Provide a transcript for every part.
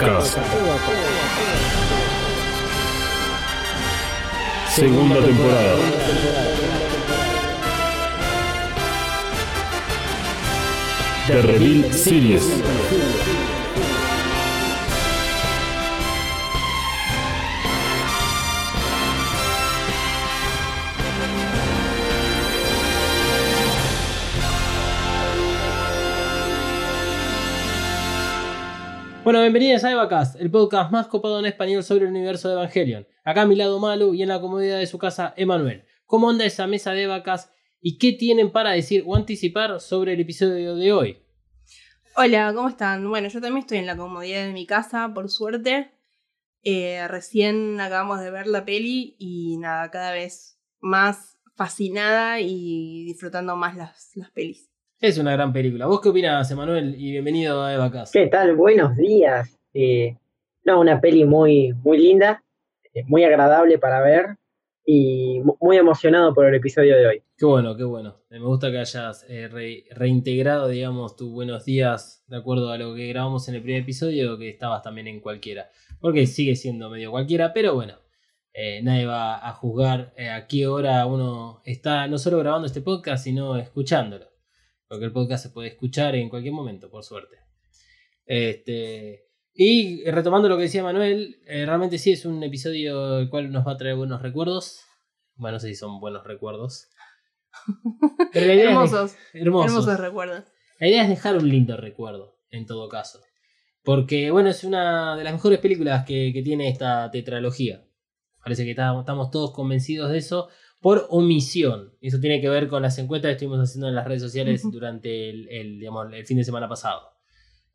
Evacast. Segunda temporada. The Reveal Series. Bueno, bienvenidos a Evacast, el podcast más copado en español sobre el universo de Evangelion. Acá a mi lado Malu y en la comodidad de su casa Emanuel. ¿Cómo anda esa mesa de Evacast y qué tienen para decir o anticipar sobre el episodio de hoy? Hola, ¿cómo están? Bueno, yo también estoy en la comodidad de mi casa, por suerte. Eh, recién acabamos de ver la peli y nada, cada vez más fascinada y disfrutando más las, las pelis. Es una gran película. ¿Vos qué opinás, Emanuel? Y bienvenido a Evacast. ¿Qué tal? Buenos días. Eh, no, una peli muy, muy linda, eh, muy agradable para ver y mu- muy emocionado por el episodio de hoy. Qué bueno, qué bueno. Me gusta que hayas eh, re- reintegrado, digamos, tus buenos días de acuerdo a lo que grabamos en el primer episodio, que estabas también en cualquiera. Porque sigue siendo medio cualquiera, pero bueno, eh, nadie va a juzgar eh, a qué hora uno está no solo grabando este podcast, sino escuchándolo. Porque el podcast se puede escuchar en cualquier momento, por suerte. Este, y retomando lo que decía Manuel, eh, realmente sí es un episodio el cual nos va a traer buenos recuerdos. Bueno, no sé si son buenos recuerdos. Pero la idea es- Hermosos, hermosos. recuerdos. La idea es dejar un lindo recuerdo, en todo caso. Porque, bueno, es una de las mejores películas que, que tiene esta tetralogía. Parece que estamos todos convencidos de eso por omisión. Eso tiene que ver con las encuestas que estuvimos haciendo en las redes sociales durante el, el, digamos, el fin de semana pasado.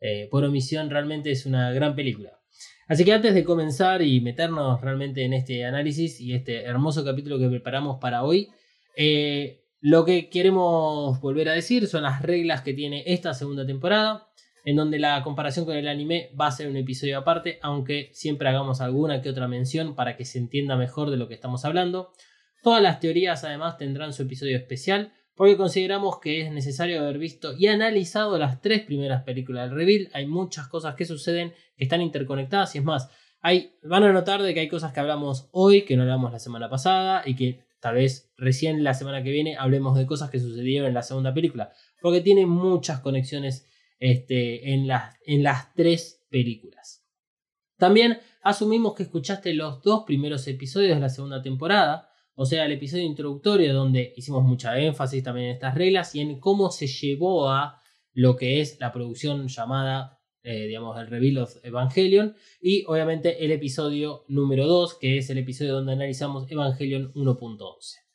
Eh, por omisión realmente es una gran película. Así que antes de comenzar y meternos realmente en este análisis y este hermoso capítulo que preparamos para hoy, eh, lo que queremos volver a decir son las reglas que tiene esta segunda temporada, en donde la comparación con el anime va a ser un episodio aparte, aunque siempre hagamos alguna que otra mención para que se entienda mejor de lo que estamos hablando. Todas las teorías además tendrán su episodio especial, porque consideramos que es necesario haber visto y analizado las tres primeras películas del Reveal. Hay muchas cosas que suceden que están interconectadas y es más, hay, van a notar de que hay cosas que hablamos hoy que no hablamos la semana pasada y que tal vez recién la semana que viene hablemos de cosas que sucedieron en la segunda película, porque tiene muchas conexiones este, en, las, en las tres películas. También asumimos que escuchaste los dos primeros episodios de la segunda temporada, o sea, el episodio introductorio donde hicimos mucha énfasis también en estas reglas y en cómo se llevó a lo que es la producción llamada, eh, digamos, el Reveal of Evangelion, y obviamente el episodio número 2, que es el episodio donde analizamos Evangelion 1.11.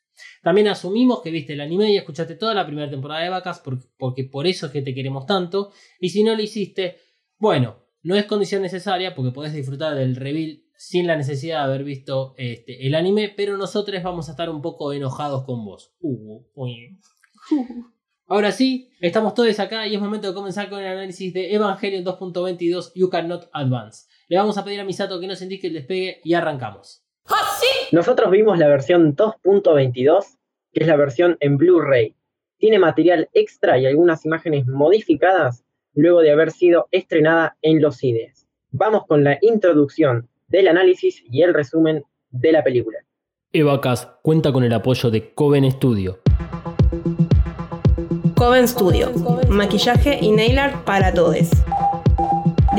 También asumimos que viste el anime y escuchaste toda la primera temporada de Vacas porque, porque por eso es que te queremos tanto. Y si no lo hiciste, bueno, no es condición necesaria porque podés disfrutar del reveal sin la necesidad de haber visto este, el anime, pero nosotros vamos a estar un poco enojados con vos. Uh, uy. Ahora sí, estamos todos acá y es momento de comenzar con el análisis de Evangelion 2.22 You Cannot Advance. Le vamos a pedir a Misato que nos indique el despegue y arrancamos. Nosotros vimos la versión 2.22, que es la versión en Blu-ray. Tiene material extra y algunas imágenes modificadas luego de haber sido estrenada en los CDs. Vamos con la introducción del análisis y el resumen de la película. Evacas cuenta con el apoyo de Coven Studio. Coven Studio, maquillaje y nail art para todos.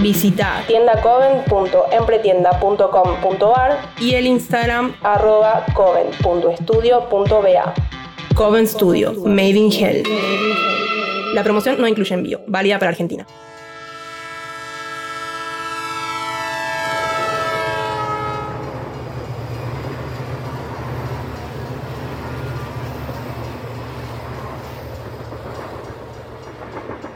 Visita tiendacoven.empretienda.com.ar y el Instagram arroba coven.estudio.ba. Coven Studio, Made in Hell. La promoción no incluye envío, válida para Argentina.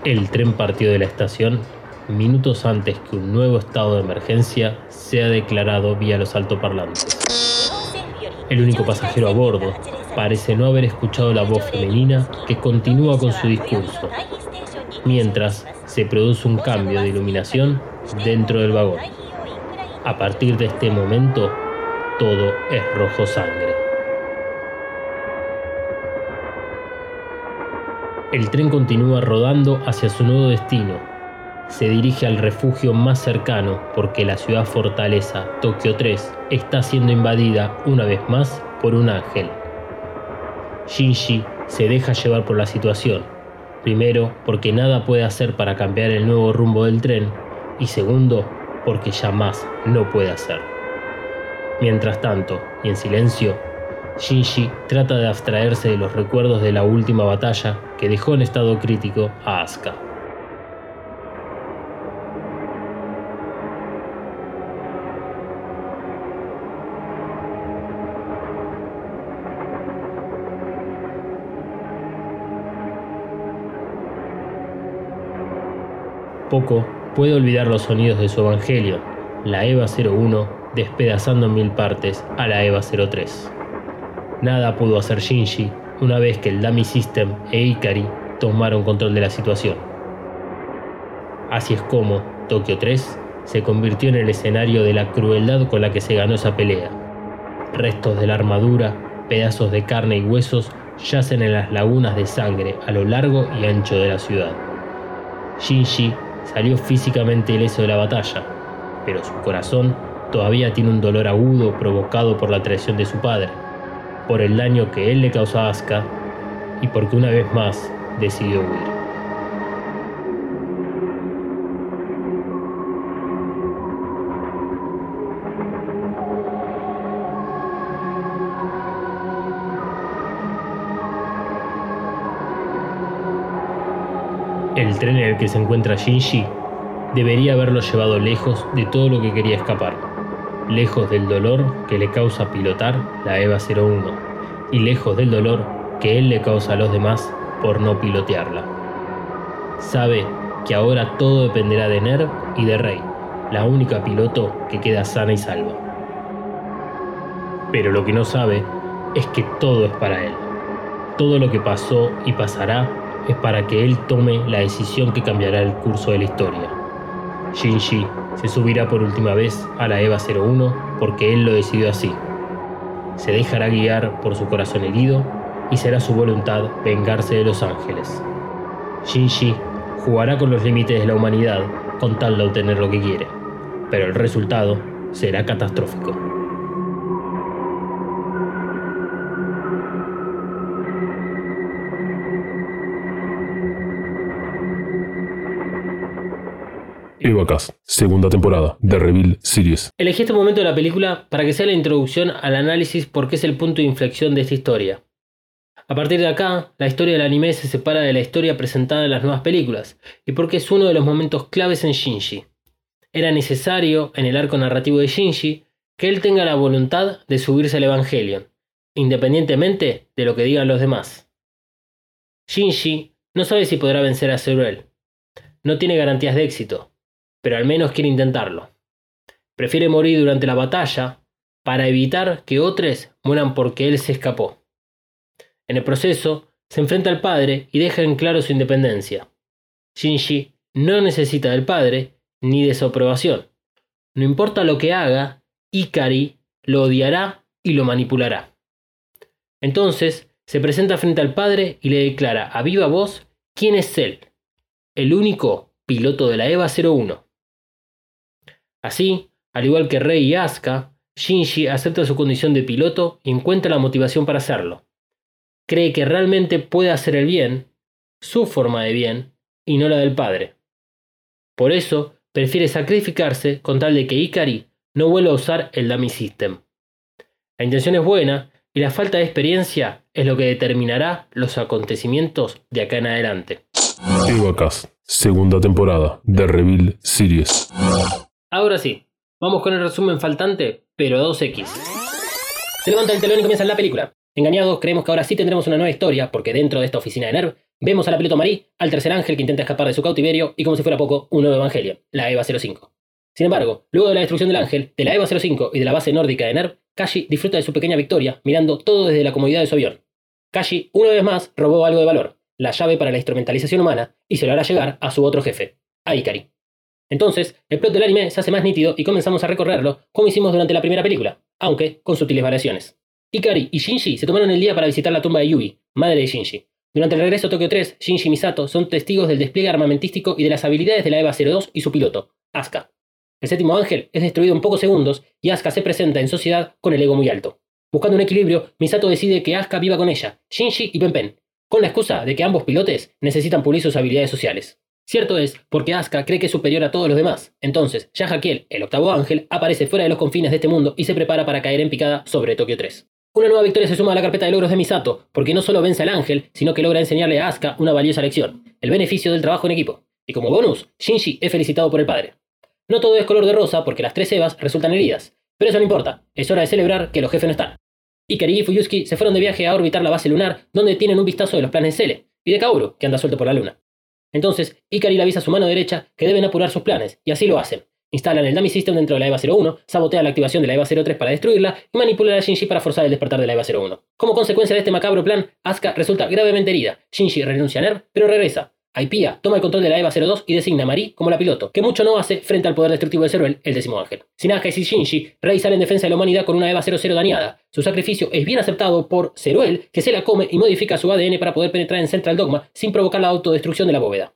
El tren partió de la estación minutos antes que un nuevo estado de emergencia sea declarado vía los altoparlantes. El único pasajero a bordo parece no haber escuchado la voz femenina que continúa con su discurso, mientras se produce un cambio de iluminación dentro del vagón. A partir de este momento, todo es rojo sangre. El tren continúa rodando hacia su nuevo destino. Se dirige al refugio más cercano porque la ciudad fortaleza Tokio 3 está siendo invadida una vez más por un ángel. Shinji se deja llevar por la situación. Primero, porque nada puede hacer para cambiar el nuevo rumbo del tren. Y segundo, porque ya más no puede hacer. Mientras tanto, y en silencio, Shinji trata de abstraerse de los recuerdos de la última batalla que dejó en estado crítico a Asuka. Poco puede olvidar los sonidos de su evangelio, la EVA 01 despedazando en mil partes a la EVA 03. Nada pudo hacer Shinji una vez que el Dummy System e Ikari tomaron control de la situación. Así es como Tokio 3 se convirtió en el escenario de la crueldad con la que se ganó esa pelea. Restos de la armadura, pedazos de carne y huesos yacen en las lagunas de sangre a lo largo y ancho de la ciudad. Shinji salió físicamente ileso de la batalla, pero su corazón todavía tiene un dolor agudo provocado por la traición de su padre, por el daño que él le causó a Asuka y porque una vez más decidió huir. Tren en el que se encuentra Shinji debería haberlo llevado lejos de todo lo que quería escapar, lejos del dolor que le causa pilotar la EVA 01 y lejos del dolor que él le causa a los demás por no pilotearla. Sabe que ahora todo dependerá de Nerv y de Rey, la única piloto que queda sana y salva. Pero lo que no sabe es que todo es para él. Todo lo que pasó y pasará es para que él tome la decisión que cambiará el curso de la historia. Shinji se subirá por última vez a la EVA 01 porque él lo decidió así. Se dejará guiar por su corazón herido y será su voluntad vengarse de los ángeles. Shinji jugará con los límites de la humanidad con tal de obtener lo que quiere, pero el resultado será catastrófico. Segunda temporada de Reveal Series. Elegí este momento de la película para que sea la introducción al análisis porque es el punto de inflexión de esta historia. A partir de acá, la historia del anime se separa de la historia presentada en las nuevas películas, y porque es uno de los momentos claves en Shinji. Era necesario, en el arco narrativo de Shinji, que él tenga la voluntad de subirse al Evangelion, independientemente de lo que digan los demás. Shinji no sabe si podrá vencer a Zerel. No tiene garantías de éxito, pero al menos quiere intentarlo. Prefiere morir durante la batalla para evitar que otros mueran porque él se escapó. En el proceso, se enfrenta al padre y deja en claro su independencia. Shinji no necesita del padre ni de su aprobación. No importa lo que haga, Ikari lo odiará y lo manipulará. Entonces, se presenta frente al padre y le declara a viva voz quién es él, el único piloto de la EVA 01. Así, al igual que Rei y Asuka, Shinji acepta su condición de piloto y encuentra la motivación para hacerlo. Cree que realmente puede hacer el bien, su forma de bien, y no la del padre. Por eso, prefiere sacrificarse con tal de que Ikari no vuelva a usar el Dummy System. La intención es buena y la falta de experiencia es lo que determinará los acontecimientos de acá en adelante. Segunda temporada de Reveal Series. Ahora sí, vamos con el resumen faltante, pero a 2X. Se levanta el telón y comienza la película. Engañados, creemos que ahora sí tendremos una nueva historia, porque dentro de esta oficina de NERV vemos a la piloto Marie, al tercer ángel que intenta escapar de su cautiverio y como si fuera poco, un nuevo evangelio, la EVA 05. Sin embargo, luego de la destrucción del ángel, de la EVA 05 y de la base nórdica de NERV, Kashi disfruta de su pequeña victoria mirando todo desde la comodidad de su avión. Kashi una vez más robó algo de valor, la llave para la instrumentalización humana, y se lo hará llegar a su otro jefe, a Ikari. Entonces, el plot del anime se hace más nítido y comenzamos a recorrerlo como hicimos durante la primera película, aunque con sutiles variaciones. Ikari y Shinji se tomaron el día para visitar la tumba de Yugi, madre de Shinji. Durante el regreso a Tokio 3, Shinji y Misato son testigos del despliegue armamentístico y de las habilidades de la EVA 02 y su piloto, Asuka. El séptimo ángel es destruido en pocos segundos y Asuka se presenta en sociedad con el ego muy alto. Buscando un equilibrio, Misato decide que Asuka viva con ella, Shinji y Pen Pen, con la excusa de que ambos pilotes necesitan pulir sus habilidades sociales. Cierto es, porque Asuka cree que es superior a todos los demás. Entonces, Yahakiel, el octavo ángel, aparece fuera de los confines de este mundo y se prepara para caer en picada sobre Tokio 3. Una nueva victoria se suma a la carpeta de logros de Misato, porque no solo vence al ángel, sino que logra enseñarle a Asuka una valiosa lección, el beneficio del trabajo en equipo. Y como bonus, Shinji es felicitado por el padre. No todo es color de rosa porque las tres Evas resultan heridas, pero eso no importa, es hora de celebrar que los jefes no están. Ikari y Fuyusuki se fueron de viaje a orbitar la base lunar, donde tienen un vistazo de los planes Cele, y de Kaoru, que anda suelto por la luna. Entonces, Ikari le avisa a su mano derecha que deben apurar sus planes, y así lo hacen. Instalan el Dummy System dentro de la EVA 01, sabotean la activación de la EVA 03 para destruirla y manipulan a Shinji para forzar el despertar de la EVA 01. Como consecuencia de este macabro plan, Asuka resulta gravemente herida. Shinji renuncia a NER, pero regresa. Aipia toma el control de la EVA 02 y designa a Mari como la piloto, que mucho no hace frente al poder destructivo de Ceruel, el décimo ángel. Sin Asuka y Shinji, Rey sale en defensa de la humanidad con una EVA 00 dañada. Su sacrificio es bien aceptado por Ceruel, que se la come y modifica su ADN para poder penetrar en Central Dogma sin provocar la autodestrucción de la bóveda.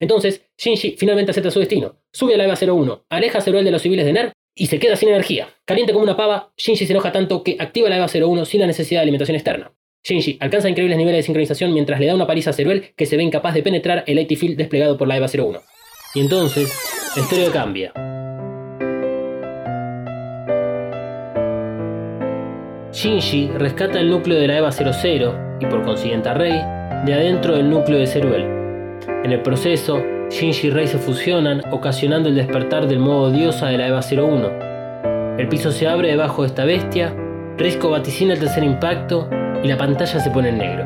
Entonces, Shinji finalmente acepta su destino. Sube a la EVA 01, aleja a Ceruel de los civiles de NER y se queda sin energía. Caliente como una pava, Shinji se enoja tanto que activa la EVA 01 sin la necesidad de alimentación externa. Shinji alcanza increíbles niveles de sincronización mientras le da una paliza a Ceruel que se ve incapaz de penetrar el AT Field desplegado por la EVA 01. Y entonces, la historia cambia. Shinji rescata el núcleo de la EVA 00 y por consiguiente a Rei de adentro del núcleo de Ceruel. En el proceso, Shinji y Rei se fusionan, ocasionando el despertar del modo diosa de la EVA 01. El piso se abre debajo de esta bestia, Risco vaticina el tercer impacto y la pantalla se pone en negro.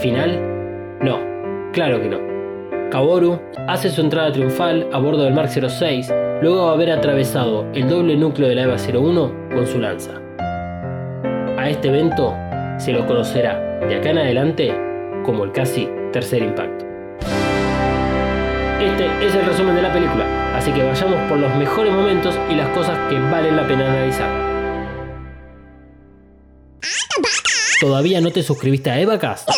¿Final? No, claro que no. Kaworu hace su entrada triunfal a bordo del Mark 06 luego de haber atravesado el doble núcleo de la EVA 01 con su lanza. A este evento se lo conocerá de acá en adelante como el casi tercer impacto. Este es el resumen de la película, así que vayamos por los mejores momentos y las cosas que valen la pena analizar. ¿Todavía no te suscribiste a Evacast?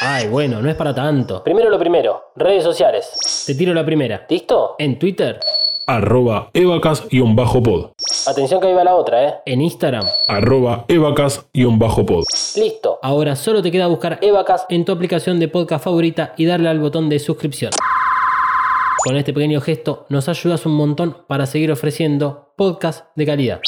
Ay, bueno, no es para tanto. Primero lo primero, redes sociales. Te tiro la primera. ¿Listo? En Twitter. Arroba evacas-pod. Atención que ahí va la otra, ¿eh? En Instagram. Arroba evacas-pod. Listo. Ahora solo te queda buscar Evacas en tu aplicación de podcast favorita y darle al botón de suscripción. Con este pequeño gesto nos ayudas un montón para seguir ofreciendo podcast de calidad.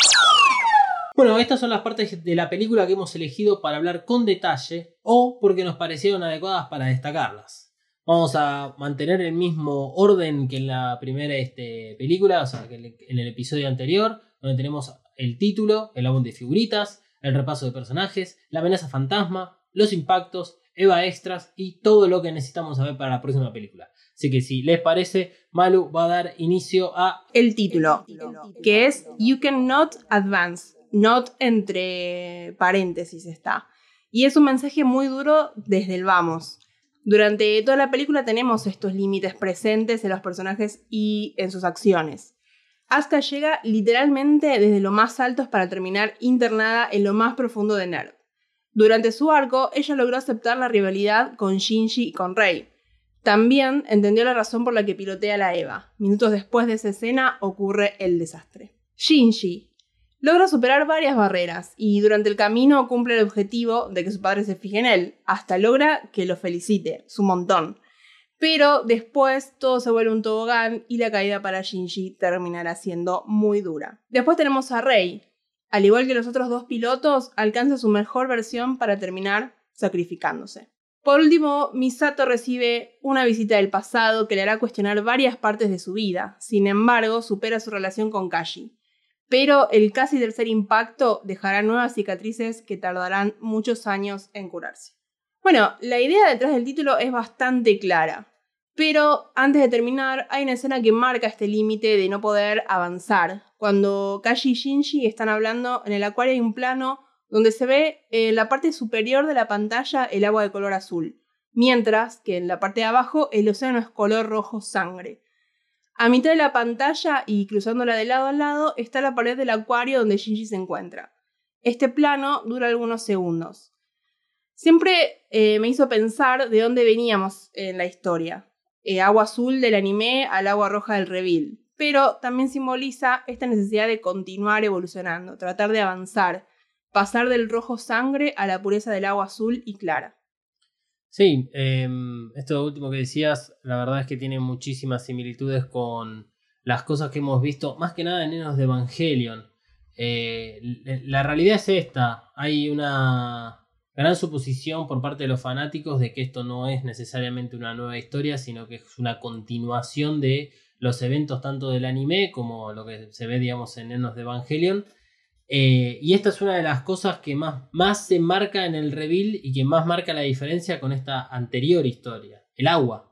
Bueno, estas son las partes de la película que hemos elegido para hablar con detalle o porque nos parecieron adecuadas para destacarlas. Vamos a mantener el mismo orden que en la primera este, película, o sea, que en el episodio anterior, donde tenemos el título, el álbum de figuritas, el repaso de personajes, la amenaza fantasma, los impactos, Eva extras y todo lo que necesitamos saber para la próxima película. Así que si les parece, Malu va a dar inicio a El título, que es You Cannot Advance, not entre paréntesis está. Y es un mensaje muy duro desde el vamos. Durante toda la película tenemos estos límites presentes en los personajes y en sus acciones. Asuka llega literalmente desde lo más alto para terminar internada en lo más profundo de Nerd. Durante su arco, ella logró aceptar la rivalidad con Shinji y con Rei. También entendió la razón por la que pilotea la Eva. Minutos después de esa escena ocurre el desastre. Shinji, Logra superar varias barreras y durante el camino cumple el objetivo de que su padre se fije en él, hasta logra que lo felicite, su montón. Pero después todo se vuelve un tobogán y la caída para Shinji terminará siendo muy dura. Después tenemos a Rei. Al igual que los otros dos pilotos, alcanza su mejor versión para terminar sacrificándose. Por último, Misato recibe una visita del pasado que le hará cuestionar varias partes de su vida. Sin embargo, supera su relación con Kashi pero el casi tercer impacto dejará nuevas cicatrices que tardarán muchos años en curarse. Bueno, la idea detrás del título es bastante clara, pero antes de terminar hay una escena que marca este límite de no poder avanzar. Cuando Kashi y Shinji están hablando, en el acuario hay un plano donde se ve en la parte superior de la pantalla el agua de color azul, mientras que en la parte de abajo el océano es color rojo sangre. A mitad de la pantalla y cruzándola de lado a lado está la pared del acuario donde Shinji se encuentra. Este plano dura algunos segundos. Siempre eh, me hizo pensar de dónde veníamos en la historia. Eh, agua azul del anime al agua roja del reveal. Pero también simboliza esta necesidad de continuar evolucionando, tratar de avanzar, pasar del rojo sangre a la pureza del agua azul y clara. Sí, em, esto último que decías, la verdad es que tiene muchísimas similitudes con las cosas que hemos visto, más que nada en Enos de Evangelion. Eh, la realidad es esta, hay una gran suposición por parte de los fanáticos de que esto no es necesariamente una nueva historia, sino que es una continuación de los eventos tanto del anime como lo que se ve, digamos, en Enos de Evangelion. Eh, y esta es una de las cosas que más, más se marca en el reveal y que más marca la diferencia con esta anterior historia. El agua.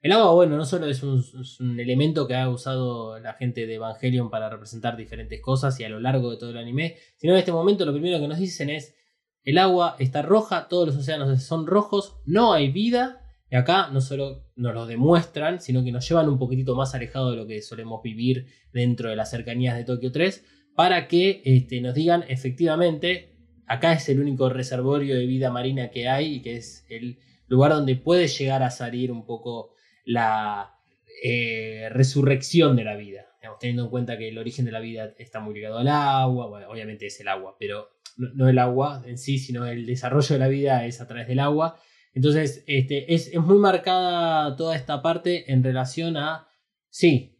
El agua, bueno, no solo es un, elemento que ha usado la gente de Evangelion para representar diferentes cosas y a lo largo de todo el anime, sino en este momento lo primero que nos dicen es, el agua está roja, todos los océanos son rojos, no hay vida, y acá no solo nos lo demuestran, sino que nos llevan un poquitito más alejado de lo que solemos vivir dentro de las cercanías de Tokio 3 para que este, nos digan efectivamente, acá es el único reservorio de vida marina que hay y que es el lugar donde puede llegar a salir un poco la eh, resurrección de la vida. teniendo en cuenta que el origen de la vida está muy ligado al agua, obviamente es el agua, pero no, el agua en sí, sino el desarrollo de la vida es a través del agua. Entonces, este, es, es muy marcada toda esta parte en relación a, sí,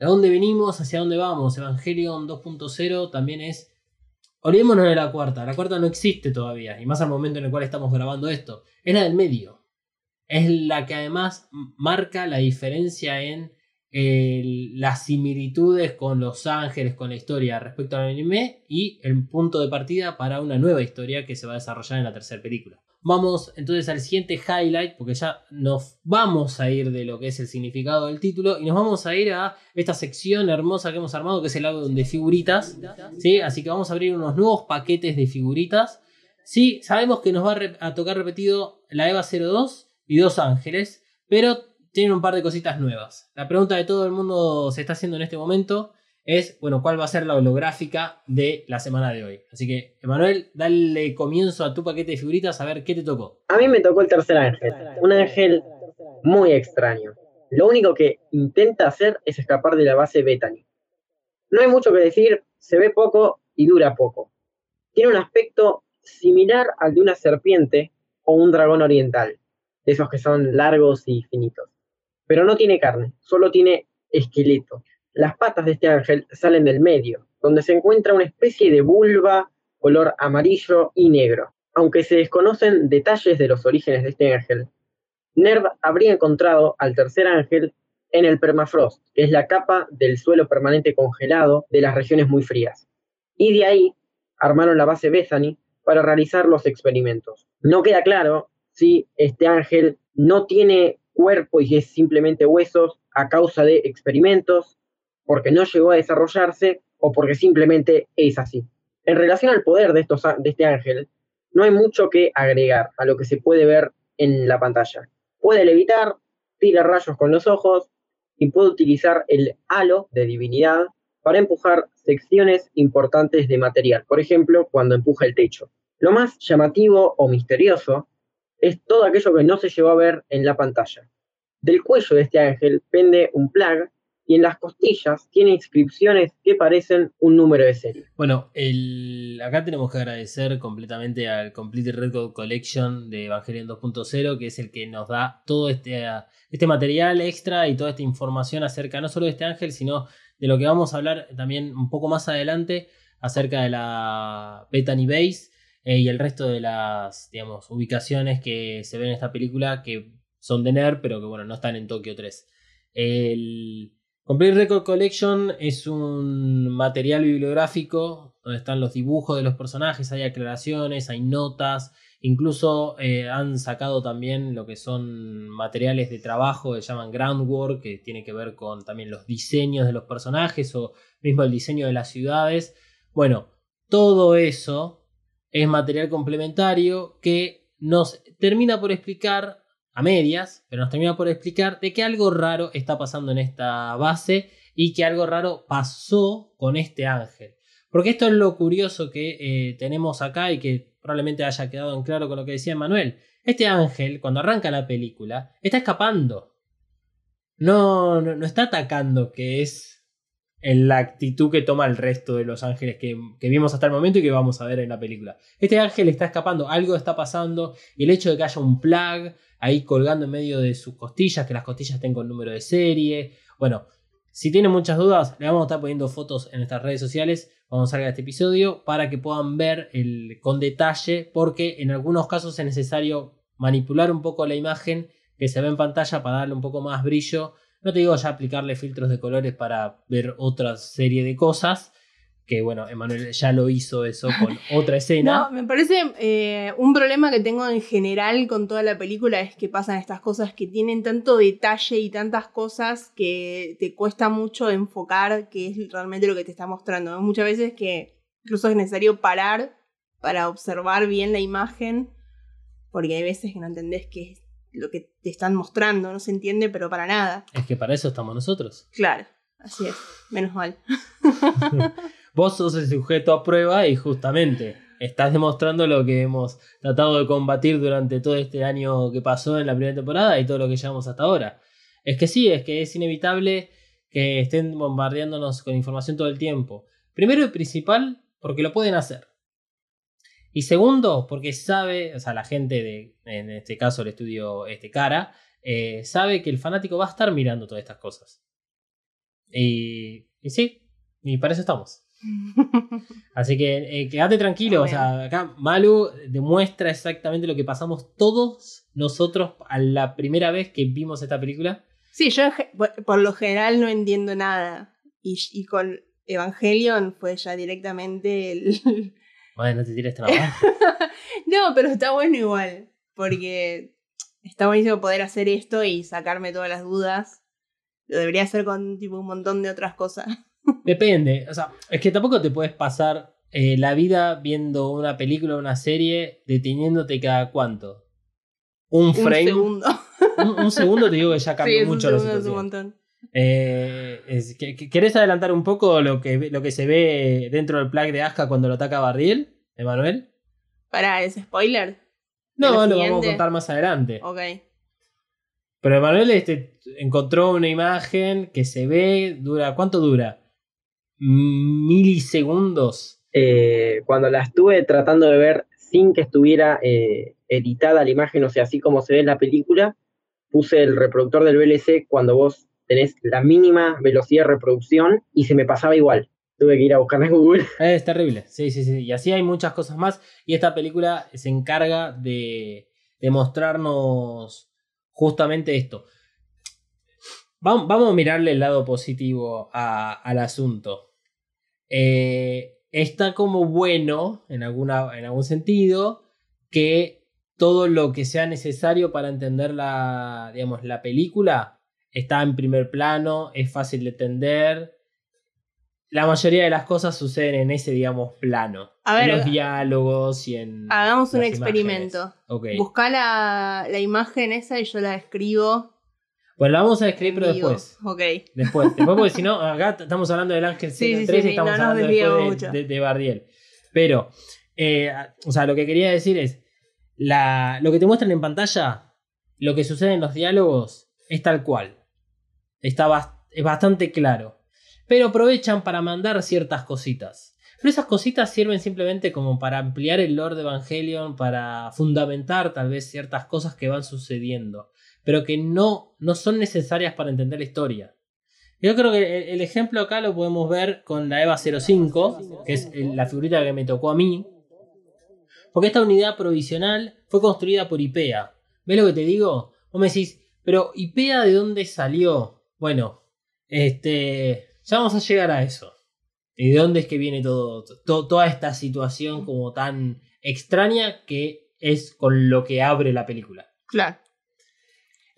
¿De dónde venimos? ¿Hacia dónde vamos? Evangelion 2.0 también es... Olvidémonos de la cuarta. La cuarta no existe todavía. Y más al momento en el cual estamos grabando esto. Es la del medio. Es la que además marca la diferencia en las similitudes con los ángeles, con la historia respecto al anime y el punto de partida para una nueva historia que se va a desarrollar en la tercera película. Vamos entonces al siguiente highlight, porque ya nos vamos a ir de lo que es el significado del título y nos vamos a ir a esta sección hermosa que hemos armado, que es el álbum de figuritas. ¿sí? Así que vamos a abrir unos nuevos paquetes de figuritas. Sí, sabemos que nos va a tocar repetido la EVA 02 y Dos Ángeles, pero tienen un par de cositas nuevas. La pregunta de todo el mundo se está haciendo en este momento es, bueno, cuál va a ser la holográfica de la semana de hoy. Así que, Emanuel, dale comienzo a tu paquete de figuritas a ver qué te tocó. A mí me tocó el tercer ángel, un ángel muy extraño. Lo único que intenta hacer es escapar de la base Bethany. No hay mucho que decir, se ve poco y dura poco. Tiene un aspecto similar al de una serpiente o un dragón oriental, de esos que son largos y finitos. Pero no tiene carne, solo tiene esqueleto. Las patas de este ángel salen del medio, donde se encuentra una especie de vulva color amarillo y negro. Aunque se desconocen detalles de los orígenes de este ángel, Nerv habría encontrado al tercer ángel en el permafrost, que es la capa del suelo permanente congelado de las regiones muy frías. Y de ahí armaron la base Bethany para realizar los experimentos. No queda claro si este ángel no tiene cuerpo y es simplemente huesos a causa de experimentos porque no llegó a desarrollarse o porque simplemente es así. En relación al poder de, estos, de este ángel, no hay mucho que agregar a lo que se puede ver en la pantalla. Puede levitar, tira rayos con los ojos y puede utilizar el halo de divinidad para empujar secciones importantes de material, por ejemplo, cuando empuja el techo. Lo más llamativo o misterioso es todo aquello que no se llegó a ver en la pantalla. Del cuello de este ángel pende un plug y en las costillas tiene inscripciones que parecen un número de serie. Bueno, acá tenemos que agradecer completamente al Complete Record Collection de Evangelion 2.0, que es el que nos da todo este, este material extra y toda esta información acerca no solo de este ángel, sino de lo que vamos a hablar también un poco más adelante acerca de la Bethany Base eh, y el resto de las digamos, ubicaciones que se ven en esta película que son de NER, pero que bueno, no están en Tokio 3. El, Complete Record Collection es un material bibliográfico donde están los dibujos de los personajes, hay aclaraciones, hay notas, incluso eh, han sacado también lo que son materiales de trabajo que llaman groundwork, que tiene que ver con también los diseños de los personajes o mismo el diseño de las ciudades. Bueno, todo eso es material complementario que nos termina por explicar a medias, pero nos termina por explicar de que algo raro está pasando en esta base y que algo raro pasó con este ángel. Porque esto es lo curioso que eh, tenemos acá y que probablemente haya quedado en claro con lo que decía Manuel. Este ángel, cuando arranca la película, está escapando. No, no, no está atacando, que es en la actitud que toma el resto de los ángeles que, que, vimos hasta el momento y que vamos a ver en la película. Este ángel está escapando, algo está pasando, y el hecho de que haya un plug ahí colgando en medio de sus costillas, que las costillas estén con número de serie. Bueno, si tienen muchas dudas, le vamos a estar poniendo fotos en nuestras redes sociales cuando salga este episodio para que puedan ver el, con detalle, porque en algunos casos es necesario manipular un poco la imagen que se ve en pantalla para darle un poco más brillo. No te digo ya aplicarle filtros de colores para ver otra serie de cosas, que bueno, Emanuel ya lo hizo eso con otra escena. No, me parece eh, un problema que tengo en general con toda la película es que pasan estas cosas que tienen tanto detalle y tantas cosas que te cuesta mucho enfocar qué es realmente lo que te está mostrando. Muchas veces que incluso es necesario parar para observar bien la imagen, porque hay veces que no entendés qué es lo que te están mostrando, no se entiende, pero para nada. Es que para eso estamos nosotros. Claro, así es, menos mal. Vos sos el sujeto a prueba y justamente estás demostrando lo que hemos tratado de combatir durante todo este año que pasó en la primera temporada y todo lo que llevamos hasta ahora. Es que sí, es que es inevitable que estén bombardeándonos con información todo el tiempo. Primero y principal, porque lo pueden hacer. Y segundo, porque sabe, o sea, la gente de, en este caso el estudio este Cara, eh, sabe que el fanático va a estar mirando todas estas cosas. Y, y sí, y para eso estamos. Así que eh, quédate tranquilo, o sea, acá Malu demuestra exactamente lo que pasamos todos nosotros a la primera vez que vimos esta película. Sí, yo por lo general no entiendo nada. Y, y con Evangelion fue ya directamente el... Bueno, no te tires No, pero está bueno igual, porque está buenísimo poder hacer esto y sacarme todas las dudas. Lo debería hacer con tipo un montón de otras cosas. Depende, o sea, es que tampoco te puedes pasar eh, la vida viendo una película o una serie deteniéndote cada cuánto. Un frame. Un segundo. Un, segundo te digo que ya cambia sí, mucho un la segundo es un situación. montón. Eh, es, ¿Querés adelantar un poco lo que, lo que se ve dentro del plug de Aska cuando lo ataca Barriel, Emanuel? Para, ¿es spoiler? No, ¿De lo vamos a contar más adelante. Ok. Pero Emanuel este, encontró una imagen que se ve, dura, ¿cuánto dura? Milisegundos. Eh, cuando la estuve tratando de ver sin que estuviera eh, editada la imagen, o sea, así como se ve en la película, puse el reproductor del VLC cuando vos tenés la mínima velocidad de reproducción y se me pasaba igual. Tuve que ir a buscarla en Google. Es terrible, sí, sí, sí. Y así hay muchas cosas más. Y esta película se encarga de, de mostrarnos justamente esto. Vamos, vamos a mirarle el lado positivo a- al asunto. Eh, está como bueno, en, alguna, en algún sentido, que todo lo que sea necesario para entender la, digamos, la película está en primer plano, es fácil de entender. La mayoría de las cosas suceden en ese, digamos, plano. A ver, en los diálogos y en. Hagamos un experimento. imágenes. Ok. Busca la, la imagen esa y yo la escribo. Bueno, la vamos a describir, pero después. Ok. Después, después porque si no, acá estamos hablando del Ángel Sí, sí, 3 sí, y estamos no hablando después de, de, de Bardiel. Pero, eh, o sea, lo que quería decir es, la, lo que te muestran en pantalla, lo que sucede en los diálogos, es tal cual. Está bas- es bastante claro. Pero aprovechan para mandar ciertas cositas. Pero esas cositas sirven simplemente como para ampliar el lore de Evangelion, para fundamentar tal vez ciertas cosas que van sucediendo, pero que no, no son necesarias para entender la historia. Yo creo que el, el ejemplo acá lo podemos ver con la EVA 05, que es la figurita que me tocó a mí. Porque esta unidad provisional fue construida por IPEA. ¿Ves lo que te digo? Vos me decís, pero IPEA de dónde salió? Bueno, este, ya vamos a llegar a eso. ¿Y de dónde es que viene todo, to- toda esta situación como tan extraña que es con lo que abre la película? Claro.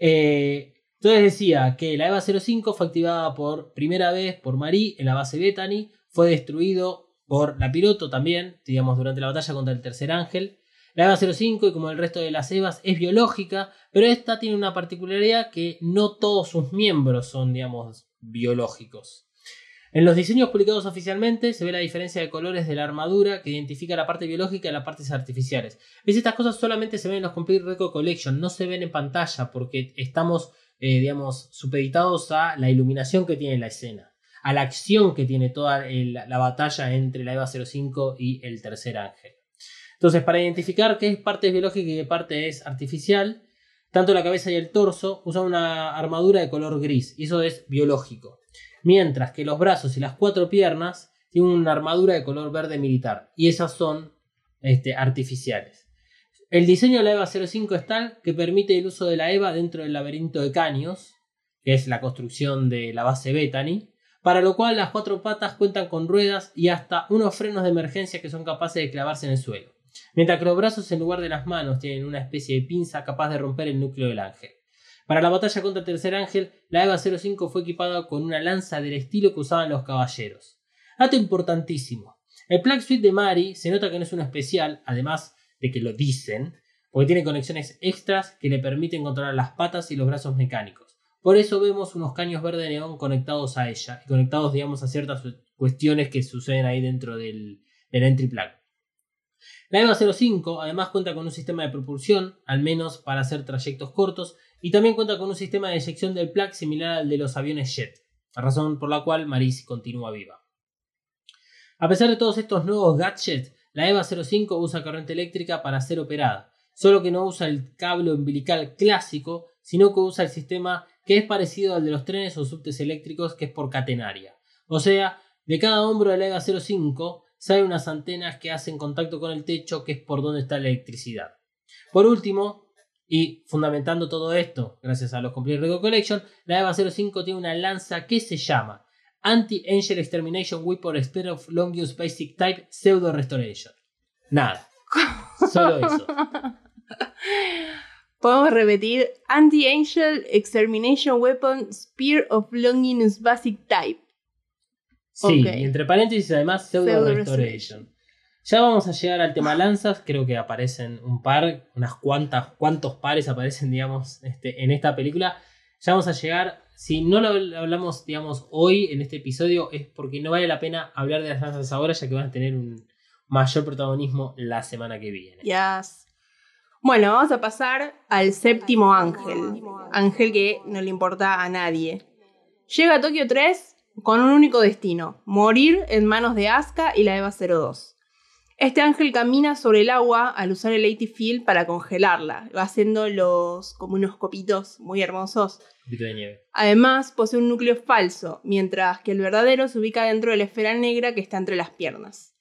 Eh, entonces decía que la EVA 05 fue activada por primera vez por Marie en la base Bethany, fue destruido por la piloto también, digamos, durante la batalla contra el tercer ángel. La EVA 05, y como el resto de las EVAs, es biológica, pero esta tiene una particularidad que no todos sus miembros son, digamos, biológicos. En los diseños publicados oficialmente se ve la diferencia de colores de la armadura que identifica la parte biológica y las partes artificiales. ¿Ves? Estas cosas solamente se ven en los Complete Record Collection, no se ven en pantalla porque estamos, eh, digamos, supeditados a la iluminación que tiene la escena, a la acción que tiene toda el- la batalla entre la EVA 05 y el tercer ángel. Entonces, para identificar qué parte es biológica y qué parte es artificial, tanto la cabeza y el torso usan una armadura de color gris, y eso es biológico. Mientras que los brazos y las cuatro piernas tienen una armadura de color verde militar, y esas son este, artificiales. El diseño de la EVA 05 es tal que permite el uso de la EVA dentro del laberinto de caños, que es la construcción de la base Bethany, para lo cual las cuatro patas cuentan con ruedas y hasta unos frenos de emergencia que son capaces de clavarse en el suelo. Mientras que los brazos en lugar de las manos tienen una especie de pinza capaz de romper el núcleo del ángel. Para la batalla contra el tercer ángel, la EVA 05 fue equipada con una lanza del estilo que usaban los caballeros. Dato importantísimo. El plug suite de Mari se nota que no es un especial, además de que lo dicen, porque tiene conexiones extras que le permiten controlar las patas y los brazos mecánicos. Por eso vemos unos caños verde neón conectados a ella, y conectados, digamos, a ciertas cuestiones que suceden ahí dentro del, del entry plug. La EVA 05 además cuenta con un sistema de propulsión, al menos para hacer trayectos cortos, y también cuenta con un sistema de eyección del plug similar al de los aviones jet, razón por la cual Maris continúa viva. A pesar de todos estos nuevos gadgets, la EVA 05 usa corriente eléctrica para ser operada, solo que no usa el cable umbilical clásico, sino que usa el sistema que es parecido al de los trenes o subtes eléctricos, que es por catenaria. O sea, de cada hombro de la EVA 05 salen unas antenas que hacen contacto con el techo, que es por donde está la electricidad. Por último, y fundamentando todo esto, gracias a los Complete Record Collection, la EVA 05 tiene una lanza que se llama Anti-Angel Extermination Weapon Expert of Long Use Basic Type Pseudo Restoration. Nada. Solo eso. Podemos repetir Anti-Angel Extermination Weapon Spear of Longinus Basic Type. Sí, y entre paréntesis además Pseudo, Pseudo Restoration. Ya vamos a llegar al tema lanzas, creo que aparecen un par, unas cuantas, cuantos pares aparecen, digamos, este, en esta película. Ya vamos a llegar, si no lo hablamos, digamos, hoy en este episodio, es porque no vale la pena hablar de las lanzas ahora, ya que van a tener un mayor protagonismo la semana que viene. Yes. Bueno, vamos a pasar al séptimo ángel. Ángel que no le importa a nadie. Llega a Tokio 3 con un único destino: morir en manos de Asuka y la EVA 02. Este ángel camina sobre el agua al usar el AT Field para congelarla. Haciendo los como unos copitos muy hermosos. Poquito de nieve. Además, posee un núcleo falso, mientras que el verdadero se ubica dentro de la esfera negra que está entre las piernas.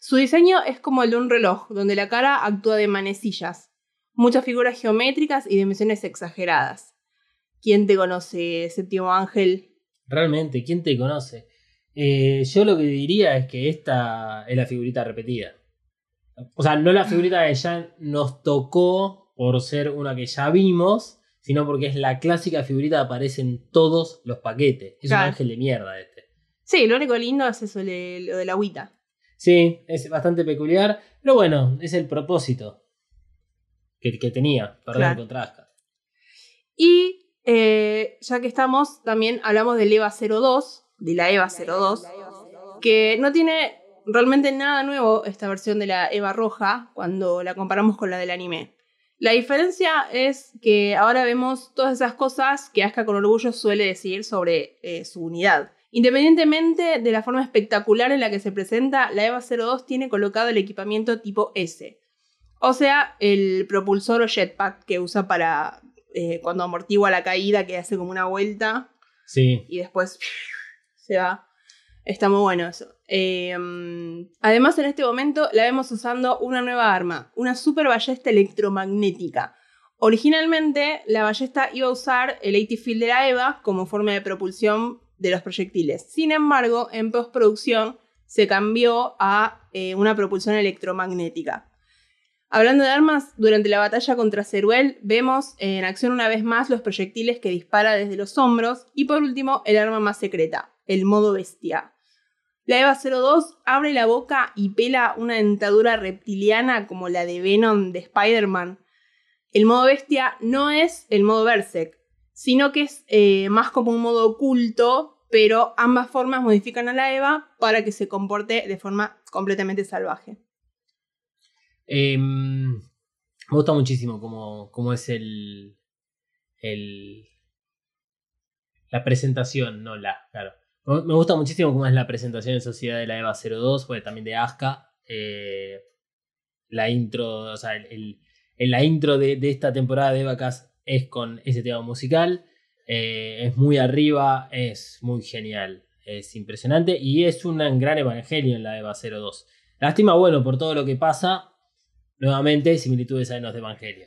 Su diseño es como el de un reloj, donde la cara actúa de manecillas, muchas figuras geométricas y dimensiones exageradas. ¿Quién te conoce, séptimo ángel? Realmente, ¿quién te conoce? Eh, yo lo que diría es que esta es la figurita repetida. O sea, no la figurita que ya nos tocó por ser una que ya vimos, sino porque es la clásica figurita que aparece en todos los paquetes. Es Claro. un ángel de mierda este. Sí, lo único lindo es eso, le- lo de la agüita. Sí, es bastante peculiar, pero bueno, es el propósito que, que tenía, perder Claro. Y eh, ya que estamos, también hablamos del EVA 02, de la EVA 02, que no tiene realmente nada nuevo esta versión de la EVA roja cuando la comparamos con la del anime. La diferencia es que ahora vemos todas esas cosas que Asuka con orgullo suele decir sobre eh, su unidad. Independientemente de la forma espectacular en la que se presenta, la EVA 02 tiene colocado el equipamiento tipo S. O sea, el propulsor o jetpack que usa para eh, cuando amortigua la caída, que hace como una vuelta Sí, y después se va. Está muy bueno eso. Eh, además, en este momento la vemos usando una nueva arma, una super ballesta electromagnética. Originalmente, la ballesta iba a usar el AT Field de la EVA como forma de propulsión de los proyectiles. Sin embargo, en postproducción se cambió a eh, una propulsión electromagnética. Hablando de armas, durante la batalla contra Ceruel vemos en acción una vez más los proyectiles que dispara desde los hombros y por último el arma más secreta, el modo bestia. La EVA 02 abre la boca y pela una dentadura reptiliana como la de Venom de Spider-Man. El modo bestia no es el modo Berserk, sino que es eh, más como un modo oculto, pero ambas formas modifican a la EVA para que se comporte de forma completamente salvaje. Em, me gusta muchísimo cómo, cómo es el, el. La presentación, no la, claro. Me gusta muchísimo cómo es la presentación en sociedad de la EVA 02, porque también de Aska. eh, la intro, o sea, el, la intro de, de esta temporada de Vacas es con ese tema musical. eh, es muy arriba, es muy genial, es impresionante y es un gran evangelio en la EVA 02. Lástima, bueno, por todo lo que pasa, nuevamente similitudes a los de Evangelio.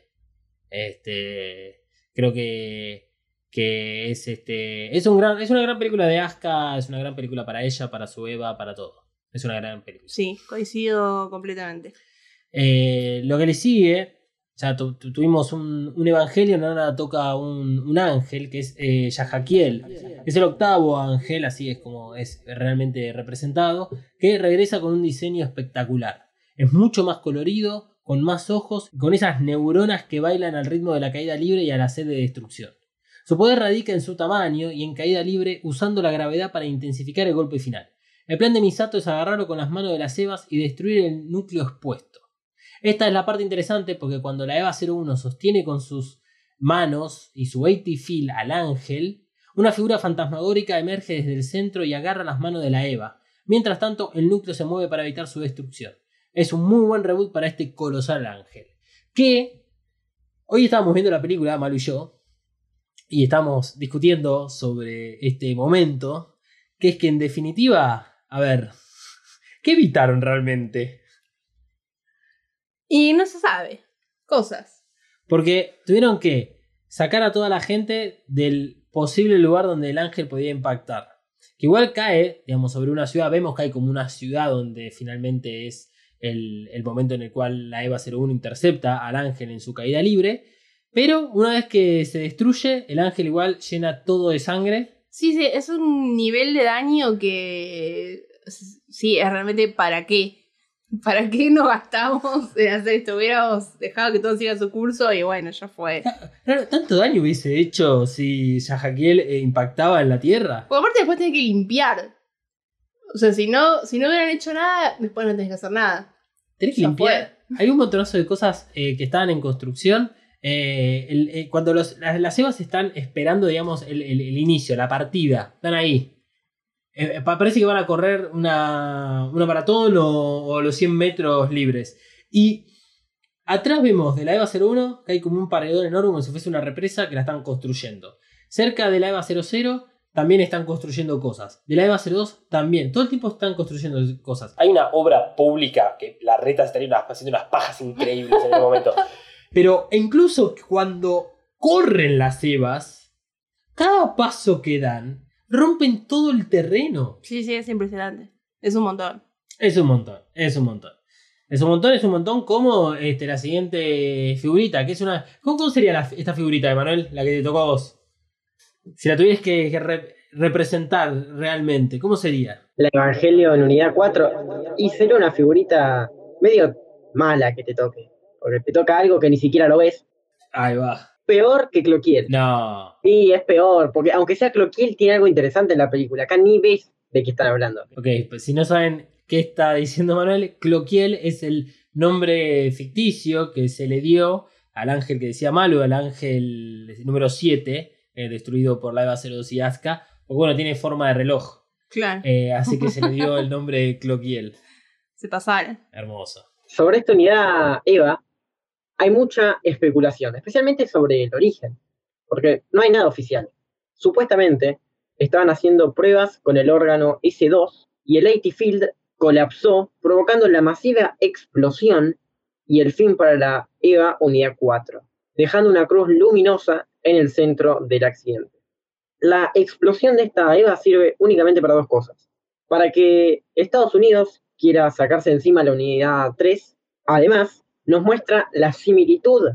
Este, creo que, que es, este, es, un gran, es una gran película de Aska, es una gran película para ella, para su Eva, para todo. Es una gran película. Sí, coincido completamente. Eh, lo que le sigue, ya tu- tu- tuvimos un, un evangelio, ahora toca un, un ángel, que es eh, Yajaquiel. Es el octavo ángel, así es como es realmente representado, que regresa con un diseño espectacular. Es mucho más colorido, con más ojos, con esas neuronas que bailan al ritmo de la caída libre y a la sed de destrucción. Su poder radica en su tamaño y en caída libre usando la gravedad para intensificar el golpe final. El plan de Misato es agarrarlo con las manos de las Evas y destruir el núcleo expuesto. Esta es la parte interesante porque cuando la EVA 01 sostiene con sus manos y su 80 feel al ángel, una figura fantasmagórica emerge desde el centro y agarra las manos de la EVA. Mientras tanto, el núcleo se mueve para evitar su destrucción. Es un muy buen reboot para este colosal ángel. Que hoy estábamos viendo la película, Malu y yo, y estamos discutiendo sobre este momento, que es que en definitiva, a ver, ¿qué evitaron realmente? Y no se sabe. Cosas. Porque tuvieron que sacar a toda la gente del posible lugar donde el ángel podía impactar. Que igual cae, digamos, sobre una ciudad. Vemos que hay como una ciudad donde finalmente es el, el momento en el cual la EVA 01 intercepta al ángel en su caída libre. Pero una vez que se destruye, el ángel igual llena todo de sangre. Sí, sí, es un nivel de daño que. Sí, es realmente para qué. ¿Para qué nos gastamos en hacer esto? Hubiéramos dejado que todo siga su curso y bueno, ya fue. Claro, tanto daño hubiese hecho si Yajaquiel eh, impactaba en la Tierra. Porque aparte después tenés que limpiar. O sea, si no, si no hubieran hecho nada, después no tenés que hacer nada. Tenés que Ya limpiar. Hay un montonazo de cosas eh, que estaban en construcción. Eh, el- eh, cuando los- las, las Evas están esperando, digamos, el, el- el inicio, la partida, están ahí. Eh, pa- parece que van a correr una, una maratón o, o los 100 metros libres. Y atrás vemos de la EVA 01 que hay como un paredón enorme, como si fuese una represa, que la están construyendo. Cerca de la EVA 00 también están construyendo cosas. De la EVA 02 también. Todo el tiempo están construyendo cosas. Hay una obra pública que la reta estaría haciendo unas pajas increíbles en el momento. Pero incluso cuando corren las Evas, cada paso que dan rompen todo el terreno. Sí, sí, es impresionante. Es un montón. Es un montón, es un montón. Es un montón, es un montón como este, la siguiente figurita, que es una... ¿Cómo, cómo sería la- esta figurita, Emanuel? La que te tocó a vos. Si la tuvieras que, que re- representar realmente, ¿cómo sería? El Evangelio en unidad 4. Y sería una figurita medio mala que te toque. Porque te toca algo que ni siquiera lo ves. Ahí va. Peor que Cloquiel. No. Sí, es peor. Porque aunque sea Cloquiel, tiene algo interesante en la película. Acá ni ves de qué están hablando. Ok, pues si no saben qué está diciendo Manuel, Cloquiel es el nombre ficticio que se le dio al ángel que decía malo, al ángel número 7, eh, destruido por la Eva 02 y Asuka, porque bueno, tiene forma de reloj, Claro. eh, así que se le dio el nombre de Cloquiel. Se pasaron. Hermoso. Sobre esta unidad EVA, hay mucha especulación, especialmente sobre el origen. Porque no hay nada oficial. Supuestamente, estaban haciendo pruebas con el órgano S2 y el 80 Field colapsó, provocando la masiva explosión y el fin para la EVA Unidad 4, dejando una cruz luminosa en el centro del accidente. La explosión de esta EVA sirve únicamente para dos cosas. Para que Estados Unidos quiera sacarse encima la Unidad 3, además nos muestra la similitud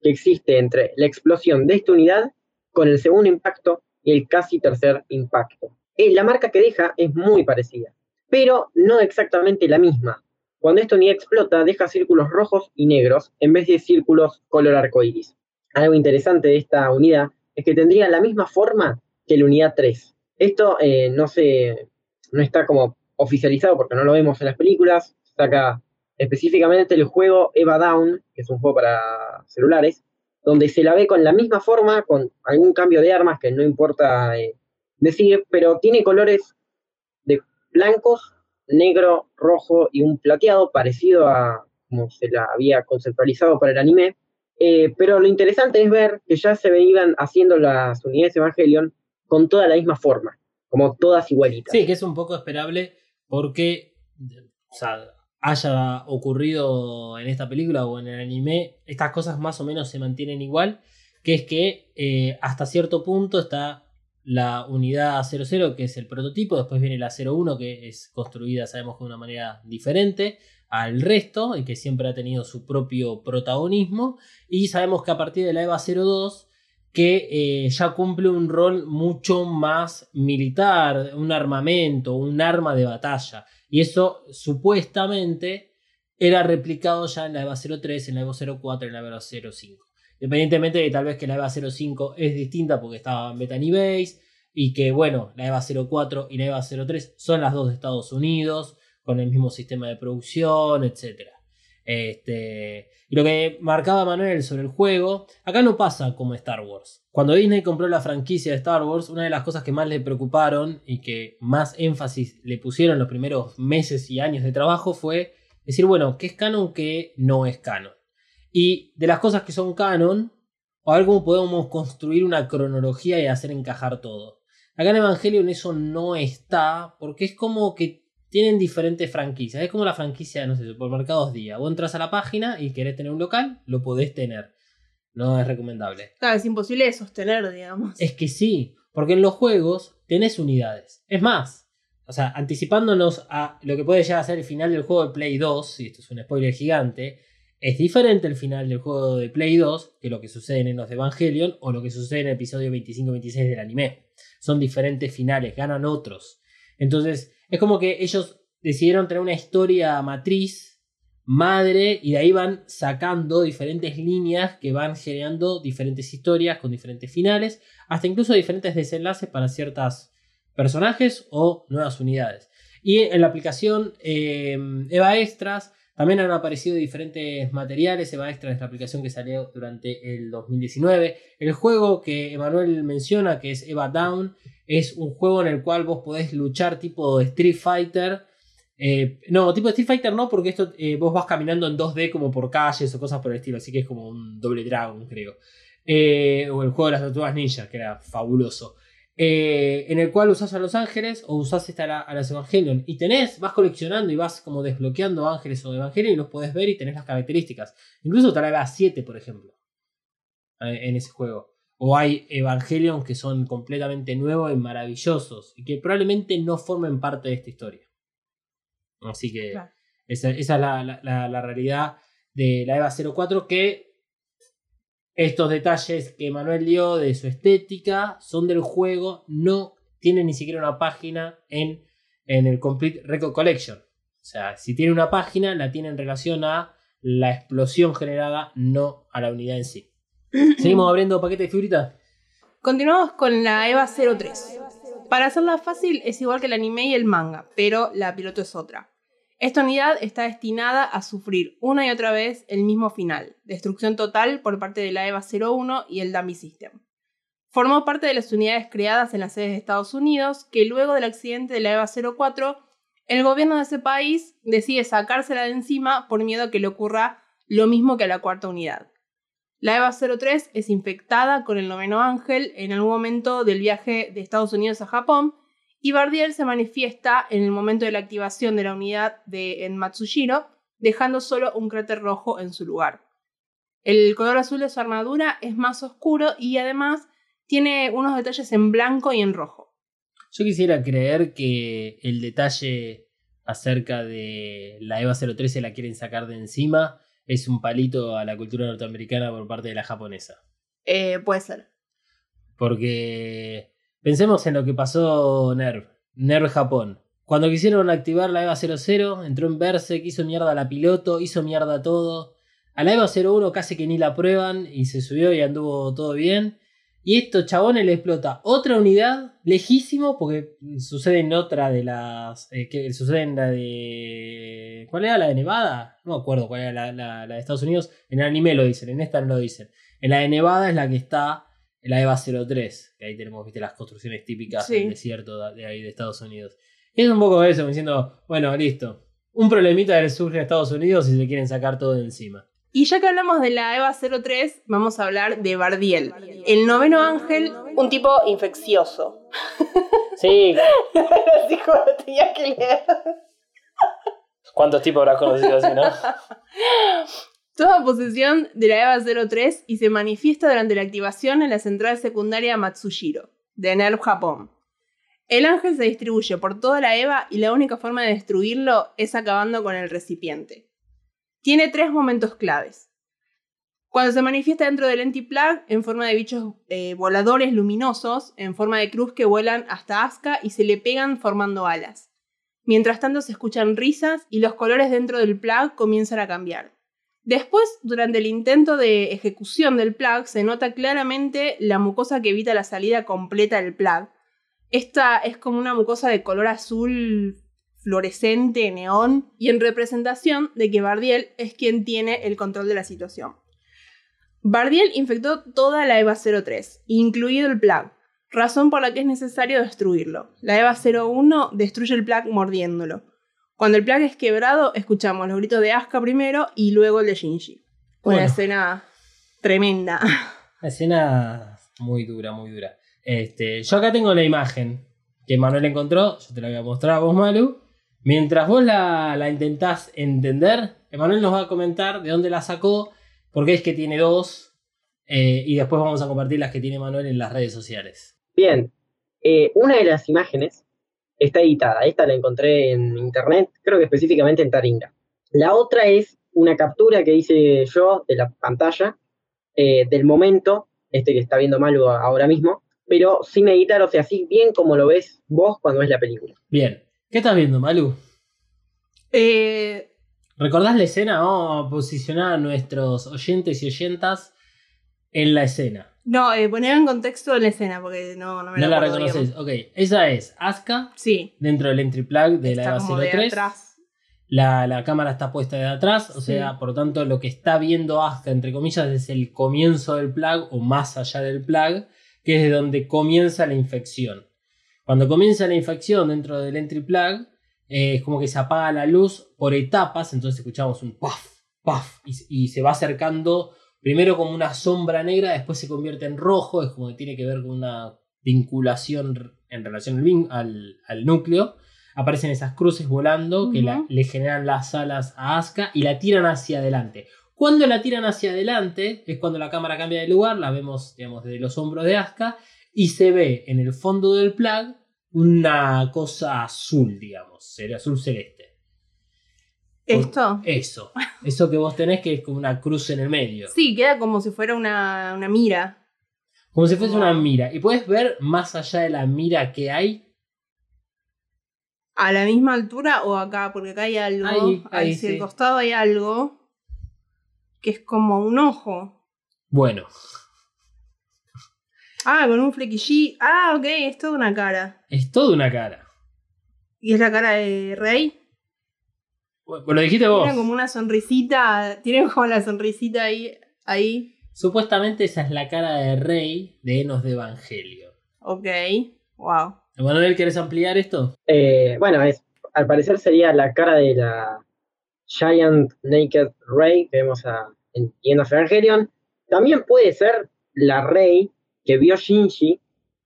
que existe entre la explosión de esta unidad con el segundo impacto y el casi tercer impacto. Eh, la marca que deja es muy parecida. pero no exactamente la misma. Cuando esta unidad explota, deja círculos rojos y negros en vez de círculos color arcoíris. Algo interesante de esta unidad es que tendría la misma forma que la unidad 3. Esto eh, no, se, no está como oficializado porque no lo vemos en las películas. Saca específicamente el juego Eva Down, que es un juego para celulares, donde se la ve con la misma forma, con algún cambio de armas que no importa eh, decir, pero tiene colores de blancos, negro, rojo y un plateado parecido a como se la había conceptualizado para el anime. Eh, pero lo interesante es ver que ya se veían haciendo las unidades Evangelion con toda la misma forma, como todas igualitas. Sí, que es un poco esperable porque haya ocurrido en esta película o en el anime, estas cosas más o menos se mantienen igual, que es que eh, hasta cierto punto está la unidad 00, que es el prototipo, después viene la 01, que es construida, sabemos, de una manera diferente al resto y que siempre ha tenido su propio protagonismo, y sabemos que a partir de la EVA 02, que eh, ya cumple un rol mucho más militar, un armamento, un arma de batalla. Y eso supuestamente era replicado ya en la EVA 03, en la EVA 04, en la EVA 05. Independientemente de tal vez que la EVA 05 es distinta porque estaba en Bethany Base y que bueno, la EVA 04 y la EVA 03 son las dos de Estados Unidos con el mismo sistema de producción, etc. Este, y lo que marcaba Manuel sobre el juego, acá no pasa como Star Wars. Cuando Disney compró la franquicia de Star Wars, una de las cosas que más le preocuparon y que más énfasis le pusieron los primeros meses y años de trabajo fue decir, bueno, ¿qué es canon, qué no es canon? Y de las cosas que son canon, a ver cómo podemos construir una cronología y hacer encajar todo. Acá en Evangelion eso no está, porque es como que tienen diferentes franquicias. Es como la franquicia, no sé, supermercados día. Vos entras a la página y querés tener un local, lo podés tener. No es recomendable. Claro, es imposible de sostener, digamos. Es que sí, porque en los juegos tenés unidades. Es más, o sea, anticipándonos a lo que puede llegar a ser el final del juego de Play 2, y esto es un spoiler gigante, es diferente el final del juego de Play 2 que lo que sucede en los de Evangelion o lo que sucede en el episodio 25-26 del anime. Son diferentes finales, ganan otros. Entonces, es como que ellos decidieron tener una historia matriz, madre, y de ahí van sacando diferentes líneas que van generando diferentes historias con diferentes finales, hasta incluso diferentes desenlaces para ciertos personajes o nuevas unidades. Y en la aplicación eh, Eva Extras también han aparecido diferentes materiales. Eva Extras es la aplicación que salió durante el 2019. El juego que Emanuel menciona, que es Eva Down, es un juego en el cual vos podés luchar tipo Street Fighter. Eh, no, tipo Street Fighter no, porque esto eh, vos vas caminando en 2D como por calles o cosas por el estilo, así que es como un doble dragon, creo. Eh, o el juego de las tortugas ninja, que era fabuloso. En el cual usás a los ángeles o usás esta a, las Evangelion. Y tenés, vas coleccionando y vas como desbloqueando ángeles o Evangelion y los podés ver y tenés las características. Incluso te la 7, por ejemplo, en ese juego. O hay Evangelion que son completamente nuevos y maravillosos y que probablemente no formen parte de esta historia. Así que esa, es la, realidad de la EVA 04 que estos detalles que Manuel dio de su estética son del juego, no tienen ni siquiera una página en, en el Complete Record Collection. O sea, si tiene una página, la tiene en relación a la explosión generada, no a la unidad en sí. ¿Seguimos abriendo paquetes de figuritas? Continuamos con la EVA 03. Para hacerla fácil, es igual que el anime y el manga, pero la piloto es otra. Esta unidad está destinada a sufrir una y otra vez el mismo final, destrucción total por parte de la EVA 01 y el Dummy System. Formó parte de las unidades creadas en las sedes de Estados Unidos, que luego del accidente de la EVA 04, el gobierno de ese país decide sacársela de encima por miedo a que le ocurra lo mismo que a la cuarta unidad. La EVA 03 es infectada con el noveno ángel en algún momento del viaje de Estados Unidos a Japón y Bardiel se manifiesta en el momento de la activación de la unidad de, en Matsushiro, dejando solo un cráter rojo en su lugar. El color azul de su armadura es más oscuro y además tiene unos detalles en blanco y en rojo. Yo quisiera creer que el detalle acerca de la EVA 03 se la quieren sacar de encima es un palito a la cultura norteamericana por parte de la japonesa. Eh, puede ser. Porque pensemos en lo que pasó NERV, NERV Japón. Cuando quisieron activar la EVA 00, entró en Berserk, hizo mierda a la piloto, hizo mierda a todo. A la EVA 01 casi que ni la prueban y se subió y anduvo todo bien. Y esto, chabones, le explota otra unidad, lejísimo, porque sucede en otra de las. eh, que sucede en la de. ¿Cuál era la de Nevada? No me acuerdo cuál era la, la- de Estados Unidos. En el anime lo dicen, en esta no lo dicen. En la de Nevada es la que está la EVA 03, que ahí tenemos, viste, las construcciones típicas Sí. del desierto de, de ahí de Estados Unidos. Y es un poco eso, diciendo, bueno, listo. Un problemita del surge de Estados Unidos y se quieren sacar todo de encima. Y ya que hablamos de la EVA 03, vamos a hablar de Bardiel, el noveno ángel, un tipo infeccioso. Sí, Así como lo tenía que leer. ¿cuántos tipos habrás conocido así, no? Toma posesión de la EVA 03 y se manifiesta durante la activación en la central secundaria Matsushiro, de NERV Japón. El ángel se distribuye por toda la EVA y la única forma de destruirlo es acabando con el recipiente. Tiene tres momentos claves. Cuando se manifiesta dentro del Entiplag en forma de bichos eh, voladores luminosos, en forma de cruz que vuelan hasta Asuka y se le pegan formando alas. Mientras tanto se escuchan risas y los colores dentro del plug comienzan a cambiar. Después, durante el intento de ejecución del plug, se nota claramente la mucosa que evita la salida completa del plug. Esta es como una mucosa de color azul fluorescente, neón, y en representación de que Bardiel es quien tiene el control de la situación. Bardiel infectó toda la EVA 03, incluido el plug, razón por la que es necesario destruirlo. La EVA 01 destruye el plug mordiéndolo. Cuando el plug es quebrado, escuchamos los gritos de Asuka primero y luego el de Shinji. Una Bueno. escena tremenda. La escena muy dura, muy dura. Este, yo acá tengo la imagen que Manuel encontró, yo te la voy a mostrar a vos, Malu. Mientras vos la, la intentás entender, Emanuel nos va a comentar de dónde la sacó, porque es que tiene dos, eh, y después vamos a compartir las que tiene Manuel en las redes sociales. Bien, eh, una de las imágenes está editada. Esta la encontré en internet, creo que específicamente en Taringa. La otra es una captura que hice yo de la pantalla eh, del momento, este que está viendo Malu ahora mismo, pero sin editar, o sea, así bien como lo ves vos cuando ves la película. Bien, ¿qué estás viendo, Malu? Eh, ¿Recordás la escena? Vamos a posicionar a nuestros oyentes y oyentas en la escena. No, eh, poner en contexto la escena porque no, no me No la reconoces. Ok, esa es Asuka Sí, dentro del entry plug de la está EVA como de 03. atrás. La, la cámara está puesta de atrás, o Sí. sea, por lo tanto, lo que está viendo Asuka, entre comillas, es el comienzo del plug o más allá del plug, que es de donde comienza la infección. Cuando comienza la infección dentro del entry plug, eh, es como que se apaga la luz por etapas, entonces escuchamos un puff, puff, y, y se va acercando primero como una sombra negra, después se convierte en rojo, es como que tiene que ver con una vinculación en relación al, vin- al- al núcleo. Aparecen esas cruces volando que la- le generan las alas a Asuka y la tiran hacia adelante. Cuando la tiran hacia adelante es cuando la cámara cambia de lugar, la vemos digamos, desde los hombros de Asuka y se ve en el fondo del plug una cosa azul, digamos, sería azul celeste. ¿Esto? Eso, eso que vos tenés que es como una cruz en el medio. Sí, queda como si fuera una, una mira. Como si fuese una mira. Y puedes ver más allá de la mira que hay. ¿A la misma altura o acá? Porque acá hay algo. Ahí, ahí, hacia sí. el costado hay algo que es como un ojo. Bueno, Ah, con un flequillí. Ah, ok, es toda una cara. es toda una cara. ¿Y es la cara de Rey? Bueno, lo dijiste vos. Tiene como una sonrisita. Tiene como la sonrisita ahí. ahí. Supuestamente esa es la cara de Rey de Enos de Evangelio. Ok. Wow. Emanuel, ¿querés ampliar esto? Eh, bueno, es, al parecer sería la cara de la Giant Naked Rey que vemos a, en End of Evangelion. También puede ser la Rey que vio Shinji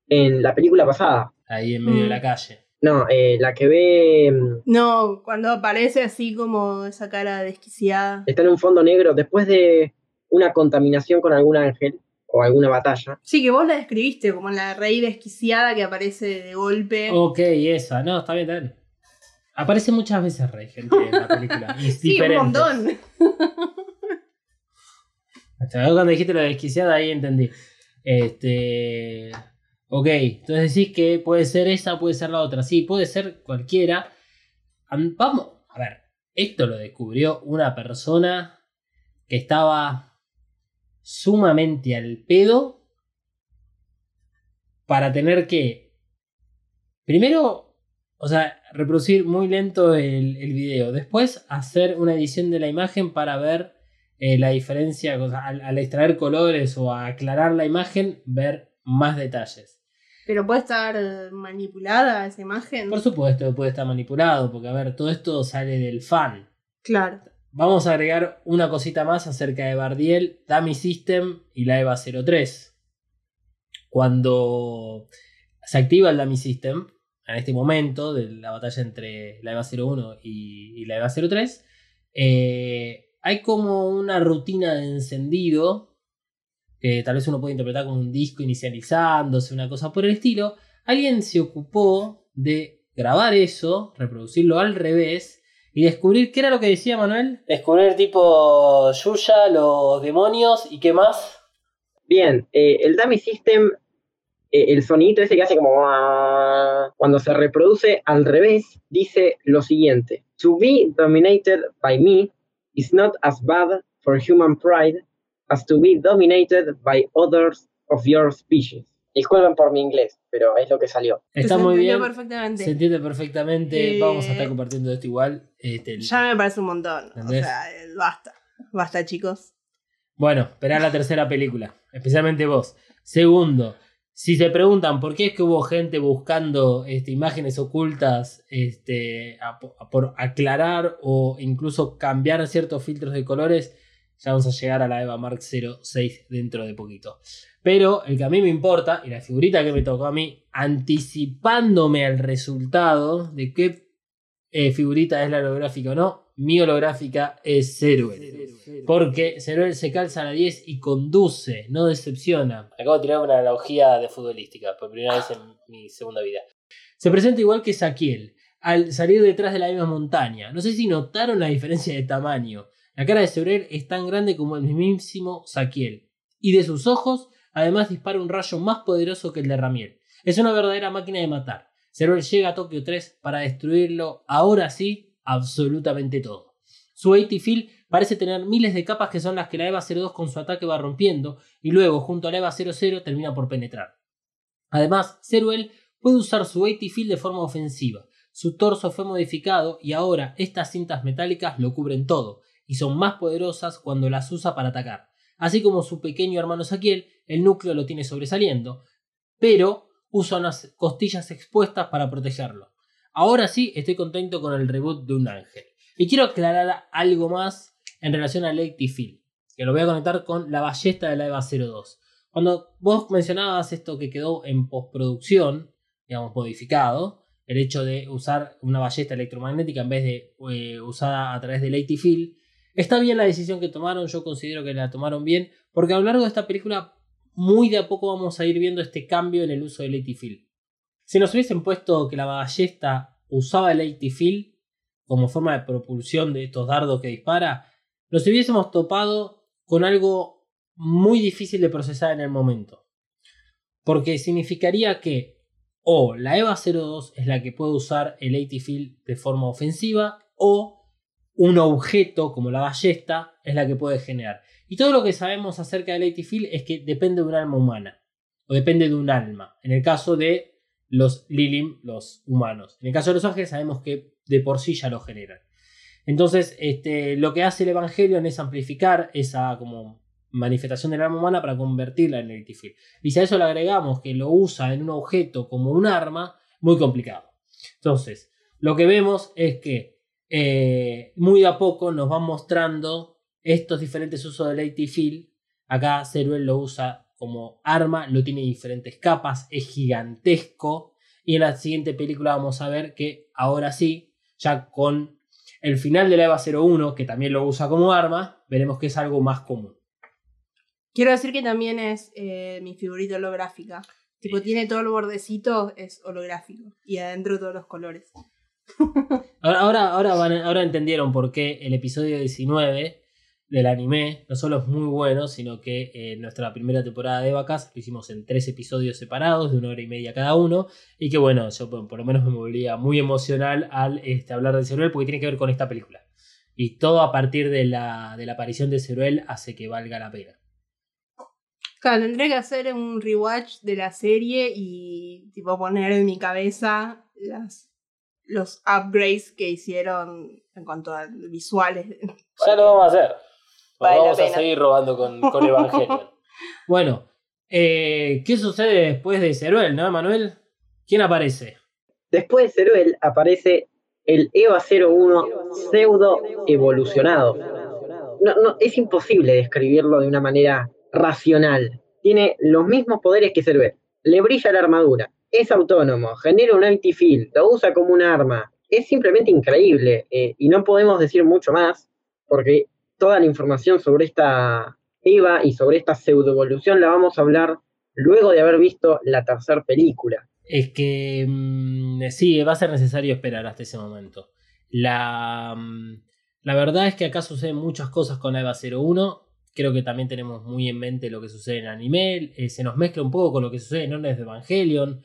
en la película pasada. Ahí en medio Mm. de la calle. No, eh, la que ve mm, No, cuando aparece así como esa cara desquiciada. está en un fondo negro después de una contaminación con algún ángel o alguna batalla. Sí, que vos la describiste como la Rey desquiciada que aparece de golpe. Ok, esa. No, está bien, está bien. Aparece muchas veces Rey, gente, en la película. Y es sí, un diferente. montón. Hasta luego cuando dijiste de desquiciada, ahí entendí. Este. Ok, entonces decís que puede ser esa, puede ser la otra. Sí, puede ser cualquiera. Am- Vamos, a ver, esto lo descubrió una persona que estaba sumamente al pedo para tener que, primero, o sea, reproducir muy lento el, video, después hacer una edición de la imagen para ver eh, la diferencia, o al, al extraer colores o aclarar la imagen, ver más detalles. Pero puede estar manipulada esa imagen. Por supuesto, puede estar manipulado, porque a ver, todo esto sale del fan. Claro. Vamos a agregar una cosita más acerca de Bardiel, Dummy System y la EVA 03. Cuando se activa el Dummy System, en este momento de la batalla entre la EVA 01 y, y la EVA 03, eh, hay como una rutina de encendido que tal vez uno puede interpretar como un disco inicializándose, una cosa por el estilo. Alguien se ocupó de grabar eso, reproducirlo al revés y descubrir qué era lo que decía Manuel. Descubrir tipo Yuya, los demonios y qué más. Bien, eh, el Dummy System, eh, el sonidito ese que hace como... "Ah", Cuando se reproduce al revés, dice lo siguiente. To be dominated by me is not as bad for human pride as to be dominated by others of your species. Disculpen por mi inglés, pero es lo que salió. Está Se muy bien. perfectamente. Se entiende perfectamente. Eh, Vamos a estar compartiendo esto igual. Este, Ya me parece un montón. O sea, eh, basta. Basta, chicos. Bueno, esperar la tercera película, especialmente vos. Segundo, si se preguntan por qué es que hubo gente buscando este, imágenes ocultas este, a- a- por aclarar o incluso cambiar ciertos filtros de colores, ya vamos a llegar a la Eva Mark 06 dentro de poquito. Pero el que a mí me importa, y la figurita que me tocó a mí, anticipándome al resultado de qué eh, figurita es la holográfica o no, mi holográfica es Ceruel. Porque Ceruel se calza a la 10 y conduce, no decepciona. Acabo de tirar una analogía de futbolística por primera vez en mi segunda vida. Se presenta igual que Saquiel, al salir detrás de la misma montaña. No sé si notaron la diferencia de tamaño. La cara de Ceruel es tan grande como el mismísimo Saquiel. Y de sus ojos, además dispara un rayo más poderoso que el de Ramiel. Es una verdadera máquina de matar. Ceruel llega a Tokio 3 para destruirlo, ahora sí, absolutamente todo. Su AT-Field parece tener miles de capas que son las que la EVA 02 con su ataque va rompiendo y luego junto a la EVA 00 termina por penetrar. Además, Ceruel puede usar su AT-Field de forma ofensiva. Su torso fue modificado y ahora estas cintas metálicas lo cubren todo y son más poderosas cuando las usa para atacar. Así como su pequeño hermano Saquiel, el núcleo lo tiene sobresaliendo, pero usa unas costillas expuestas para protegerlo. Ahora sí estoy contento con el reboot de un ángel. Y quiero aclarar algo más en relación al Field, que lo voy a conectar con la ballesta de la EVA 02. Cuando vos mencionabas esto que quedó en postproducción, digamos modificado, el hecho de usar una ballesta electromagnética en vez de eh, usada a través del Field, está bien la decisión que tomaron, yo considero que la tomaron bien, porque a lo largo de esta película muy de a poco vamos a ir viendo este cambio en el uso del Field. Si nos hubiesen puesto que la ballesta usaba el Field como forma de propulsión de estos dardos que dispara, nos hubiésemos topado con algo muy difícil de procesar en el momento. Porque significaría que o la EVA 02 es la que puede usar el AT-Field de forma ofensiva o un objeto como la ballesta es la que puede generar. Y todo lo que sabemos acerca del AT-Field es que depende de un alma humana o depende de un alma. En el caso de los Lilim, los humanos. En el caso de los ángeles sabemos que de por sí ya lo generan. Entonces, este, lo que hace el Evangelion es amplificar esa como manifestación del alma humana para convertirla en el Field. Y si a eso le agregamos que lo usa en un objeto como un arma, muy complicado. Entonces, lo que vemos es que eh, muy a poco nos van mostrando estos diferentes usos del Field. Acá Ceruel lo usa como arma, lo tiene diferentes capas, es gigantesco. Y en la siguiente película vamos a ver que ahora sí, ya con el final de la EVA 01, que también lo usa como arma, veremos que es algo más común. Quiero decir que también es eh, mi figurita holográfica. Tipo, tiene todo el bordecito, es holográfico. Y adentro todos los colores. Ahora, ahora, ahora, entendieron por qué el episodio 19 del anime no solo es muy bueno, sino que eh, nuestra primera temporada de Vacas lo hicimos en tres episodios separados, de una hora y media cada uno, y que bueno, yo por, por lo menos me volvía muy emocional al este, hablar de Ceruel porque tiene que ver con esta película. Y todo a partir de la, de la aparición de Ceruel hace que valga la pena. Claro, tendré que hacer un rewatch de la serie y tipo poner en mi cabeza las, los upgrades que hicieron en cuanto a visuales. Ya lo vamos a hacer. Vale vamos a seguir robando con, con Evangelion. bueno, eh, ¿qué sucede después de Ceruel, no, Manuel? ¿Quién aparece? Después de Ceruel aparece el EVA 01 pseudo evolucionado. No, no, es imposible describirlo de una manera racional. Tiene los mismos poderes que Ceruel. Le brilla la armadura. Es autónomo. Genera un empty field. Lo usa como un arma. Es simplemente increíble. eh, y no podemos decir mucho más porque toda la información sobre esta EVA y sobre esta pseudo evolución la vamos a hablar luego de haber visto la tercera película. Es que mm, sí, va a ser necesario esperar hasta ese momento. La, mm, la verdad es que acá suceden muchas cosas con la EVA 01. Creo que también tenemos muy en mente lo que sucede en anime. eh, se nos mezcla un poco con lo que sucede en Órdenes de Evangelion.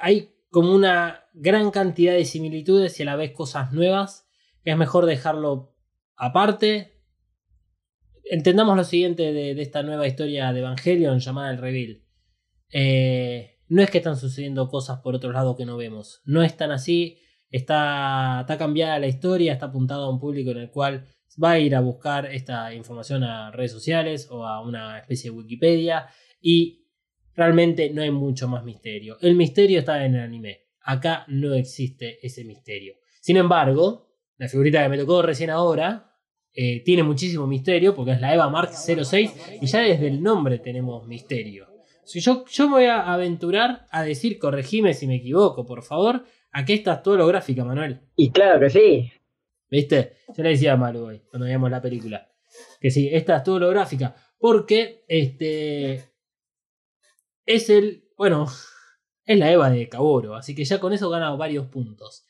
Hay como una gran cantidad de similitudes y a la vez cosas nuevas. Es mejor dejarlo aparte. Entendamos lo siguiente de, esta nueva historia de Evangelion llamada El Reveal. Eh, no es que están sucediendo cosas por otro lado que no vemos. No es tan así. Está, está cambiada la historia, está apuntado a un público en el cual va a ir a buscar esta información a redes sociales o a una especie de Wikipedia. Y realmente no hay mucho más misterio. El misterio está en el anime. Acá no existe ese misterio. Sin embargo, la figurita que me tocó recién ahora eh, tiene muchísimo misterio porque es la Eva Mark 06 y ya desde el nombre tenemos misterio. Si yo, yo me voy a aventurar a decir, corregime si me equivoco, por favor, a que esta es todo holográfica, Manuel. Y claro que sí, ¿Viste? Yo le decía a Malu hoy, cuando veíamos la película. Que sí, esta es todo holográfica. Porque este. Es el. Bueno, es la Eva de Caboro. Así que ya con eso gana varios puntos.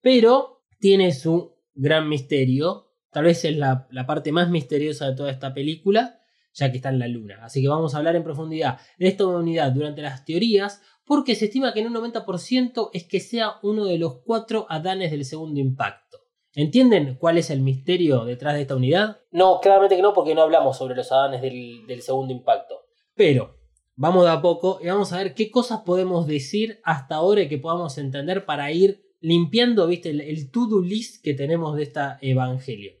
Pero tiene su gran misterio. Tal vez es la, la parte más misteriosa de toda esta película. Ya que está en la luna. Así que vamos a hablar en profundidad de esta unidad durante las teorías. Porque se estima que en un 90% es que sea uno de los cuatro Adanes del segundo impacto. ¿Entienden cuál es el misterio detrás de esta unidad? No, claramente que no, porque no hablamos sobre los Adanes del, del segundo impacto. Pero vamos de a poco y vamos a ver qué cosas podemos decir hasta ahora y que podamos entender para ir limpiando, viste, el, el to-do list que tenemos de esta evangelio.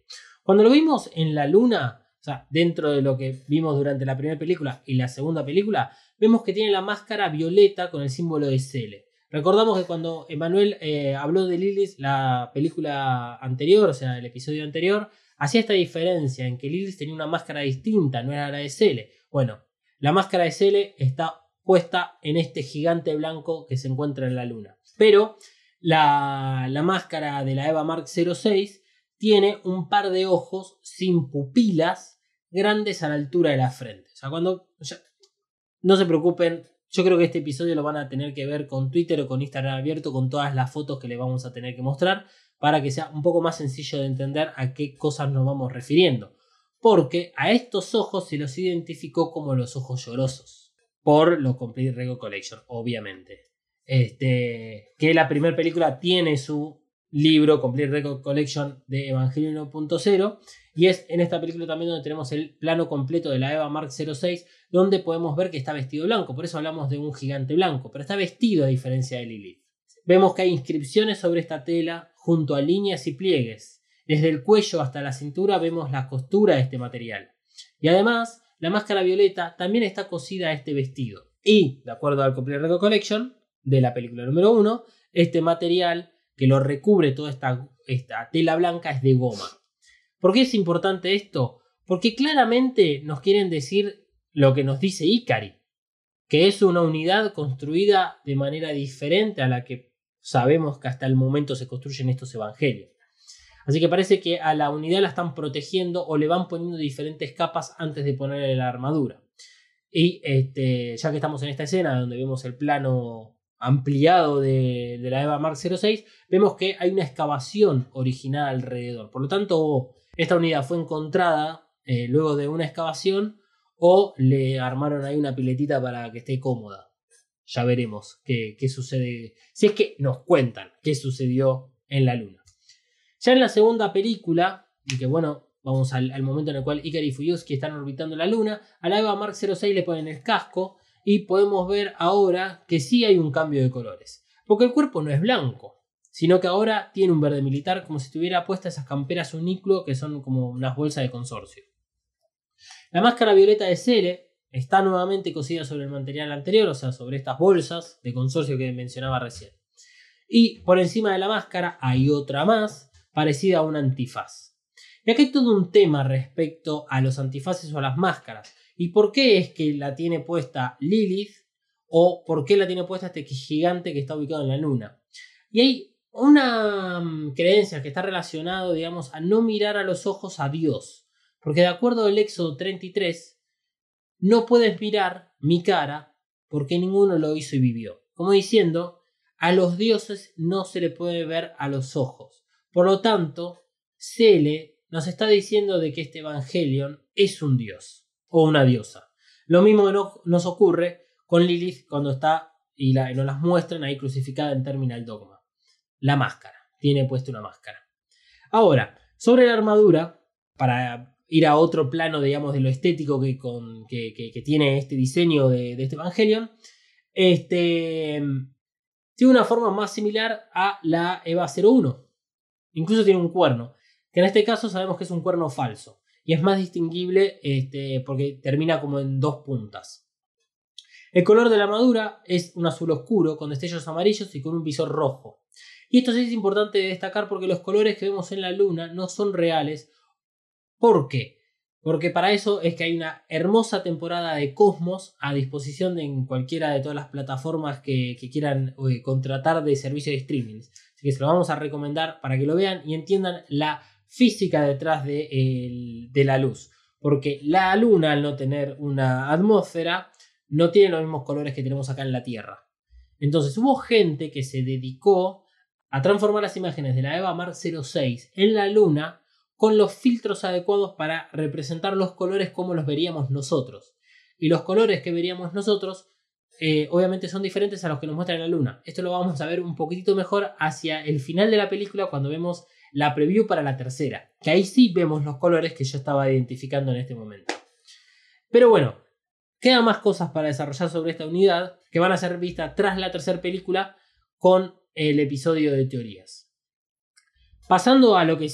Cuando lo vimos en la luna, o sea, dentro de lo que vimos durante la primera película y la segunda película, vemos que tiene la máscara violeta con el símbolo de Cele. Recordamos que cuando Emanuel eh, habló de Lilith, la película anterior, o sea, el episodio anterior, hacía esta diferencia en que Lilith tenía una máscara distinta, no era la de Cele. Bueno, la máscara de Cele está puesta en este gigante blanco que se encuentra en la luna. Pero la, la máscara de la Eva Mark 06 tiene un par de ojos sin pupilas grandes a la altura de la frente. O sea, cuando... no se preocupen, yo creo que este episodio lo van a tener que ver con Twitter o con Instagram abierto con todas las fotos que le vamos a tener que mostrar para que sea un poco más sencillo de entender a qué cosas nos vamos refiriendo. Porque a estos ojos se los identificó como los ojos llorosos. Por lo Complete Rego Collection, obviamente. Este, que la primera película tiene su libro Complete Record Collection de Evangelion 1.0 y es en esta película también donde tenemos el plano completo de la Eva Mark 06 donde podemos ver que está vestido blanco, por eso hablamos de un gigante blanco, pero está vestido a diferencia de Lilith. Vemos que hay inscripciones sobre esta tela junto a líneas y pliegues. Desde el cuello hasta la cintura vemos la costura de este material. Y además, la máscara violeta también está cosida a este vestido. Y, de acuerdo al Complete Record Collection de la película número 1, este material que lo recubre toda esta, tela blanca es de goma. ¿Por qué es importante esto? Porque claramente nos quieren decir lo que nos dice Ikari, que es una unidad construida de manera diferente a la que sabemos que hasta el momento se construyen estos evangelios. Así que parece que a la unidad la están protegiendo o le van poniendo diferentes capas antes de ponerle la armadura. Y este, ya que estamos en esta escena donde vemos el plano ampliado de, la EVA Mark 06, vemos que hay una excavación original alrededor. Por lo tanto, esta unidad fue encontrada eh, luego de una excavación o le armaron ahí una piletita para que esté cómoda. Ya veremos qué, qué sucede. Si es que nos cuentan qué sucedió en la luna. Ya en la segunda película, y que bueno, vamos al, momento en el cual Ikari y Fuyuski están orbitando la luna, a la Eva Mark 06 le ponen el casco y podemos ver ahora que sí hay un cambio de colores. Porque el cuerpo no es blanco, sino que ahora tiene un verde militar como si tuviera puestas esas camperas unículo que son como unas bolsas de consorcio. La máscara violeta de Cele está nuevamente cosida sobre el material anterior, o sea, sobre estas bolsas de consorcio que mencionaba recién. Y por encima de la máscara hay otra más, parecida a un antifaz. Y aquí hay todo un tema respecto a los antifaces o a las máscaras. ¿Y por qué es que la tiene puesta Lilith? ¿O por qué la tiene puesta este gigante que está ubicado en la luna? Y hay una mm, creencia que está relacionado, digamos, a no mirar a los ojos a Dios. Porque de acuerdo al Éxodo 33, no puedes mirar mi cara porque ninguno lo hizo y vivió. Como diciendo, a los dioses no se le puede ver a los ojos. Por lo tanto, Cele nos está diciendo de que este Evangelion es un dios o una diosa. Lo mismo nos ocurre con Lilith cuando está y, la, nos las muestran ahí crucificada en Terminal Dogma. La máscara, tiene puesta una máscara. Ahora, sobre la armadura, para ir a otro plano, digamos, de lo estético que tiene este diseño de, de este Evangelion, este, tiene una forma más similar a la EVA 01. Incluso tiene un cuerno, que en este caso sabemos que es un cuerno falso. Y es más distinguible este, porque termina como en dos puntas. El color de la armadura es un azul oscuro con destellos amarillos y con un visor rojo. Y esto sí es importante de destacar porque los colores que vemos en la luna no son reales. ¿Por qué? Porque para eso es que hay una hermosa temporada de Cosmos a disposición de en cualquiera de todas las plataformas que, que quieran eh, contratar de servicio de streaming. Que se lo vamos a recomendar para que lo vean y entiendan la física detrás de, de la luz. Porque la luna, al no tener una atmósfera, no tiene los mismos colores que tenemos acá en la Tierra. Entonces hubo gente que se dedicó a transformar las imágenes de la EVA Mark 06 en la luna con los filtros adecuados para representar los colores como los veríamos nosotros. Y los colores que veríamos nosotros eh, obviamente son diferentes a los que nos muestra en la luna. Esto lo vamos a ver un poquitito mejor hacia el final de la película cuando vemos la preview para la tercera. Que ahí sí vemos los colores que yo estaba identificando en este momento. Pero bueno, quedan más cosas para desarrollar sobre esta unidad que van a ser vistas tras la tercera película con el episodio de teorías. Pasando a lo que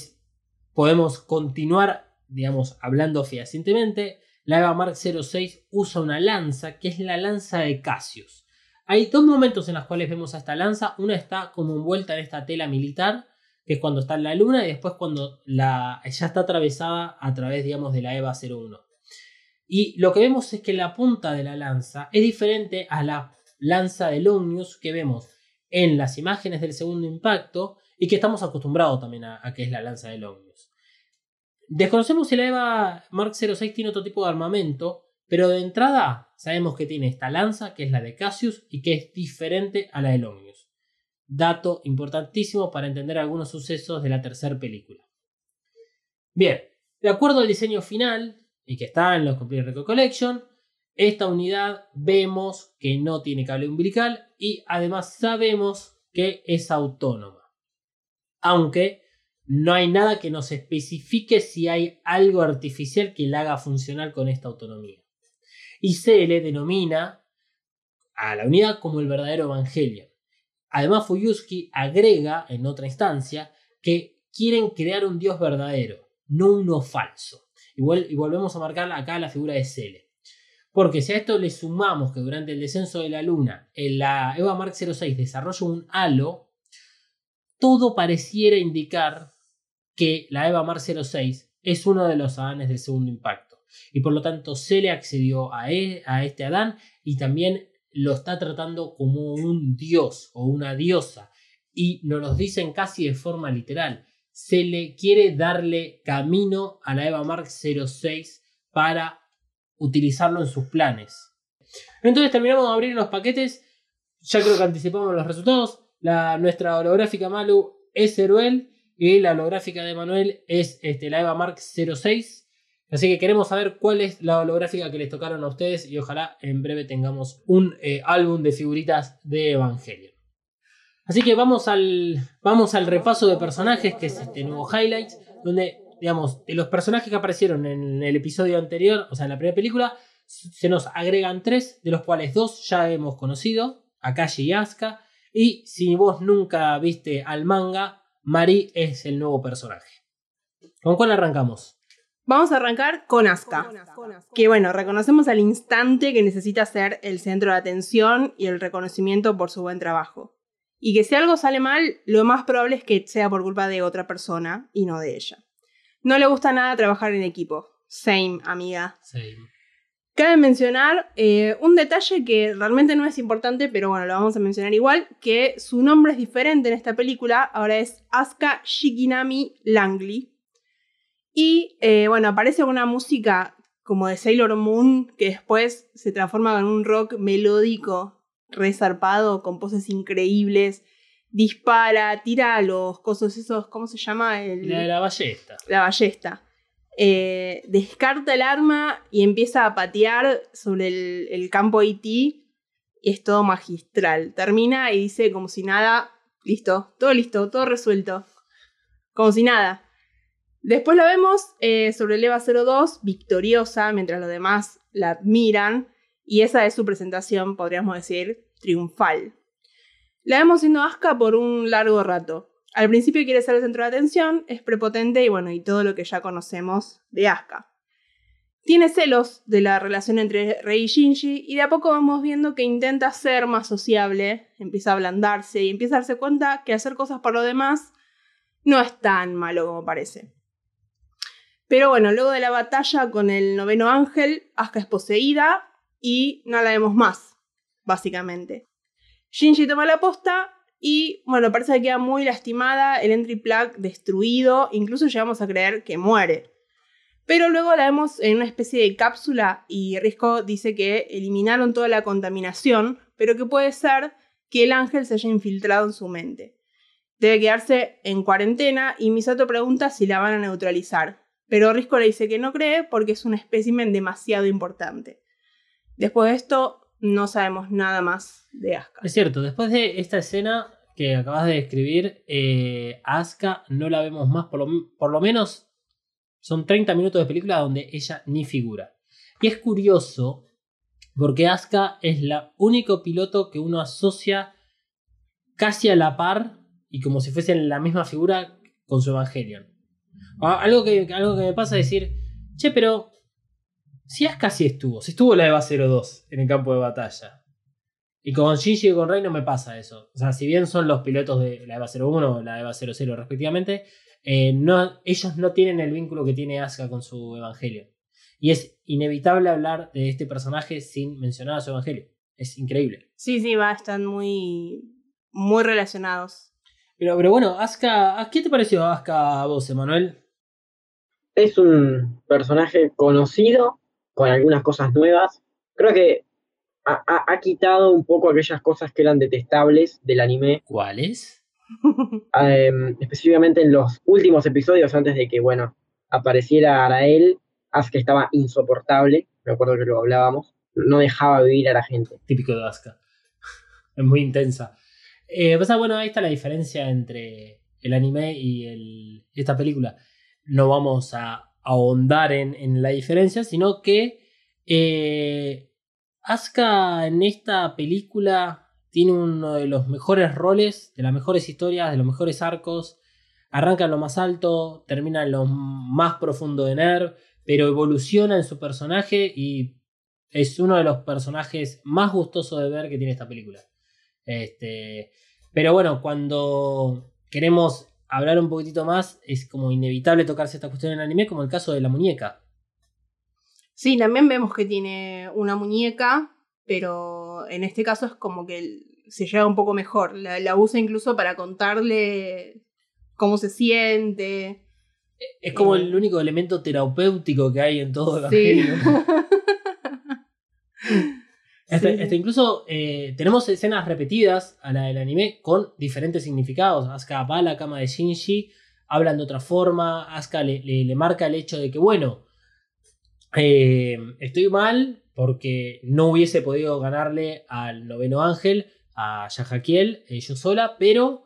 podemos continuar, digamos, hablando fehacientemente, la EVA Mark 06 usa una lanza que es la lanza de Cassius. Hay dos momentos en los cuales vemos a esta lanza. Una está como envuelta en esta tela militar, que es cuando está en la luna, y después cuando la, ya está atravesada a través, digamos, de la EVA 01. Y lo que vemos es que la punta de la lanza es diferente a la lanza de Omnius que vemos en las imágenes del segundo impacto y que estamos acostumbrados también a, a que es la lanza de Omnius. Desconocemos si la EVA Mark 06 tiene otro tipo de armamento, pero de entrada sabemos que tiene esta lanza, que es la de Cassius, y que es diferente a la de Omnius. Dato importantísimo para entender algunos sucesos de la tercera película. Bien, de acuerdo al diseño final, y que está en los Complete Record Collection, esta unidad vemos que no tiene cable umbilical y además sabemos que es autónoma. Aunque no hay nada que nos especifique si hay algo artificial que la haga funcionar con esta autonomía. Y se denomina a la unidad como el verdadero Evangelion. Además, Fuyuski agrega en otra instancia que quieren crear un dios verdadero, no uno falso. Vuel- y volvemos a marcar acá la figura de Cele. Porque si a esto le sumamos que durante el descenso de la luna, en la EVA Mark 06 desarrolla un halo, todo pareciera indicar que la EVA Mark 06 es uno de los Adanes del segundo impacto. Y por lo tanto Cele accedió a, e- este Adán y también lo está tratando como un dios o una diosa. Y nos lo dicen casi de forma literal. Se le quiere darle camino a la EVA Mark 06 para utilizarlo en sus planes. Entonces terminamos de abrir los paquetes. Ya creo que anticipamos los resultados. La, nuestra holográfica Malu es Heruel. Y la holográfica de Manuel es este, la Eva Mark 06. Así que queremos saber cuál es la holográfica que les tocaron a ustedes y ojalá en breve tengamos un eh, álbum de figuritas de Evangelion. Así que vamos al, vamos al repaso de personajes, que es este nuevo highlights, donde, digamos, de los personajes que aparecieron en el episodio anterior, o sea, en la primera película, se nos agregan tres, de los cuales dos ya hemos conocido, Akashi y Asuka. Y si vos nunca viste al manga, Mari es el nuevo personaje. ¿Con cuál arrancamos? Vamos a arrancar con Asuka. Que bueno, reconocemos al instante que necesita ser el centro de atención y el reconocimiento por su buen trabajo. Y que si algo sale mal, lo más probable es que sea por culpa de otra persona y no de ella. No le gusta nada trabajar en equipo. Same, amiga. Sí. Cabe mencionar eh, un detalle que realmente no es importante, pero bueno, lo vamos a mencionar igual, que su nombre es diferente en esta película, ahora es Asuka Shikinami Langley. Y eh, bueno, aparece una música como de Sailor Moon, que después se transforma en un rock melódico, resarpado, con poses increíbles. Dispara, tira los cosos esos, ¿cómo se llama? El, La ballesta. la ballesta. Eh, descarta el arma y empieza a patear sobre el, campo IT. Y es todo magistral. Termina y dice como si nada, listo, todo listo, todo resuelto. Como si nada. Después la vemos eh, sobre el EVA 02, victoriosa, mientras los demás la admiran. Y esa es su presentación, podríamos decir, triunfal. La vemos siendo Asuka por un largo rato. Al principio quiere ser el centro de atención, es prepotente y bueno, y todo lo que ya conocemos de Asuka. Tiene celos de la relación entre Rei y Shinji y de a poco vamos viendo que intenta ser más sociable, empieza a ablandarse y empieza a darse cuenta que hacer cosas por los demás no es tan malo como parece. Pero bueno, luego de la batalla con el noveno ángel, Asuka es poseída y no la vemos más, básicamente. Shinji toma la posta y bueno, parece que queda muy lastimada, el entry plug destruido, incluso llegamos a creer que muere. Pero luego la vemos en una especie de cápsula y Risco dice que eliminaron toda la contaminación, pero que puede ser que el ángel se haya infiltrado en su mente. Debe quedarse en cuarentena y Misato pregunta si la van a neutralizar, pero Risco le dice que no cree porque es un espécimen demasiado importante. Después de esto, no sabemos nada más de Asuka. Es cierto, después de esta escena que acabas de describir, eh, Asuka no la vemos más, por lo, por lo menos son 30 minutos de película donde ella ni figura. Y es curioso porque Asuka es la único piloto que uno asocia casi a la par y como si fuesen la misma figura con su Evangelion. Ah, Algo que, algo que me pasa es decir, che, pero si Asuka sí estuvo, si estuvo la EVA 02 en el campo de batalla. Y con Shinji y con Rey no me pasa eso. O sea, si bien son los pilotos de la EVA 01 o la EVA 00 respectivamente, eh, no, ellos no tienen el vínculo que tiene Asuka con su Evangelio. Y es inevitable hablar de este personaje sin mencionar a su Evangelio. Es increíble. Sí, sí, va, están muy, muy relacionados. Pero, pero bueno, Asuka, ¿qué te pareció Asuka a vos, Emanuel? Es un personaje conocido, con algunas cosas nuevas. Creo que ha, ha- ha quitado un poco aquellas cosas que eran detestables del anime, ¿Cuáles? em, específicamente en los últimos episodios, antes de que, bueno, apareciera Arael, Asuka estaba insoportable, me acuerdo que lo hablábamos, no dejaba vivir a la gente. Típico de Asuka. es muy intensa. Eh, pasa, bueno, ahí está la diferencia entre el anime y el- esta película. No vamos a ahondar en, en la diferencia, sino que eh, Asuka en esta película tiene uno de los mejores roles, de las mejores historias, de los mejores arcos. Arranca en lo más alto, termina en lo más profundo de Nerv, pero evoluciona en su personaje y es uno de los personajes más gustosos de ver que tiene esta película. Este, pero bueno, cuando queremos hablar un poquitito más, es como inevitable tocarse esta cuestión en el anime, como el caso de la muñeca. Sí, también vemos que tiene una muñeca, pero en este caso es como que se lleva un poco mejor. La, la usa incluso para contarle cómo se siente. Es como Eh. el único elemento terapéutico que hay en todo Sí. Este, Sí. este, incluso eh, tenemos escenas repetidas a la del anime con diferentes significados. Asuka va a la cama de Shinji hablan de otra forma. Asuka le, le- le marca el hecho de que, bueno, eh, estoy mal porque no hubiese podido ganarle al noveno ángel, a Yajaquiel, eh, yo sola, pero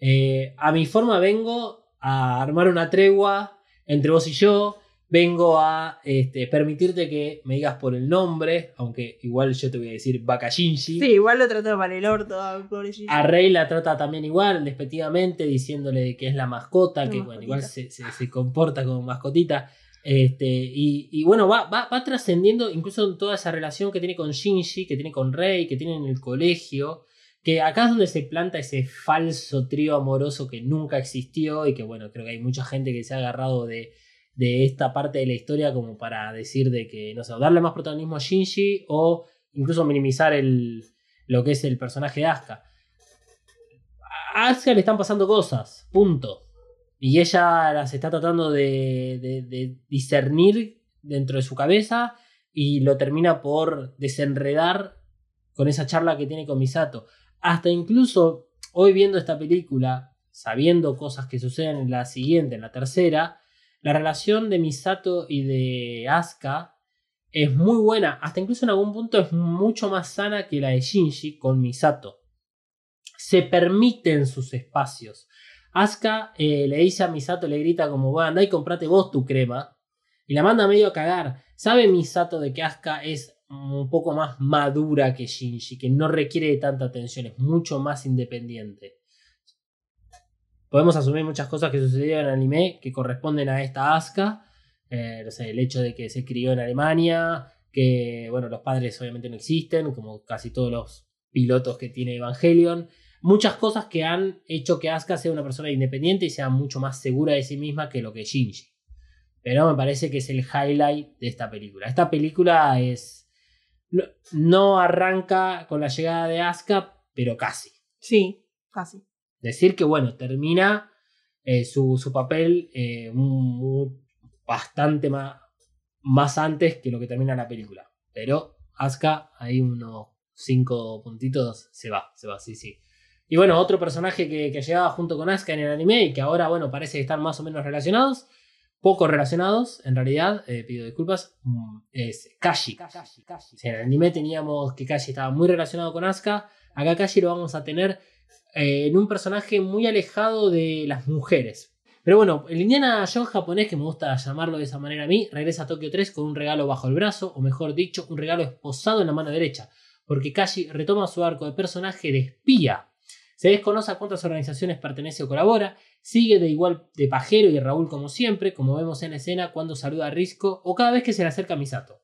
eh, a mi forma vengo a armar una tregua entre vos y yo. Vengo a este, permitirte que me digas por el nombre, aunque igual yo te voy a decir Bakashinji. Sí, igual lo trató para el orto, pobrecito. A Rey la trata también igual, despectivamente, diciéndole que es la mascota, La que mascotita. bueno, igual se, se- se comporta como mascotita. Este, y, y bueno, va, va, va trascendiendo incluso en toda esa relación que tiene con Shinji, que tiene con Rey, que tiene en el colegio. Que acá es donde se planta ese falso trío amoroso que nunca existió y que bueno, creo que hay mucha gente que se ha agarrado de, de esta parte de la historia como para decir de que, no sé, o darle más protagonismo a Shinji o incluso minimizar el, lo que es el personaje de Asuka. A Asuka le están pasando cosas, punto. Y ella las está tratando de, de- de discernir dentro de su cabeza y lo termina por desenredar con esa charla que tiene con Misato. Hasta incluso hoy viendo esta película, sabiendo cosas que suceden en la siguiente, en la tercera, la relación de Misato y de Asuka es muy buena. Hasta incluso en algún punto es mucho más sana que la de Shinji con Misato. Se permiten sus espacios. Asuka eh, le dice a Misato, le grita como, bueno, andá y comprate vos tu crema. Y la manda medio a cagar. Sabe Misato de que Asuka es un poco más madura que Shinji, que no requiere de tanta atención, es mucho más independiente. Podemos asumir muchas cosas que sucedieron en el anime que corresponden a esta Asuka. Eh, el hecho de que se crió en Alemania, que bueno, los padres obviamente no existen, como casi todos los pilotos que tiene Evangelion. Muchas cosas que han hecho que Asuka sea una persona independiente y sea mucho más segura de sí misma que lo que Shinji. Pero me parece que es el highlight de esta película. Esta película es. No, no arranca con la llegada de Asuka, pero casi. Sí, casi. Decir que, bueno, termina eh, su, su papel eh, un- bastante más, más antes que lo que termina la película. Pero Asuka, ahí unos cinco puntitos, se va, se va, sí, sí. Y bueno, otro personaje que, que llegaba junto con Asuka en el anime y que ahora, bueno, parece estar más o menos relacionados, poco relacionados, en realidad, eh, pido disculpas, mm, es Kashi. Si en el anime teníamos que Kashi estaba muy relacionado con Asuka, acá Kashi lo vamos a tener eh, en un personaje muy alejado de las mujeres. Pero bueno, el Indiana Jones japonés, que me gusta llamarlo de esa manera a mí, regresa a Tokio 3 con un regalo bajo el brazo, o mejor dicho, un regalo esposado en la mano derecha, porque Kashi retoma su arco de personaje de espía. Se desconoce a cuántas organizaciones pertenece o colabora, sigue de igual de pajero y Raúl como siempre, como vemos en la escena cuando saluda a Risco o cada vez que se le acerca a Misato.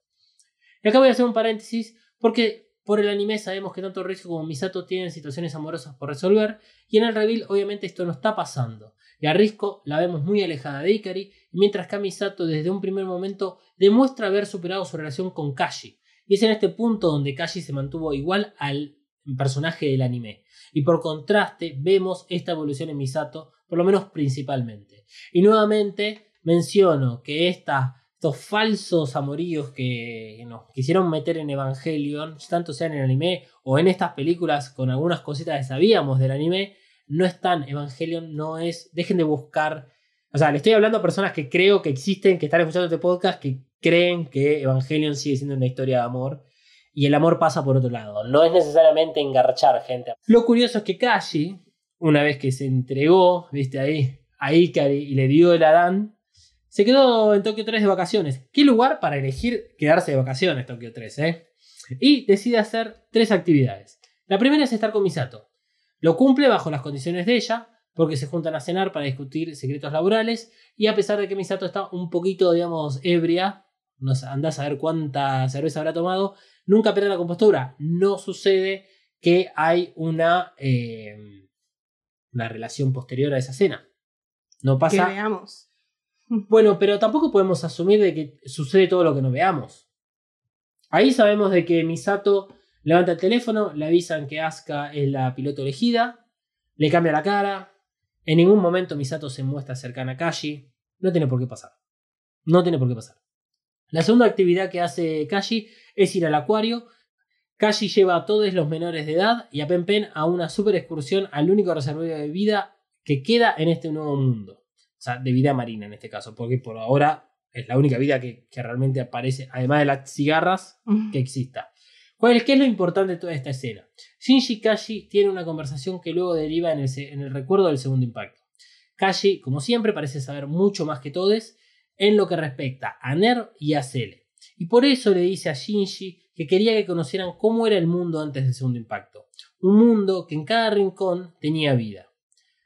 Y acá voy a hacer un paréntesis porque por el anime sabemos que tanto Risco como Misato tienen situaciones amorosas por resolver y en el reveal obviamente esto no está pasando. Y a Risco la vemos muy alejada de Ikari, mientras que a Misato desde un primer momento demuestra haber superado su relación con Kashi. Y es en este punto donde Kashi se mantuvo igual al personaje del anime. Y por contraste vemos esta evolución en Misato, por lo menos principalmente. Y nuevamente menciono que esta, estos falsos amoríos que nos quisieron meter en Evangelion, tanto sea en el anime o en estas películas con algunas cositas que sabíamos del anime, no están. Evangelion no es. Dejen de buscar. O sea, le estoy hablando a personas que creo que existen, que están escuchando este podcast, que creen que Evangelion sigue siendo una historia de amor. Y el amor pasa por otro lado. No es necesariamente engarchar gente. Lo curioso es que Kashi, una vez que se entregó, viste ahí, a Ikari y le dio el Adán, se quedó en Tokio 3 de vacaciones. ¿Qué lugar para elegir quedarse de vacaciones Tokio 3, eh? Y decide hacer tres actividades. La primera es estar con Misato. Lo cumple bajo las condiciones de ella, porque se juntan a cenar para discutir secretos laborales, y a pesar de que Misato está un poquito, digamos, ebria, no andás a ver cuánta cerveza habrá tomado, nunca pierde la compostura. No sucede que hay una, eh, una relación posterior a esa cena. No Que pasa. veamos. Bueno, pero tampoco podemos asumir de que sucede todo lo que no veamos. Ahí sabemos de que Misato levanta el teléfono, le avisan que Asuka es la piloto elegida, le cambia la cara. En ningún momento Misato se muestra cercana a Kashi. No tiene por qué pasar. No tiene por qué pasar. La segunda actividad que hace Kashi es ir al acuario. Kashi lleva a todos los menores de edad y a Pen Pen a una super excursión al único reservorio de vida que queda en este nuevo mundo. O sea, de vida marina en este caso, porque por ahora es la única vida que, que realmente aparece, además de las cigarras, que exista. ¿Cuál ¿Qué es lo importante de toda esta escena? Shinji y Kashi tienen una conversación que luego deriva en el, en el recuerdo del segundo impacto. Kashi, como siempre, parece saber mucho más que todos en lo que respecta a Ner y a Cele. Y por eso le dice a Shinji que quería que conocieran cómo era el mundo antes del segundo impacto. Un mundo que en cada rincón tenía vida.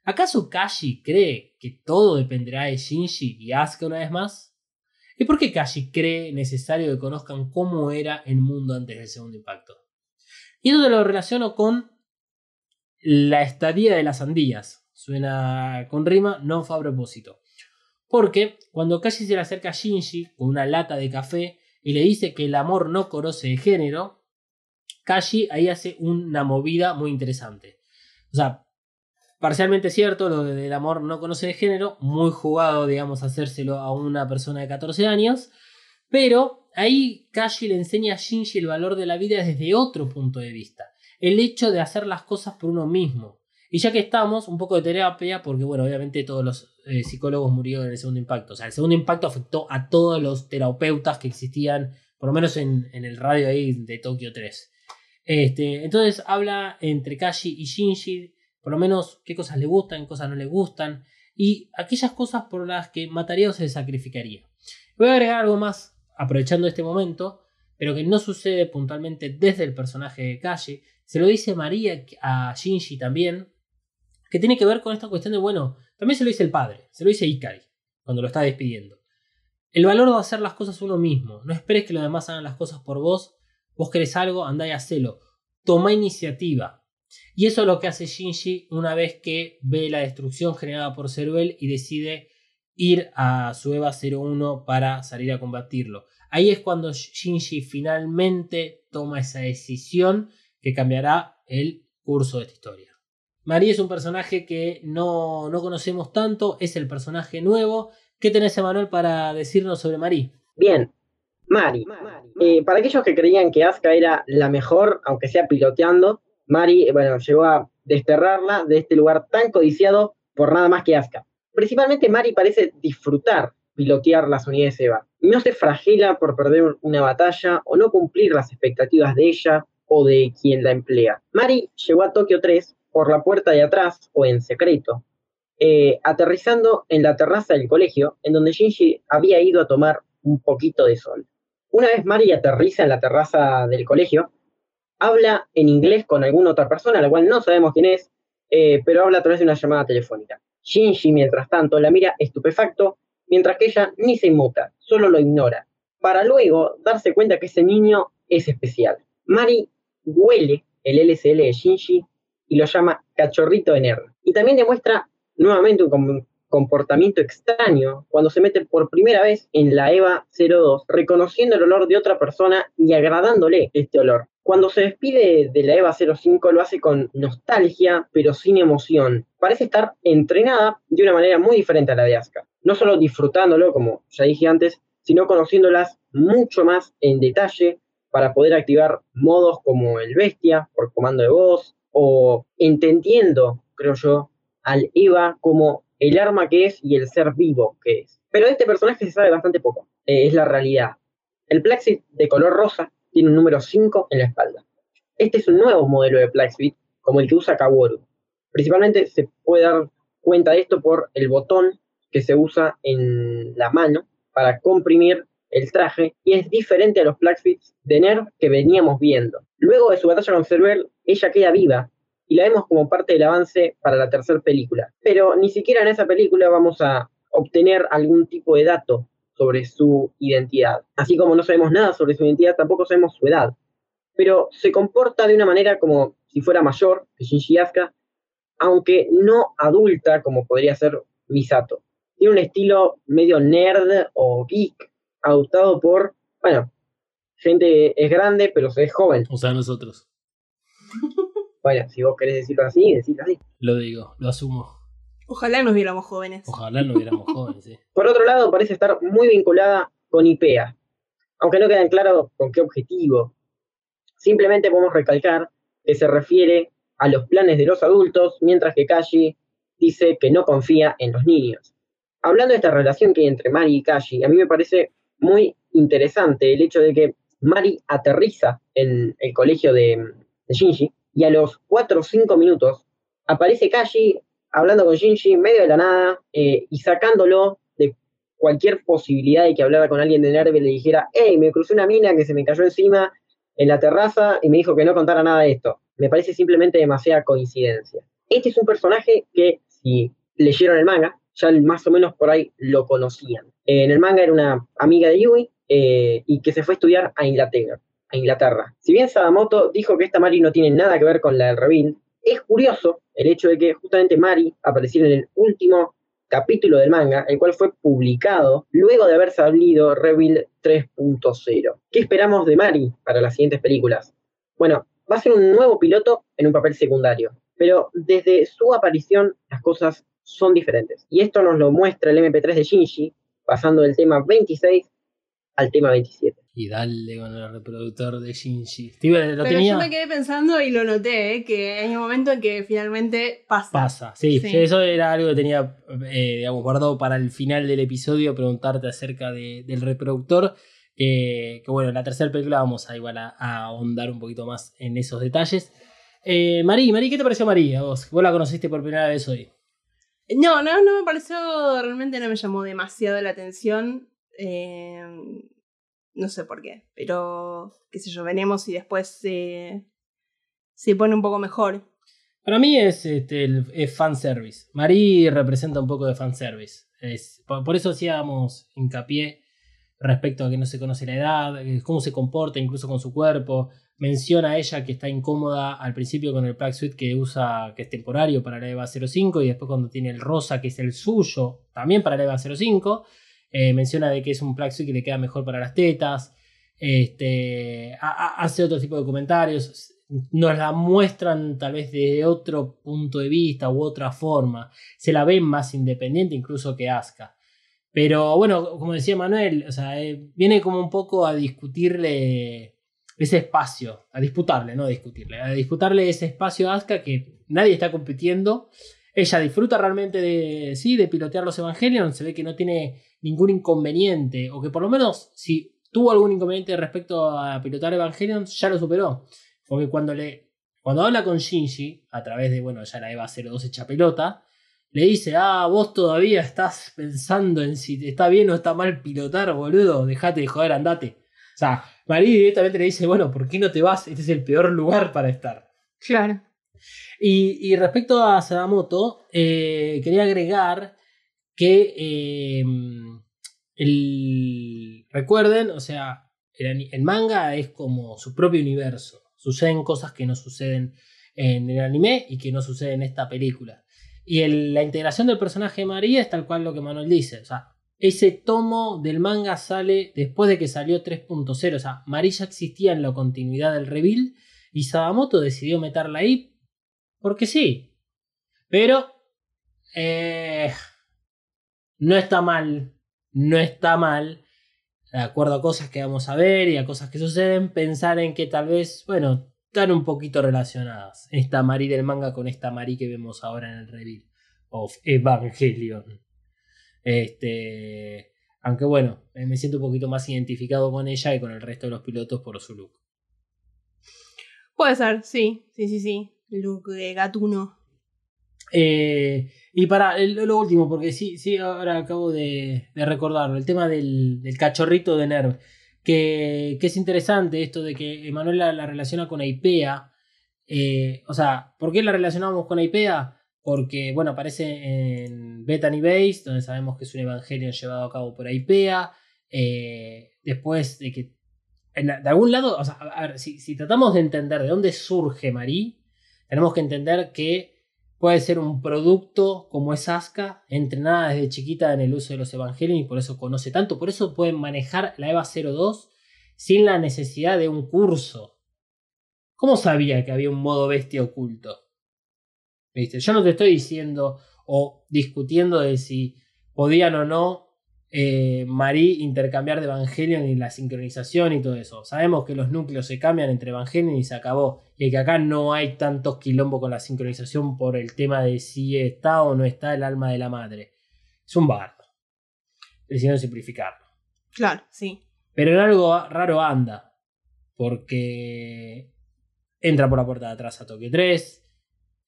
¿Acaso Kashi cree que todo dependerá de Shinji y Asuka una vez más? ¿Y por qué Kashi cree necesario que conozcan cómo era el mundo antes del segundo impacto? Y esto te lo relaciono con la estadía de las sandías. Suena con rima, no fue a propósito. Porque cuando Kashi se le acerca a Shinji con una lata de café y le dice que el amor no conoce de género, Kashi ahí hace una movida muy interesante. O sea, parcialmente cierto, lo del amor no conoce de género, muy jugado, digamos, hacérselo a una persona de 14 años, pero ahí Kashi le enseña a Shinji el valor de la vida desde otro punto de vista, el hecho de hacer las cosas por uno mismo. Y ya que estamos, un poco de terapia, porque bueno, obviamente todos los eh, psicólogos murieron en el segundo impacto. O sea, el segundo impacto afectó a todos los terapeutas que existían, por lo menos en, en el radio ahí de Tokio 3. Este, entonces habla entre Kashi y Shinji, por lo menos qué cosas le gustan, qué cosas no le gustan, y aquellas cosas por las que mataría o se sacrificaría. Voy a agregar algo más, aprovechando este momento, pero que no sucede puntualmente desde el personaje de Kashi. Se lo dice María a Shinji también, que tiene que ver con esta cuestión de, bueno, también se lo dice el padre, se lo dice Ikari, cuando lo está despidiendo. El valor de hacer las cosas uno mismo. No esperes que los demás hagan las cosas por vos. Vos querés algo, andá y hacelo. Toma iniciativa. Y eso es lo que hace Shinji una vez que ve la destrucción generada por Ceruel y decide ir a su EVA 01 para salir a combatirlo. Ahí es cuando Shinji finalmente toma esa decisión que cambiará el curso de esta historia. Marie es un personaje que no, no conocemos tanto, es el personaje nuevo. ¿Qué tenés, Emanuel, para decirnos sobre Marie? Bien, Mari. Eh, para aquellos que creían que Asuka era la mejor, aunque sea piloteando, Mari, bueno, llegó a desterrarla de este lugar tan codiciado por nada más que Asuka. Principalmente Mari parece disfrutar pilotear las unidades EVA. No se fragila por perder una batalla o no cumplir las expectativas de ella o de quien la emplea. Mari llegó a Tokio 3 por la puerta de atrás o en secreto, eh, aterrizando en la terraza del colegio, en donde Shinji había ido a tomar un poquito de sol. Una vez Mari aterriza en la terraza del colegio, habla en inglés con alguna otra persona, la cual no sabemos quién es, eh, pero habla a través de una llamada telefónica. Shinji, mientras tanto, la mira estupefacto, mientras que ella ni se inmuta, solo lo ignora, para luego darse cuenta que ese niño es especial. Mari huele el LSL de Shinji y lo llama cachorrito de nerd. Y también demuestra nuevamente un com- comportamiento extraño cuando se mete por primera vez en la EVA 02, reconociendo el olor de otra persona y agradándole este olor. Cuando se despide de la EVA 05 lo hace con nostalgia, pero sin emoción. Parece estar entrenada de una manera muy diferente a la de Asuka. No solo disfrutándolo, como ya dije antes, sino conociéndolas mucho más en detalle para poder activar modos como el bestia por comando de voz o entendiendo, creo yo, al Eva como el arma que es y el ser vivo que es. Pero de este personaje se sabe bastante poco, eh, es la realidad. El Plaxit de color rosa tiene un número 5 en la espalda. Este es un nuevo modelo de Plaxit, como el que usa Kaworu. Principalmente se puede dar cuenta de esto por el botón que se usa en la mano para comprimir el traje y es diferente a los Plaxits de Nerf que veníamos viendo. Luego de su batalla con Cerber, ella queda viva y la vemos como parte del avance para la tercera película. Pero ni siquiera en esa película vamos a obtener algún tipo de dato sobre su identidad. Así como no sabemos nada sobre su identidad, tampoco sabemos su edad. Pero se comporta de una manera como si fuera mayor que Shinji Asuka, aunque no adulta como podría ser Misato. Tiene un estilo medio nerd o geek, adoptado por, bueno, gente es grande, pero se es joven. O sea, nosotros. Bueno, si vos querés decirlo así, decirlo así. Lo digo, lo asumo. Ojalá nos viéramos jóvenes. Ojalá no hubiéramos jóvenes, sí. Por otro lado, parece estar muy vinculada con IPEA, aunque no queda en claro con qué objetivo. Simplemente podemos recalcar que se refiere a los planes de los adultos, mientras que Kashi dice que no confía en los niños. hablando de esta relación que hay entre Mari y Kashi, a mí me parece muy interesante el hecho de que Mari aterriza en el colegio de, de Shinji y a los 4 o 5 minutos aparece Kashi hablando con Shinji en medio de la nada eh, y sacándolo de cualquier posibilidad de que hablara con alguien de Nerve y le dijera, hey, me crucé una mina que se me cayó encima en la terraza y me dijo que no contara nada de esto. Me parece simplemente demasiada coincidencia. Este es un personaje que, si leyeron el manga, ya más o menos por ahí lo conocían. en el manga era una amiga de Yui eh, y que se fue a estudiar a Inglaterra, a Inglaterra. Si bien Sadamoto dijo que esta Mari no tiene nada que ver con la del Rebuild, es curioso el hecho de que justamente Mari apareciera en el último capítulo del manga, el cual fue publicado luego de haber salido Rebuild 3.0. ¿Qué esperamos de Mari para las siguientes películas? Bueno, va a ser un nuevo piloto en un papel secundario, pero desde su aparición las cosas son diferentes. Y esto nos lo muestra el MP3 de Shinji, pasando del tema 26 al tema 27. Y dale con el reproductor de Shinji. Steve, lo Pero tenía. yo me quedé pensando y lo noté, ¿eh? que hay un momento en que finalmente pasa. Pasa, sí, eso era algo que tenía, eh, digamos, guardado para el final del episodio, preguntarte acerca de- del reproductor. eh, que bueno, en la tercera película vamos a igual a, a ahondar un poquito más en esos detalles. Eh, Mari, ¿qué te pareció Mari a vos? Vos la conociste por primera vez hoy. No, no, no me pareció, realmente no me llamó demasiado la atención. Eh, no sé por qué, pero qué sé yo, veremos si después se, se pone un poco mejor. Para mí es, este, el, fanservice. Marí representa un poco de fanservice. Es, por, por eso hacíamos hincapié respecto a que no se conoce la edad, eh, cómo se comporta incluso con su cuerpo. Menciona a ella que está incómoda al principio con el Black Suit que usa, que es temporario para la EVA 05, y después cuando tiene el rosa, que es el suyo, también para la EVA 05. Eh, menciona de que es un Black Suit que le queda mejor para las tetas. Este, ha- ha- hace otro tipo de comentarios nos la muestran tal vez de otro punto de vista u otra forma. Se la ven más independiente incluso que Asuka. Pero bueno, como decía Manuel, o sea, eh, viene como un poco a discutirle ese espacio, a disputarle, no a discutirle, a disputarle ese espacio a Asuka que nadie está compitiendo. Ella disfruta realmente de, sí, de pilotear los Evangelion, se ve que no tiene ningún inconveniente, o que por lo menos si tuvo algún inconveniente respecto a pilotar Evangelion, ya lo superó. Porque cuando le. Cuando habla con Shinji, a través de, bueno, ya la Eva 02 hecha pelota, le dice, ah, vos todavía estás pensando en si está bien o está mal pilotar, boludo, dejate de joder, andate. O sea, Marí directamente le dice, bueno, ¿por qué no te vas? Este es el peor lugar para estar. Claro. Y, y respecto a Sadamoto, eh, quería agregar que eh, el, recuerden, o sea, el, manga es como su propio universo. Suceden cosas que no suceden en el anime y que no suceden en esta película. Y la integración del personaje de María es tal cual lo que Manuel dice. O sea, ese tomo del manga sale después de que salió 3.0. O sea, María ya existía en la continuidad del reveal y Sadamoto decidió meterla ahí porque sí. Pero eh, no está mal. No está mal. De acuerdo a cosas que vamos a ver y a cosas que suceden, pensar en que tal vez, bueno, están un poquito relacionadas. Esta Mari del manga con esta Mari que vemos ahora en el reveal of Evangelion. Este. Aunque bueno, eh, me siento un poquito más identificado con ella y con el resto de los pilotos por su look. Puede ser, sí, sí, sí, sí. Look de gatuno. Eh, y para lo último, porque sí, sí, ahora acabo de, recordarlo, el tema del, cachorrito de Nerv, que, es interesante esto de que Emanuel la, la relaciona con Aipea. Eh, o sea, ¿por qué la relacionamos con Aipea? Porque, bueno, aparece en Bethany Base, donde sabemos que es un evangelio llevado a cabo por Aipea. Eh, después de que, de algún lado, si, si tratamos de entender de dónde surge Marí, tenemos que entender que puede ser un producto como es Asuka, entrenada desde chiquita en el uso de los evangelios y por eso conoce tanto. Por eso pueden manejar la EVA 02 sin la necesidad de un curso. ¿Cómo sabía que había un modo bestia oculto? ¿Viste? Yo no te estoy diciendo o discutiendo de si podían o no eh, Marí intercambiar de Evangelion y la sincronización y todo eso. Sabemos que los núcleos se cambian entre Evangelion y se acabó. Y que acá no hay tantos quilombo con la sincronización por el tema de si está o no está el alma de la madre. Es un bardo. decidieron simplificarlo. Claro, sí. Pero en algo raro anda. Porque entra por la puerta de atrás a Tokio 3.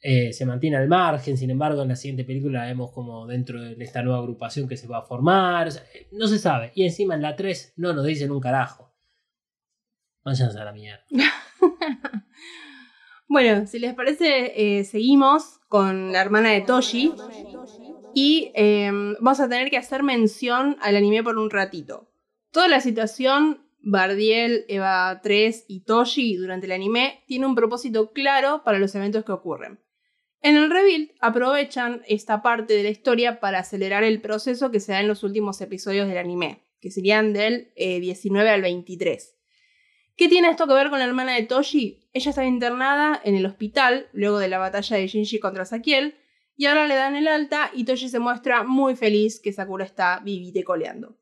Eh, se mantiene al margen, sin embargo, en la siguiente película la vemos como dentro de esta nueva agrupación que se va a formar. eh, no se sabe. Y encima en la 3 no nos dicen un carajo. Váyanse a la mierda. Bueno, si les parece, eh, seguimos con la hermana de Toshi. Y eh, vamos a tener que hacer mención al anime por un ratito. Toda la situación, Bardiel, Eva 3 y Toshi durante el anime tiene un propósito claro para los eventos que ocurren. En el rebuild aprovechan esta parte de la historia para acelerar el proceso que se da en los últimos episodios del anime, que serían del eh, 19 al 23. ¿Qué tiene esto que ver con la hermana de Toshi? Ella estaba internada en el hospital luego de la batalla de Shinji contra Sakiel y ahora le dan el alta y Toshi se muestra muy feliz que Sakura está vivita y coleando.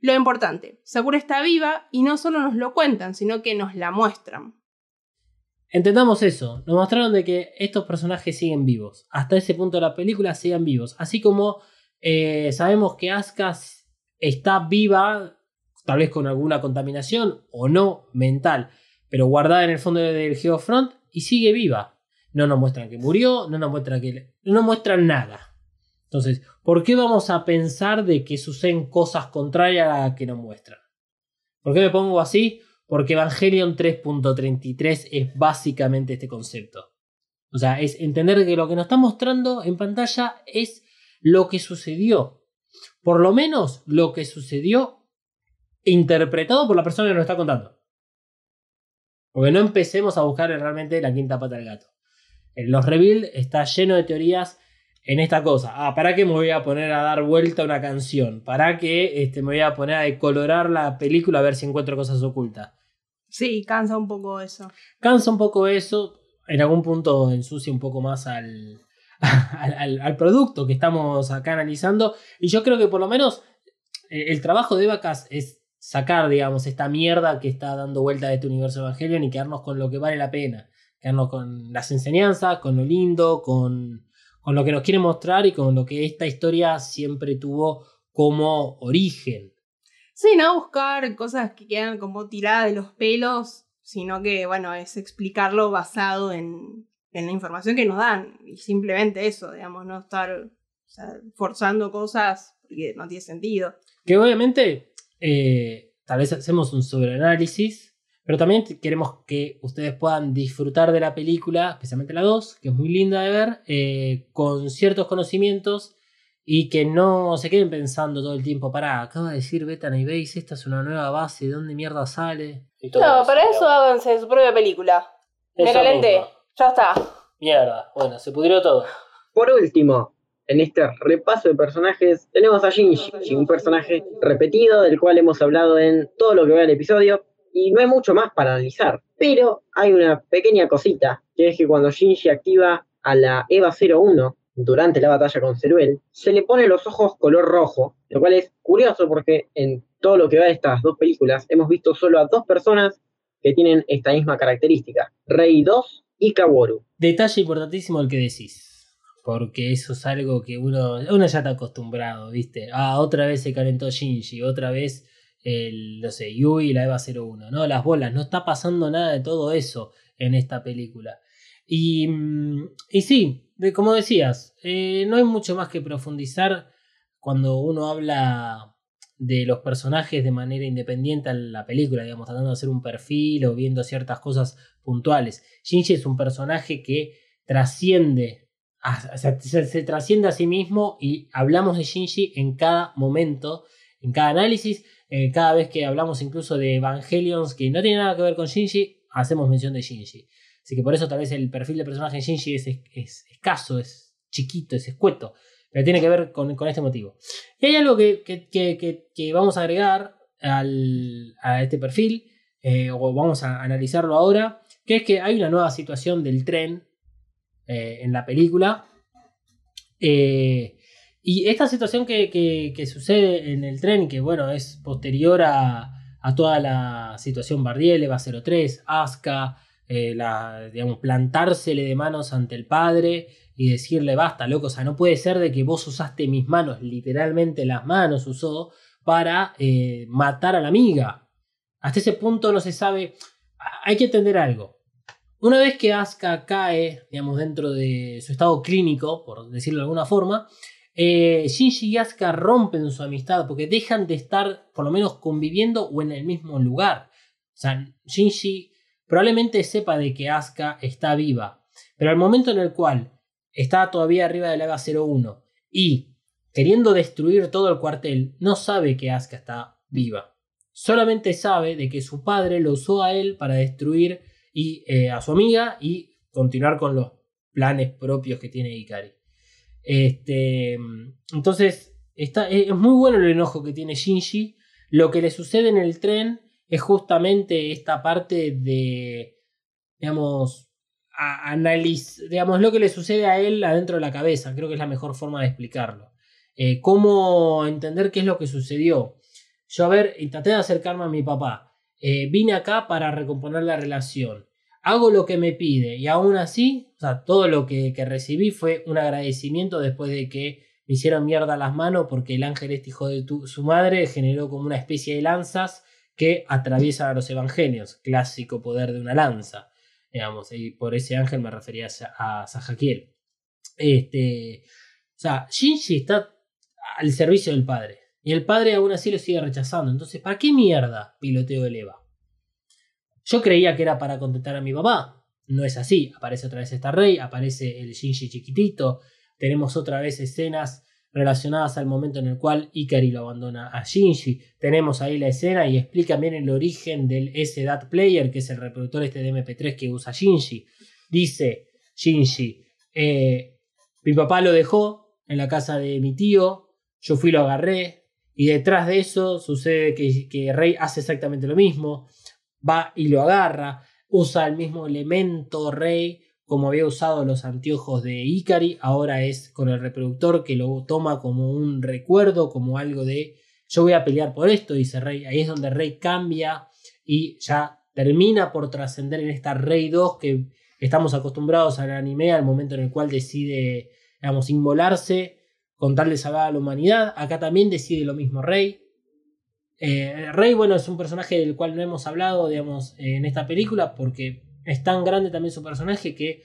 Lo importante, Sakura está viva y no solo nos lo cuentan, sino que nos la muestran. Entendamos eso. Nos mostraron de que estos personajes siguen vivos. Hasta ese punto de la película siguen vivos. Así como eh, sabemos que Asuka está viva, tal vez con alguna contaminación o no mental, pero guardada en el fondo del Geofront y sigue viva. No nos muestran que murió, no nos muestran que. No muestran nada. Entonces, ¿por qué vamos a pensar de que suceden cosas contrarias a las que nos muestran? ¿Por qué me pongo así? Porque Evangelion 3.33 es básicamente este concepto. O sea, es entender que lo que nos está mostrando en pantalla es lo que sucedió. Por lo menos lo que sucedió interpretado por la persona que nos está contando. Porque no empecemos a buscar realmente la quinta pata del gato. Los reveal está lleno de teorías en esta cosa. Ah, ¿para qué me voy a poner a dar vuelta una canción? ¿Para qué este, me voy a poner a decolorar la película a ver si encuentro cosas ocultas? Sí, cansa un poco eso. Cansa un poco eso. En algún punto ensucia un poco más al, al, al- producto que estamos acá analizando. Y yo creo que por lo menos eh, el trabajo de Vacas es sacar, digamos, esta mierda que está dando vuelta de este universo Evangelion y quedarnos con lo que vale la pena. Quedarnos con las enseñanzas, con lo lindo, con, con lo que nos quiere mostrar y con lo que esta historia siempre tuvo como origen. Sí, no buscar cosas que quedan como tiradas de los pelos, sino que, bueno, es explicarlo basado en, en la información que nos dan. Y simplemente eso, digamos, no estar forzando cosas porque no tiene sentido. Que obviamente, eh, tal vez hacemos un sobreanálisis, pero también queremos que ustedes puedan disfrutar de la película, especialmente la 2, que es muy linda de ver, eh, con ciertos conocimientos y que no se queden pensando todo el tiempo, para, acaba de decir Betan y Base, esta es una nueva base, ¿de dónde mierda sale? Y todo digamos. háganse su propia película. Eso mismo. ya está. Mierda, bueno, se pudrió todo. Por último, en este repaso de personajes, tenemos a Shinji, un personaje repetido del cual hemos hablado en todo lo que va el episodio, y no hay mucho más para analizar. Pero hay una pequeña cosita, que es que cuando Shinji activa a la EVA 01 durante la batalla con Ceruel, se le pone los ojos color rojo, lo cual es curioso porque en todo lo que va de estas dos películas hemos visto solo a dos personas que tienen esta misma característica, Rei 2 y Kaworu. Detalle importantísimo el que decís. Porque eso es algo que uno, uno ya está acostumbrado, ¿viste? Ah, otra vez se calentó Shinji, otra vez el, no sé, Yui y la Eva 01, ¿no? Las bolas, no está pasando nada de todo eso en esta película. Y, mm, y sí, como decías, eh, no hay mucho más que profundizar cuando uno habla de los personajes de manera independiente a la película, digamos, tratando de hacer un perfil o viendo ciertas cosas puntuales. Shinji es un personaje que trasciende, a- se trasciende a sí mismo y hablamos de Shinji en cada momento, en cada análisis, eh, cada vez que hablamos incluso de Evangelions que no tiene nada que ver con Shinji, hacemos mención de Shinji. Así que por eso tal vez el perfil de personaje de Shinji es, es- es escaso, es chiquito, es escueto, pero tiene que ver con, con este motivo. Y hay algo que, que- que- que- vamos a agregar al- a este perfil, eh, o vamos a analizarlo ahora, que es que hay una nueva situación del tren eh, en la película. Eh, y esta situación que, que- sucede en el tren, que bueno, es posterior a, a toda la situación Bardiel, Eva 03, Asuka, eh, la, digamos, plantársele de manos ante el padre y decirle basta, loco, o sea, no puede ser de que vos usaste mis manos, literalmente las manos usó, para eh, matar a la amiga. Hasta ese punto no se sabe. Hay que entender algo. Una vez que Asuka cae, digamos, dentro de su estado clínico, por decirlo de alguna forma, eh, Shinji y Asuka rompen su amistad porque dejan de estar, por lo menos, conviviendo o en el mismo lugar. O sea, Shinji probablemente sepa de que Asuka está viva, pero al momento en el cual está todavía arriba del Aga 01 y queriendo destruir todo el cuartel, no sabe que Asuka está viva. Solamente sabe de que su padre lo usó a él para destruir y, eh, a su amiga y continuar con los planes propios que tiene Ikari. Este, entonces, está, es muy bueno el enojo que tiene Shinji. Lo que le sucede en el tren es justamente esta parte de, digamos, digamos, lo que le sucede a él adentro de la cabeza. Creo que es la mejor forma de explicarlo. Eh, cómo entender qué es lo que sucedió. Yo, a ver, traté de acercarme a mi papá. Eh, vine acá para recomponer la relación. Hago lo que me pide y aún así, o sea, todo lo que, recibí fue un agradecimiento después de que me hicieron mierda las manos porque el ángel este hijo de su madre generó como una especie de lanzas que atraviesan a los evangelios, clásico poder de una lanza, digamos, y por ese ángel me refería a Sajakiel. Este, o sea, Shinji está al servicio del padre. Y el padre aún así lo sigue rechazando. Entonces, ¿para qué mierda piloteo el Eva? Yo creía que era para contentar a mi papá. No es así. Aparece otra vez esta rey, aparece el Shinji chiquitito. Tenemos otra vez escenas relacionadas al momento en el cual Ikari lo abandona a Shinji. Tenemos ahí la escena y explica bien el origen del S-Dat Player, que es el reproductor este de MP3 que usa Shinji. Dice Shinji, eh, mi papá lo dejó en la casa de mi tío, yo fui lo agarré, y detrás de eso sucede que, Rey hace exactamente lo mismo. Va y lo agarra. Usa el mismo elemento Rey como había usado los anteojos de Ikari. Ahora es con el reproductor que lo toma como un recuerdo, como algo de yo voy a pelear por esto, dice Rey. Ahí es donde Rey cambia y ya termina por trascender en esta Rey 2 que estamos acostumbrados al anime al momento en el cual decide, digamos, inmolarse con tal de salvar a la humanidad. Acá también decide lo mismo Rey. Eh, Rey, bueno, es un personaje del cual no hemos hablado, digamos, en esta película, porque es tan grande también su personaje que,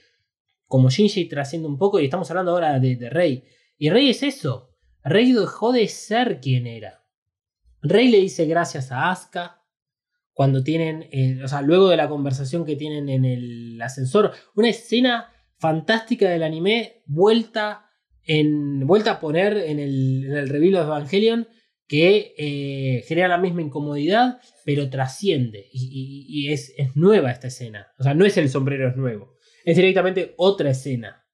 como Shinji, trasciende un poco, y estamos hablando ahora de, Rey. Y Rey es eso. Rey dejó de ser quien era. Rey le dice gracias a Asuka cuando tienen, eh, o sea, luego de la conversación que tienen en el ascensor, una escena fantástica del anime vuelta en, vuelta a poner en el, en el reveal de Evangelion que eh, genera la misma incomodidad, pero trasciende. Y, es, es, nueva esta escena. O sea, no es el sombrero nuevo. Es directamente otra escena.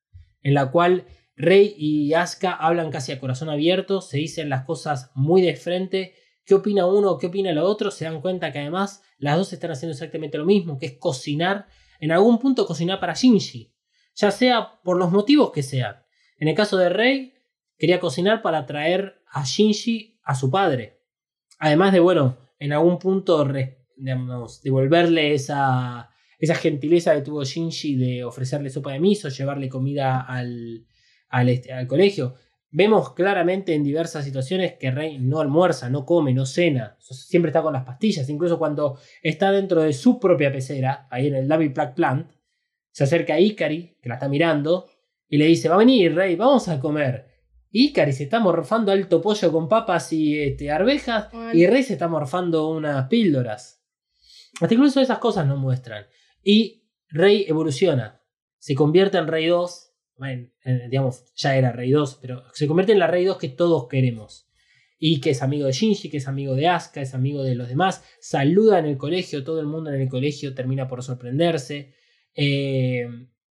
En la cual Rey y Asuka hablan casi a corazón abierto, se dicen las cosas muy de frente. ¿Qué opina uno? ¿Qué opina el otro? Se dan cuenta que además las dos están haciendo exactamente lo mismo, que es cocinar. En algún punto cocinar para Shinji. Ya sea por los motivos que sean. En el caso de Rey, quería cocinar para traer a Shinji a su padre. Además de, bueno, en algún punto devolverle esa, esa gentileza que tuvo Shinji de ofrecerle sopa de miso, llevarle comida al, al, este, colegio. Vemos claramente en diversas situaciones que Rey no almuerza, no come, no cena, siempre está con las pastillas. Incluso cuando está dentro de su propia pecera, ahí en el David Black Plant, se acerca a Ikari, que la está mirando, y le dice, va a venir, Rey, vamos a comer. Y Cari se está morfando alto pollo con papas y este, arvejas. Y Rey se está morfando unas píldoras. Hasta incluso esas cosas nos muestran. Y Rey evoluciona. Se convierte en Rey 2. Bueno, digamos, ya era Rey 2, pero se convierte en la Rey 2 que todos queremos. Y que es amigo de Shinji, que es amigo de Asuka, es amigo de los demás. Saluda en el colegio, todo el mundo en el colegio termina por sorprenderse. Eh,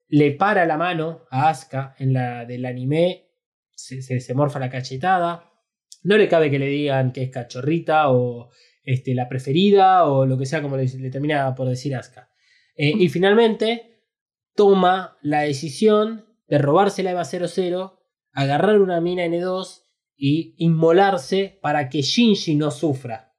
le para la mano a Asuka en la del anime, se, se, morfa la cachetada. No le cabe que le digan que es cachorrita o este, la preferida o lo que sea como le, termina por decir Asuka. Eh, y finalmente toma la decisión de robarse la EVA 00, agarrar una mina N2 y inmolarse para que Shinji no sufra.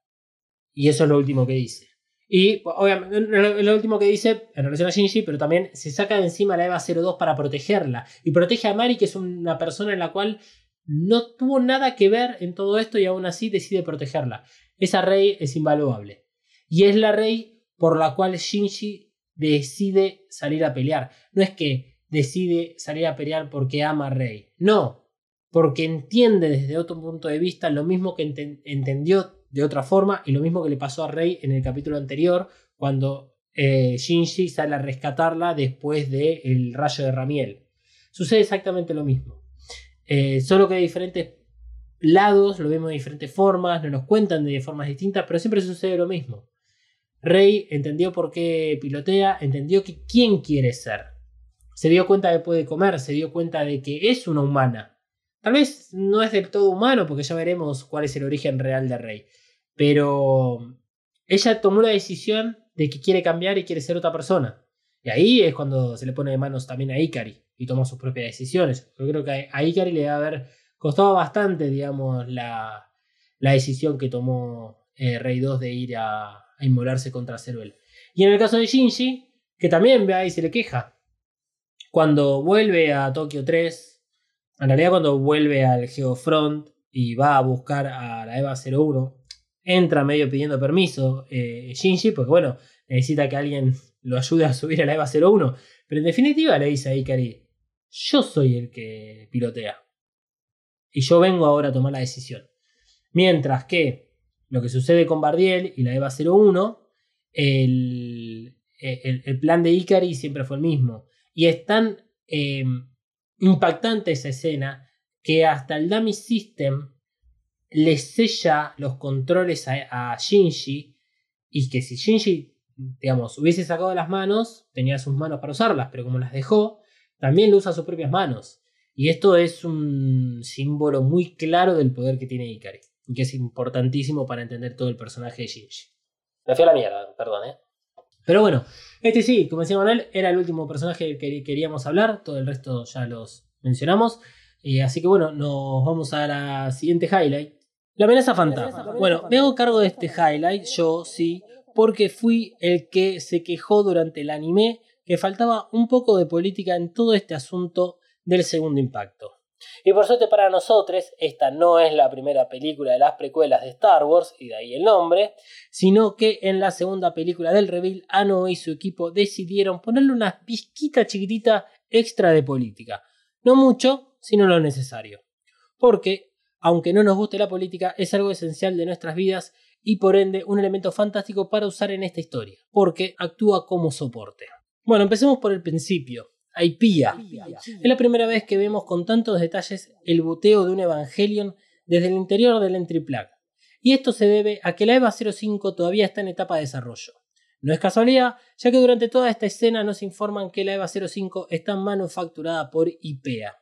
Y eso es lo último que dice. Y obviamente, lo, último que dice en relación a Shinji, pero también se saca de encima la EVA 02 para protegerla. Y protege a Mari, que es una persona en la cual no tuvo nada que ver en todo esto y aún así decide protegerla. Esa Rey es invaluable. Y es la Rey por la cual Shinji decide salir a pelear. No es que decide salir a pelear porque ama a Rey. No, porque entiende desde otro punto de vista lo mismo que entendió de otra forma y lo mismo que le pasó a Rey en el capítulo anterior cuando eh, Shinji sale a rescatarla después del rayo de Ramiel. Sucede exactamente lo mismo. Eh, solo que de diferentes lados, lo vemos de diferentes formas, no nos cuentan de formas distintas, pero siempre sucede lo mismo. Rey entendió por qué pilotea, entendió que quién quiere ser. Se dio cuenta de que puede comer, se dio cuenta de que es una humana. Tal vez no es del todo humano, porque ya veremos cuál es el origen real de Rey. Pero ella tomó la decisión de que quiere cambiar y quiere ser otra persona. Y ahí es cuando se le pone de manos también a Ikari y toma sus propias decisiones. Yo creo que a Ikari le va a haber costado bastante, digamos, la, decisión que tomó eh, Rey 2 de ir a, a inmolarse contra Ceruel. Y en el caso de Shinji, que también ve ahí se le queja. Cuando vuelve a Tokio 3, en realidad cuando vuelve al Geofront y va a buscar a la EVA 01, entra medio pidiendo permiso eh, Shinji, porque bueno, necesita que alguien lo ayude a subir a la EVA 01. Pero en definitiva le dice a Ikari, yo soy el que pilotea. Y yo vengo ahora a tomar la decisión. Mientras que lo que sucede con Bardiel y la EVA 01, el, el, plan de Ikari siempre fue el mismo. Y es tan em, impactante esa escena que hasta el Dummy System le sella los controles a, a Shinji y que si Shinji, digamos, hubiese sacado las manos, tenía sus manos para usarlas, pero como las dejó, también lo usa sus propias manos. Y esto es un símbolo muy claro del poder que tiene Ikari, y que es importantísimo para entender todo el personaje de Shinji. Me fui a la mierda, perdón, ¿eh? Pero bueno, este sí, como decía Manuel, era el último personaje que queríamos hablar, todo el resto ya los mencionamos. Y así que bueno, nos vamos a la siguiente highlight, la amenaza fantasma. Bueno, me hago cargo de este highlight, yo sí, porque fui el que se quejó durante el anime que faltaba un poco de política en todo este asunto del segundo impacto. Y por suerte para nosotros, esta no es la primera película de las precuelas de Star Wars, y de ahí el nombre, sino que en la segunda película del reveal, Ano y su equipo decidieron ponerle una pizquita chiquitita extra de política. No mucho, sino lo necesario. Porque aunque no nos guste la política, es algo esencial de nuestras vidas y por ende un elemento fantástico para usar en esta historia, porque actúa como soporte. Bueno, empecemos por el principio. Aipia. Es la primera vez que vemos con tantos detalles el buteo de un Evangelion desde el interior del entry plug. Y esto se debe a que la EVA 05 todavía está en etapa de desarrollo. No es casualidad, ya que durante toda esta escena nos informan que la EVA 05 está manufacturada por IPEA.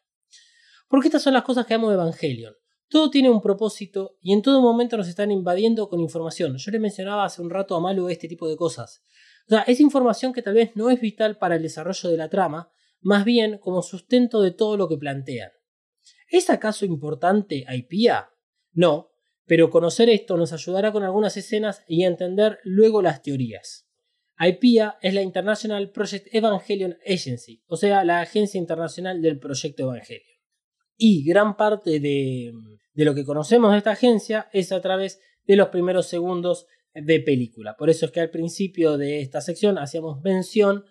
Porque estas son las cosas que amo de Evangelion. Todo tiene un propósito y en todo momento nos están invadiendo con información. Yo le mencionaba hace un rato a Malu este tipo de cosas. O sea, es información que tal vez no es vital para el desarrollo de la trama, más bien como sustento de todo lo que plantean. ¿Es acaso importante IPA? No, pero conocer esto nos ayudará con algunas escenas y entender luego las teorías. IPA es la International Project Evangelion Agency, o sea, la agencia internacional del proyecto Evangelion. Y gran parte de, de lo que conocemos de esta agencia es a través de los primeros segundos de película. Por eso es que al principio de esta sección hacíamos mención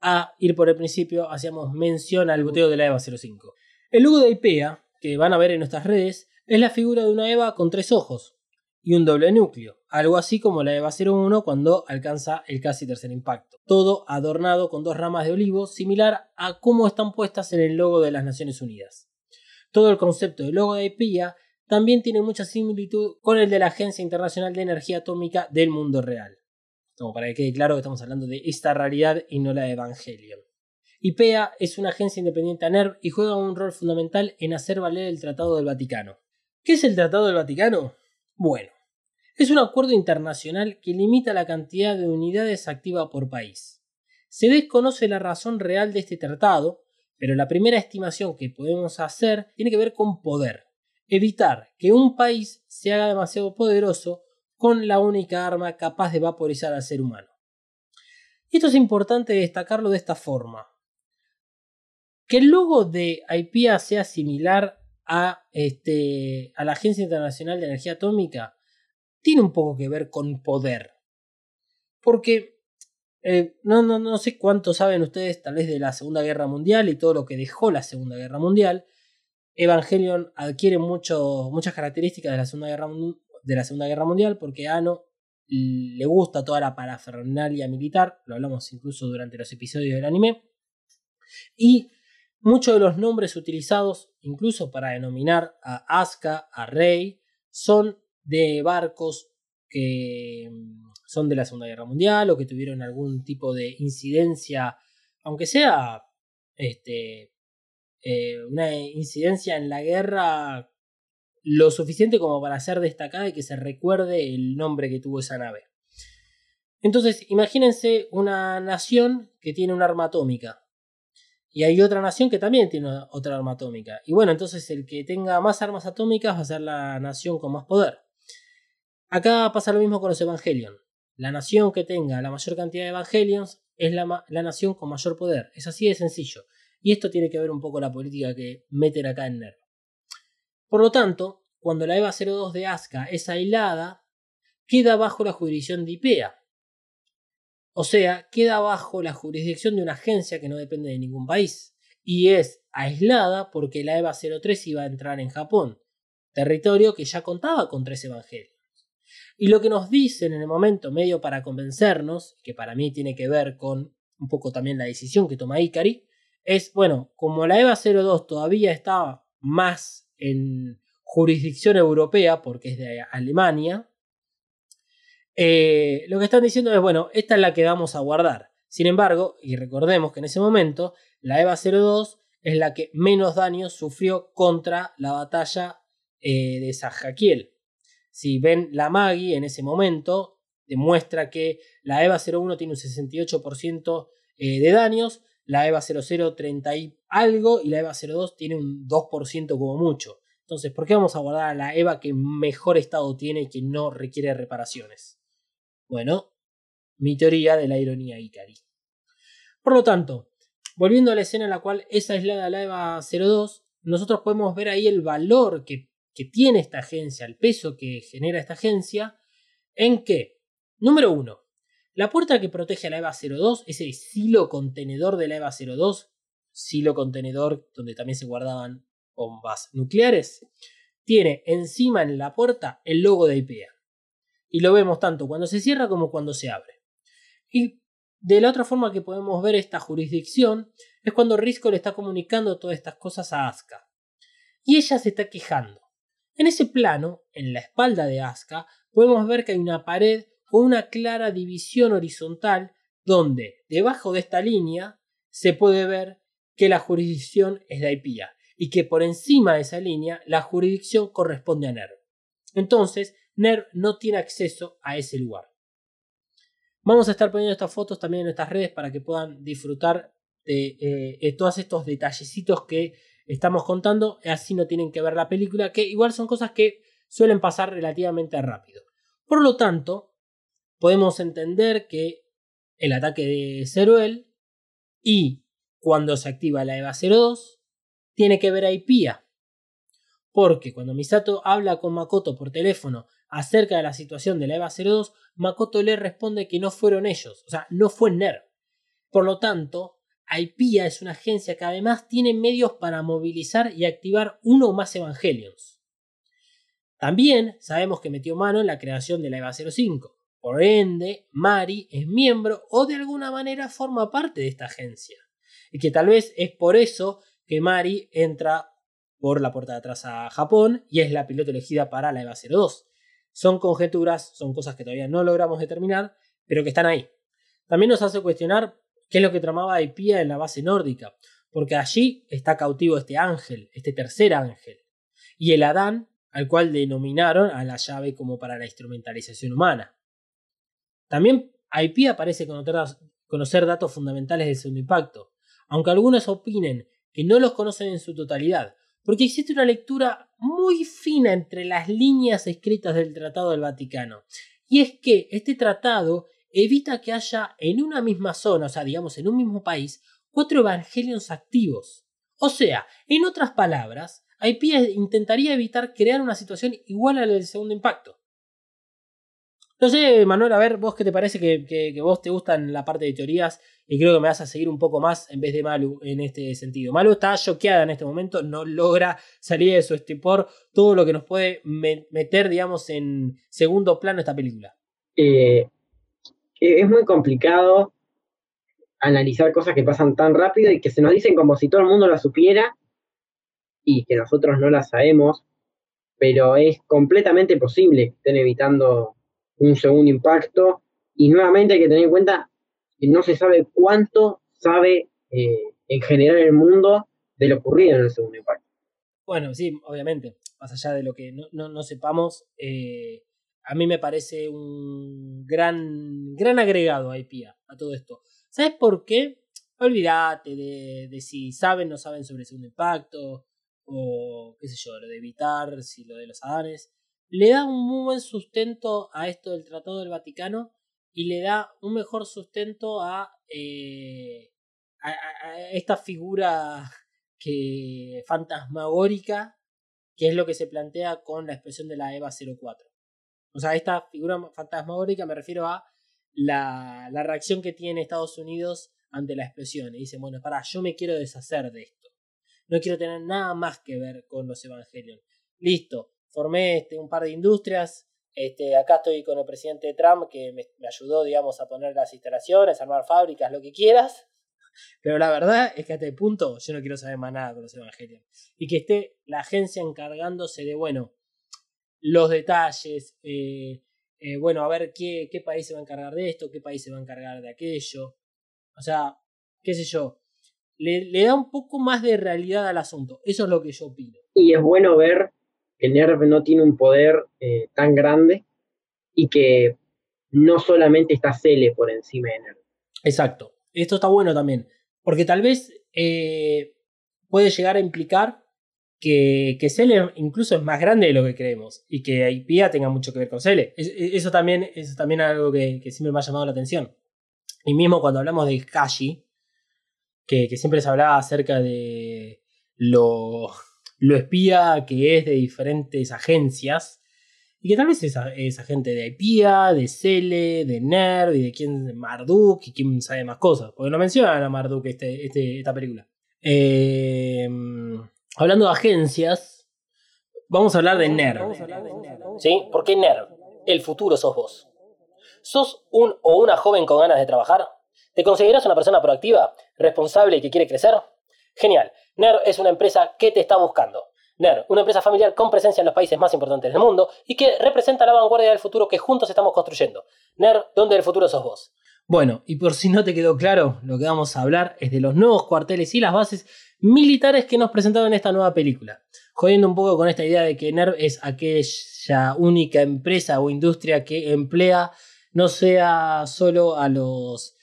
a ir por el principio, hacíamos mención al boteo de la EVA 05. El logo de IPEA, que van a ver en nuestras redes, es la figura de una EVA con tres ojos y un doble núcleo, algo así como la EVA 01 cuando alcanza el casi tercer impacto. Todo adornado con dos ramas de olivo, similar a cómo están puestas en el logo de las Naciones Unidas. Todo el concepto del logo de IPEA también tiene mucha similitud con el de la Agencia Internacional de Energía Atómica del mundo real. Como para que quede claro que estamos hablando de esta realidad y no la de Evangelion. IPEA es una agencia independiente a NERV y juega un rol fundamental en hacer valer el Tratado del Vaticano. ¿Qué es el Tratado del Vaticano? Bueno, es un acuerdo internacional que limita la cantidad de unidades activas por país. Se desconoce la razón real de este tratado, pero la primera estimación que podemos hacer tiene que ver con poder evitar que un país se haga demasiado poderoso con la única arma capaz de vaporizar al ser humano. esto es importante destacarlo de esta forma. Que el logo de IPA sea similar a, este, a la Agencia Internacional de Energía Atómica tiene un poco que ver con poder. Porque eh, no, no, no sé cuánto saben ustedes tal vez de la Segunda Guerra Mundial y todo lo que dejó la Segunda Guerra Mundial. Evangelion adquiere muchas características de la, Segunda Guerra, de la Segunda Guerra Mundial porque a Ano le gusta toda la parafernalia militar, lo hablamos incluso durante los episodios del anime, y muchos de los nombres utilizados, incluso para denominar a Asuka, a Rey, son de barcos que mm, son de la Segunda Guerra Mundial o que tuvieron algún tipo de incidencia, aunque sea este, eh, una incidencia en la guerra lo suficiente como para ser destacada y que se recuerde el nombre que tuvo esa nave. Entonces, imagínense una nación que tiene un arma atómica. Y hay otra nación que también tiene otra arma atómica. Y bueno, entonces el que tenga más armas atómicas va a ser la nación con más poder. Acá pasa lo mismo con los Evangelion. La nación que tenga la mayor cantidad de Evangelions es la, la nación con mayor poder. Es así de sencillo. Y esto tiene que ver un poco la política que meten acá en NERV. Por lo tanto, cuando la EVA 02 de Asuka es aislada, queda bajo la jurisdicción de IPEA. O sea, queda bajo la jurisdicción de una agencia que no depende de ningún país. Y es aislada porque la EVA 03 iba a entrar en Japón, territorio que ya contaba con tres evangelios. Y lo que nos dicen en el momento medio para convencernos, que para mí tiene que ver con un poco también la decisión que toma Ikari, es, bueno, como la EVA 02 todavía estaba más en jurisdicción europea, porque es de Alemania, eh, lo que están diciendo es, bueno, esta es la que vamos a guardar. Sin embargo, y recordemos que en ese momento, la EVA 02 es la que menos daño sufrió contra la batalla eh, de Sajaquiel. Si ven la Magi en ese momento, demuestra que la EVA 01 tiene un 68% eh, de daños, la EVA 00 30 y algo y la EVA 02 tiene un 2% como mucho. Entonces, ¿por qué vamos a guardar a la EVA que mejor estado tiene y que no requiere reparaciones? Bueno, mi teoría de la ironía Ikari. Por lo tanto, volviendo a la escena en la cual es aislada la EVA 02, nosotros podemos ver ahí el valor que, que tiene esta agencia, el peso que genera esta agencia, en que, número uno, la puerta que protege a la EVA 02, ese silo contenedor de la EVA 02, silo contenedor donde también se guardaban bombas nucleares, tiene encima en la puerta el logo de IPEA. Y lo vemos tanto cuando se cierra como cuando se abre. Y de la otra forma que podemos ver esta jurisdicción es cuando Risco le está comunicando todas estas cosas a Asuka. Y ella se está quejando. En ese plano, en la espalda de Asuka, podemos ver que hay una pared una clara división horizontal donde debajo de esta línea se puede ver que la jurisdicción es de IPIA y que por encima de esa línea la jurisdicción corresponde a NERV. Entonces, NERV no tiene acceso a ese lugar. Vamos a estar poniendo estas fotos también en nuestras redes para que puedan disfrutar de, eh, de todos estos detallecitos que estamos contando. Así no tienen que ver la película, que igual son cosas que suelen pasar relativamente rápido. Por lo tanto, podemos entender que el ataque de Zeruel y cuando se activa la EVA 02 tiene que ver a Ipia. Porque cuando Misato habla con Makoto por teléfono acerca de la situación de la EVA 02, Makoto le responde que no fueron ellos, o sea, no fue NER. Por lo tanto, IPIA es una agencia que además tiene medios para movilizar y activar uno o más Evangelions. También sabemos que metió mano en la creación de la EVA 05. Por ende, Mari es miembro o de alguna manera forma parte de esta agencia. Y que tal vez es por eso que Mari entra por la puerta de atrás a Japón y es la piloto elegida para la EVA 02. Son conjeturas, son cosas que todavía no logramos determinar, pero que están ahí. También nos hace cuestionar qué es lo que tramaba Ipia en la base nórdica, porque allí está cautivo este ángel, este tercer ángel, y el Adán, al cual denominaron a la llave como para la instrumentalización humana. También IP parece conocer datos fundamentales del segundo impacto, aunque algunos opinen que no los conocen en su totalidad, porque existe una lectura muy fina entre las líneas escritas del Tratado del Vaticano. Y es que este tratado evita que haya en una misma zona, o sea, digamos en un mismo país, cuatro evangelios activos. O sea, en otras palabras, IP intentaría evitar crear una situación igual a la del segundo impacto. No sé, Manuel, a ver, vos qué te parece que, que, vos te gustan la parte de teorías y creo que me vas a seguir un poco más en vez de Malu en este sentido. Malu está choqueada en este momento, no logra salir de su estupor todo lo que nos puede me- meter, digamos, en segundo plano esta película. Eh, es muy complicado analizar cosas que pasan tan rápido y que se nos dicen como si todo el mundo las supiera y que nosotros no las sabemos, pero es completamente posible que estén evitando un segundo impacto y nuevamente hay que tener en cuenta que no se sabe cuánto sabe eh, en general el mundo de lo ocurrido en el segundo impacto. Bueno, sí, obviamente, más allá de lo que no, no, no sepamos, eh, a mí me parece un gran, gran agregado a IPA, a todo esto. ¿Sabes por qué? Olvídate de, de si saben o no saben sobre el segundo impacto, o qué sé yo, lo de evitar, si lo de los adanes. Le da un muy buen sustento a esto del Tratado del Vaticano y le da un mejor sustento a, eh, esta figura que fantasmagórica, que es lo que se plantea con la expresión de la EVA 04. O sea, esta figura fantasmagórica me refiero a la, la reacción que tiene Estados Unidos ante la explosión. Y dicen, bueno, pará, yo me quiero deshacer de esto. No quiero tener nada más que ver con los Evangelion. Listo, formé este, un par de industrias. Este, acá estoy con el presidente Trump que me, ayudó, digamos, a poner las instalaciones, armar fábricas, lo que quieras. Pero la verdad es que hasta el punto yo no quiero saber más nada con los Evangelion. Y que esté la agencia encargándose de, bueno, los detalles, eh, eh, bueno, a ver qué, qué país se va a encargar de esto, qué país se va a encargar de aquello. O sea, qué sé yo. Le, le da un poco más de realidad al asunto. Eso es lo que yo opino. Y es bueno ver que Nerv no tiene un poder eh, tan grande y que no solamente está Cele por encima de Nerv. Exacto. Esto está bueno también. Porque tal vez eh, puede llegar a implicar que, que Cele incluso es más grande de lo que creemos. Y que IPA tenga mucho que ver con Cele. Es- es- Eso también es también algo que, que siempre me ha llamado la atención. Y mismo cuando hablamos de Kashi, que, que siempre se hablaba acerca de lo, lo espía que es de diferentes agencias. Y que tal vez es, agente de IPIA, de Cele, de NERD y de quién Marduk y quién sabe más cosas. Porque no mencionan a Marduk este, este- esta película. Eh, hablando de agencias, vamos a hablar de NERD. ¿Sí? ¿Por qué NERD? El futuro sos vos. ¿Sos un o una joven con ganas de trabajar? ¿Te consideras una persona proactiva, responsable y que quiere crecer? Genial. NERD es una empresa que te está buscando. NERD, una empresa familiar con presencia en los países más importantes del mundo y que representa la vanguardia del futuro que juntos estamos construyendo. NERD, donde el futuro sos vos. Bueno, y por si no te quedó claro, lo que vamos a hablar es de los nuevos cuarteles y las bases militares que nos presentaron en esta nueva película. Jodiendo un poco con esta idea de que NERV es aquella única empresa o industria que emplea no sea solo a los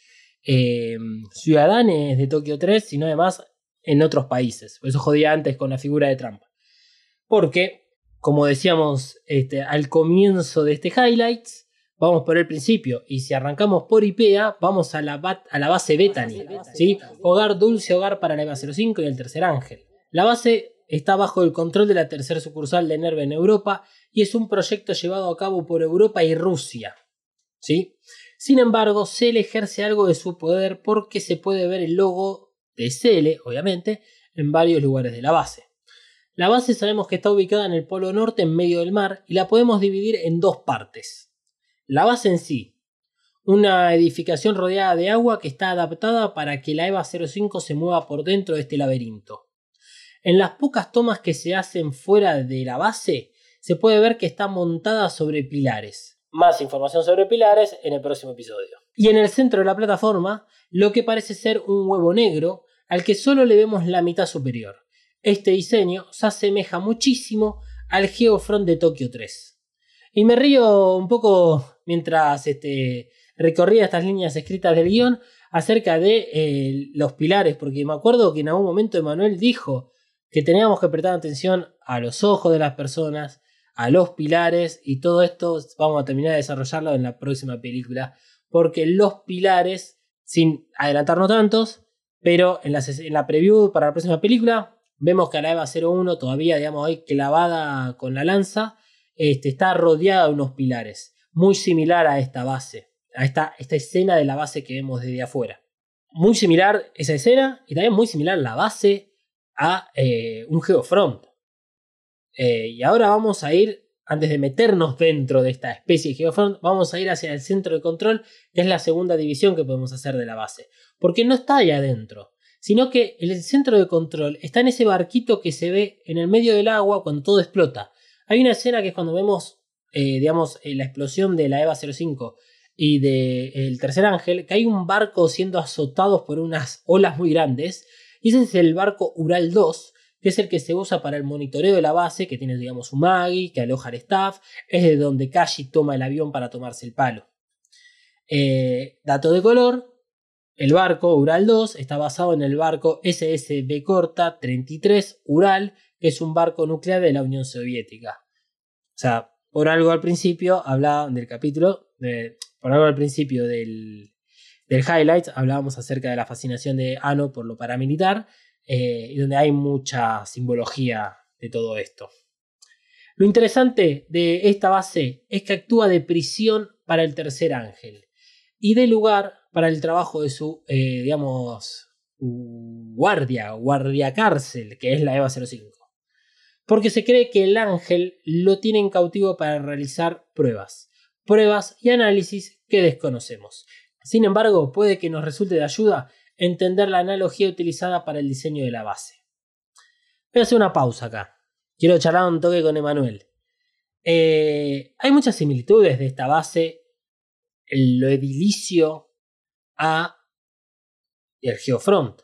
eh, ciudadanos de Tokio 3, sino además en otros países. Por eso jodía antes con la figura de Trump. Porque, como decíamos este, al comienzo de este highlights, vamos por el principio. Y si arrancamos por IPEA, vamos a la, a la base Bethany. ¿sí? Hogar dulce, hogar para la EVA 05 y el tercer ángel. La base está bajo el control de la tercera sucursal de NERV en Europa y es un proyecto llevado a cabo por Europa y Rusia. ¿sí? Sin embargo, Cele ejerce algo de su poder porque se puede ver el logo Cele, obviamente, en varios lugares de la base. La base sabemos que está ubicada en el polo norte en medio del mar y la podemos dividir en dos partes. La base en sí, una edificación rodeada de agua que está adaptada para que la EVA 05 se mueva por dentro de este laberinto. En las pocas tomas que se hacen fuera de la base, se puede ver que está montada sobre pilares. Más información sobre pilares en el próximo episodio. Y en el centro de la plataforma, lo que parece ser un huevo negro al que solo le vemos la mitad superior. Este diseño se asemeja muchísimo al Geofront de Tokio 3. Y me río un poco mientras este, recorría estas líneas escritas del guion acerca de eh, los pilares, porque me acuerdo que en algún momento Emanuel dijo que teníamos que prestar atención a los ojos de las personas, a los pilares, y todo esto vamos a terminar de desarrollarlo en la próxima película, porque los pilares, sin adelantarnos tantos, pero en la, en la preview para la próxima película, vemos que a la EVA 01 todavía, digamos, ahí clavada con la lanza, este, está rodeada de unos pilares, muy similar a esta base, a esta, esta escena de la base que vemos desde afuera. Muy similar esa escena y también muy similar la base a eh, un Geofront. Eh, y ahora vamos a ir, antes de meternos dentro de esta especie de Geofront, vamos a ir hacia el centro de control, que es la segunda división que podemos hacer de la base. Porque no está ahí adentro, sino que el centro de control está en ese barquito que se ve en el medio del agua cuando todo explota. Hay una escena que es cuando vemos, eh, digamos, eh, la explosión de la EVA 05 y del tercer ángel, que hay un barco siendo azotado por unas olas muy grandes, y ese es el barco Ural 2, que es el que se usa para el monitoreo de la base, que tiene, digamos, un Magi, que aloja al staff, es de donde Kashi toma el avión para tomarse el palo. Eh, dato de color, el barco Ural 2 está basado en el barco SSB Corta 33 Ural, que es un barco nuclear de la Unión Soviética. O sea, por algo al principio hablaba del capítulo, por algo al principio del, del hablábamos acerca de la fascinación de Ano por lo paramilitar, eh, y donde hay mucha simbología de todo esto. Lo interesante de esta base es que actúa de prisión para el tercer ángel y de lugar para el trabajo de su, eh, digamos, guardia, guardia cárcel, que es la EVA 05. Porque se cree que el ángel lo tiene en cautivo para realizar pruebas, pruebas y análisis que desconocemos. Sin embargo, puede que nos resulte de ayuda entender la analogía utilizada para el diseño de la base. Voy a hacer una pausa acá. Quiero charlar un toque con Emanuel. Eh, hay muchas similitudes de esta base, lo edilicio a el Geofront.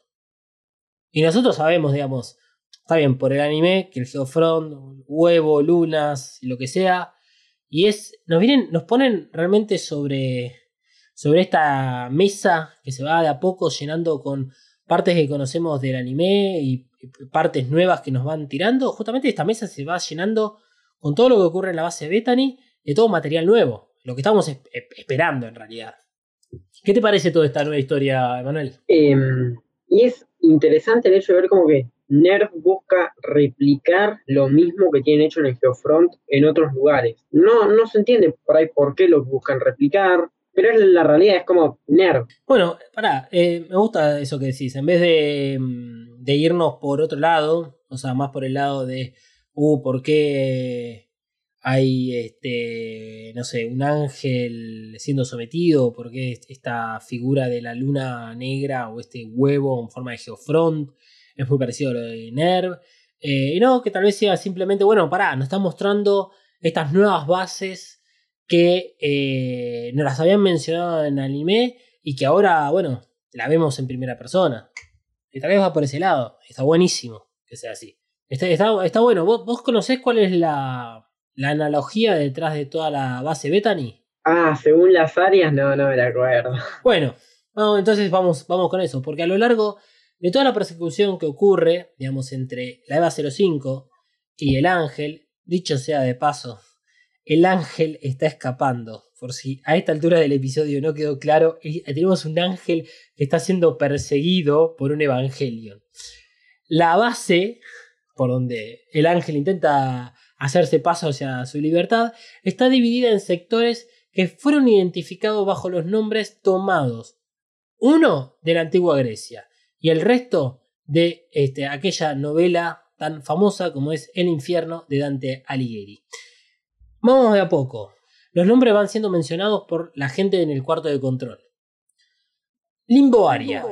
Y nosotros sabemos, digamos, está bien, por el anime, que el Geofront, huevo, lunas, lo que sea, y es, nos vienen, nos ponen realmente sobre sobre esta mesa que se va de a poco llenando con partes que conocemos del anime y partes nuevas que nos van tirando. Justamente esta mesa se va llenando con todo lo que ocurre en la base Bethany, de todo material nuevo, lo que estamos esperando en realidad. ¿Qué te parece toda esta nueva historia, Emanuel? Em, y es interesante el hecho de ver como que Nerf busca replicar lo mismo que tienen hecho en el Geofront en otros lugares. No, no se entiende por ahí por qué lo buscan replicar, pero la realidad es como nerd. Bueno, pará, eh, me gusta eso que decís. En vez de, mm, de, irnos por otro lado, o sea, más por el lado de, uh, ¿por qué hay, este, no sé, un ángel siendo sometido? ¿Por qué esta figura de la luna negra o este huevo en forma de geofront es muy parecido a lo de Nerv? Eh, y no, que tal vez sea simplemente, bueno, pará, nos está mostrando estas nuevas bases que eh, nos las habían mencionado en anime y que ahora, bueno, la vemos en primera persona. Y tal vez va por ese lado. Está buenísimo que sea así. Está, está, bueno. ¿Vos, conocés cuál es la, la, analogía detrás de toda la base Bethany? Ah, según las áreas, no, no me la acuerdo. Bueno, entonces vamos, vamos con eso. Porque a lo largo de toda la persecución que ocurre, digamos, entre la EVA 05 y el ángel, dicho sea de paso, el ángel está escapando. Por si a esta altura del episodio no quedó claro, tenemos un ángel que está siendo perseguido por un Evangelion. La base, por donde el ángel intenta hacerse paso hacia su libertad, está dividida en sectores que fueron identificados bajo los nombres tomados. Uno de la antigua Grecia y el resto de este, aquella novela tan famosa como es El infierno de Dante Alighieri. Vamos de a poco. Los nombres van siendo mencionados por la gente en el cuarto de control. Limbo Aria.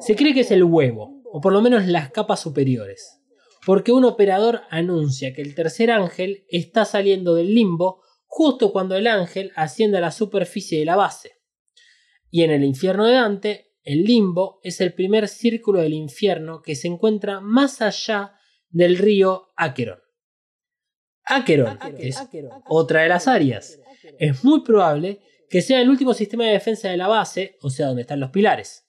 Se cree que es el huevo, o por lo menos las capas superiores, porque un operador anuncia que el tercer ángel está saliendo del limbo justo cuando el ángel asciende a la superficie de la base. Y en el infierno de Dante, el limbo es el primer círculo del infierno que se encuentra más allá del río Acheron. Acheron, es otra de las áreas. Es muy probable que sea el último sistema de defensa de la base, o sea, donde están los pilares.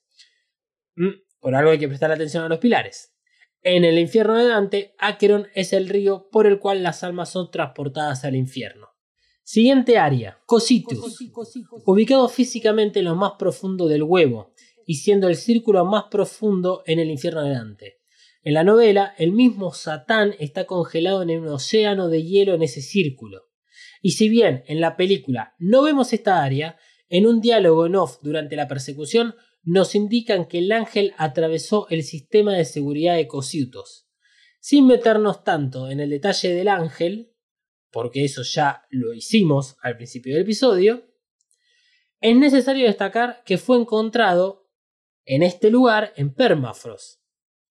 Mm, por algo hay que prestar atención a los pilares. En el infierno de Dante, Acheron es el río por el cual las almas son transportadas al infierno. Siguiente área, Cositus, ubicado físicamente en lo más profundo del huevo y siendo el círculo más profundo en el infierno de Dante. En la novela, el mismo Satán está congelado en un océano de hielo en ese círculo. Y si bien en la película no vemos esta área, en un diálogo en off durante la persecución nos indican que el ángel atravesó el sistema de seguridad de Cosiutos. Sin meternos tanto en el detalle del ángel, porque eso ya lo hicimos al principio del episodio, es necesario destacar que fue encontrado en este lugar en permafrost,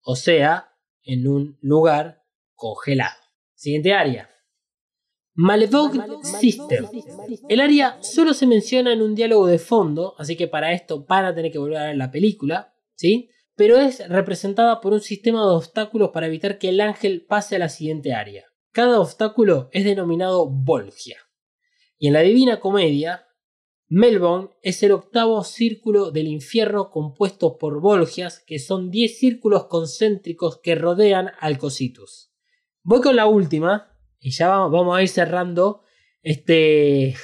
o sea, en un lugar congelado. Siguiente área. Malevolent System. El área solo se menciona en un diálogo de fondo, así que para esto van a tener que volver a ver la película, ¿sí? Pero es representada por un sistema de obstáculos para evitar que el ángel pase a la siguiente área. Cada obstáculo es denominado Volgia. Y en la Divina Comedia, Melbourne es el octavo círculo del infierno compuesto por Volgias, que son 10 círculos concéntricos que rodean al Cositus. Voy con la última, y ya vamos a ir cerrando este,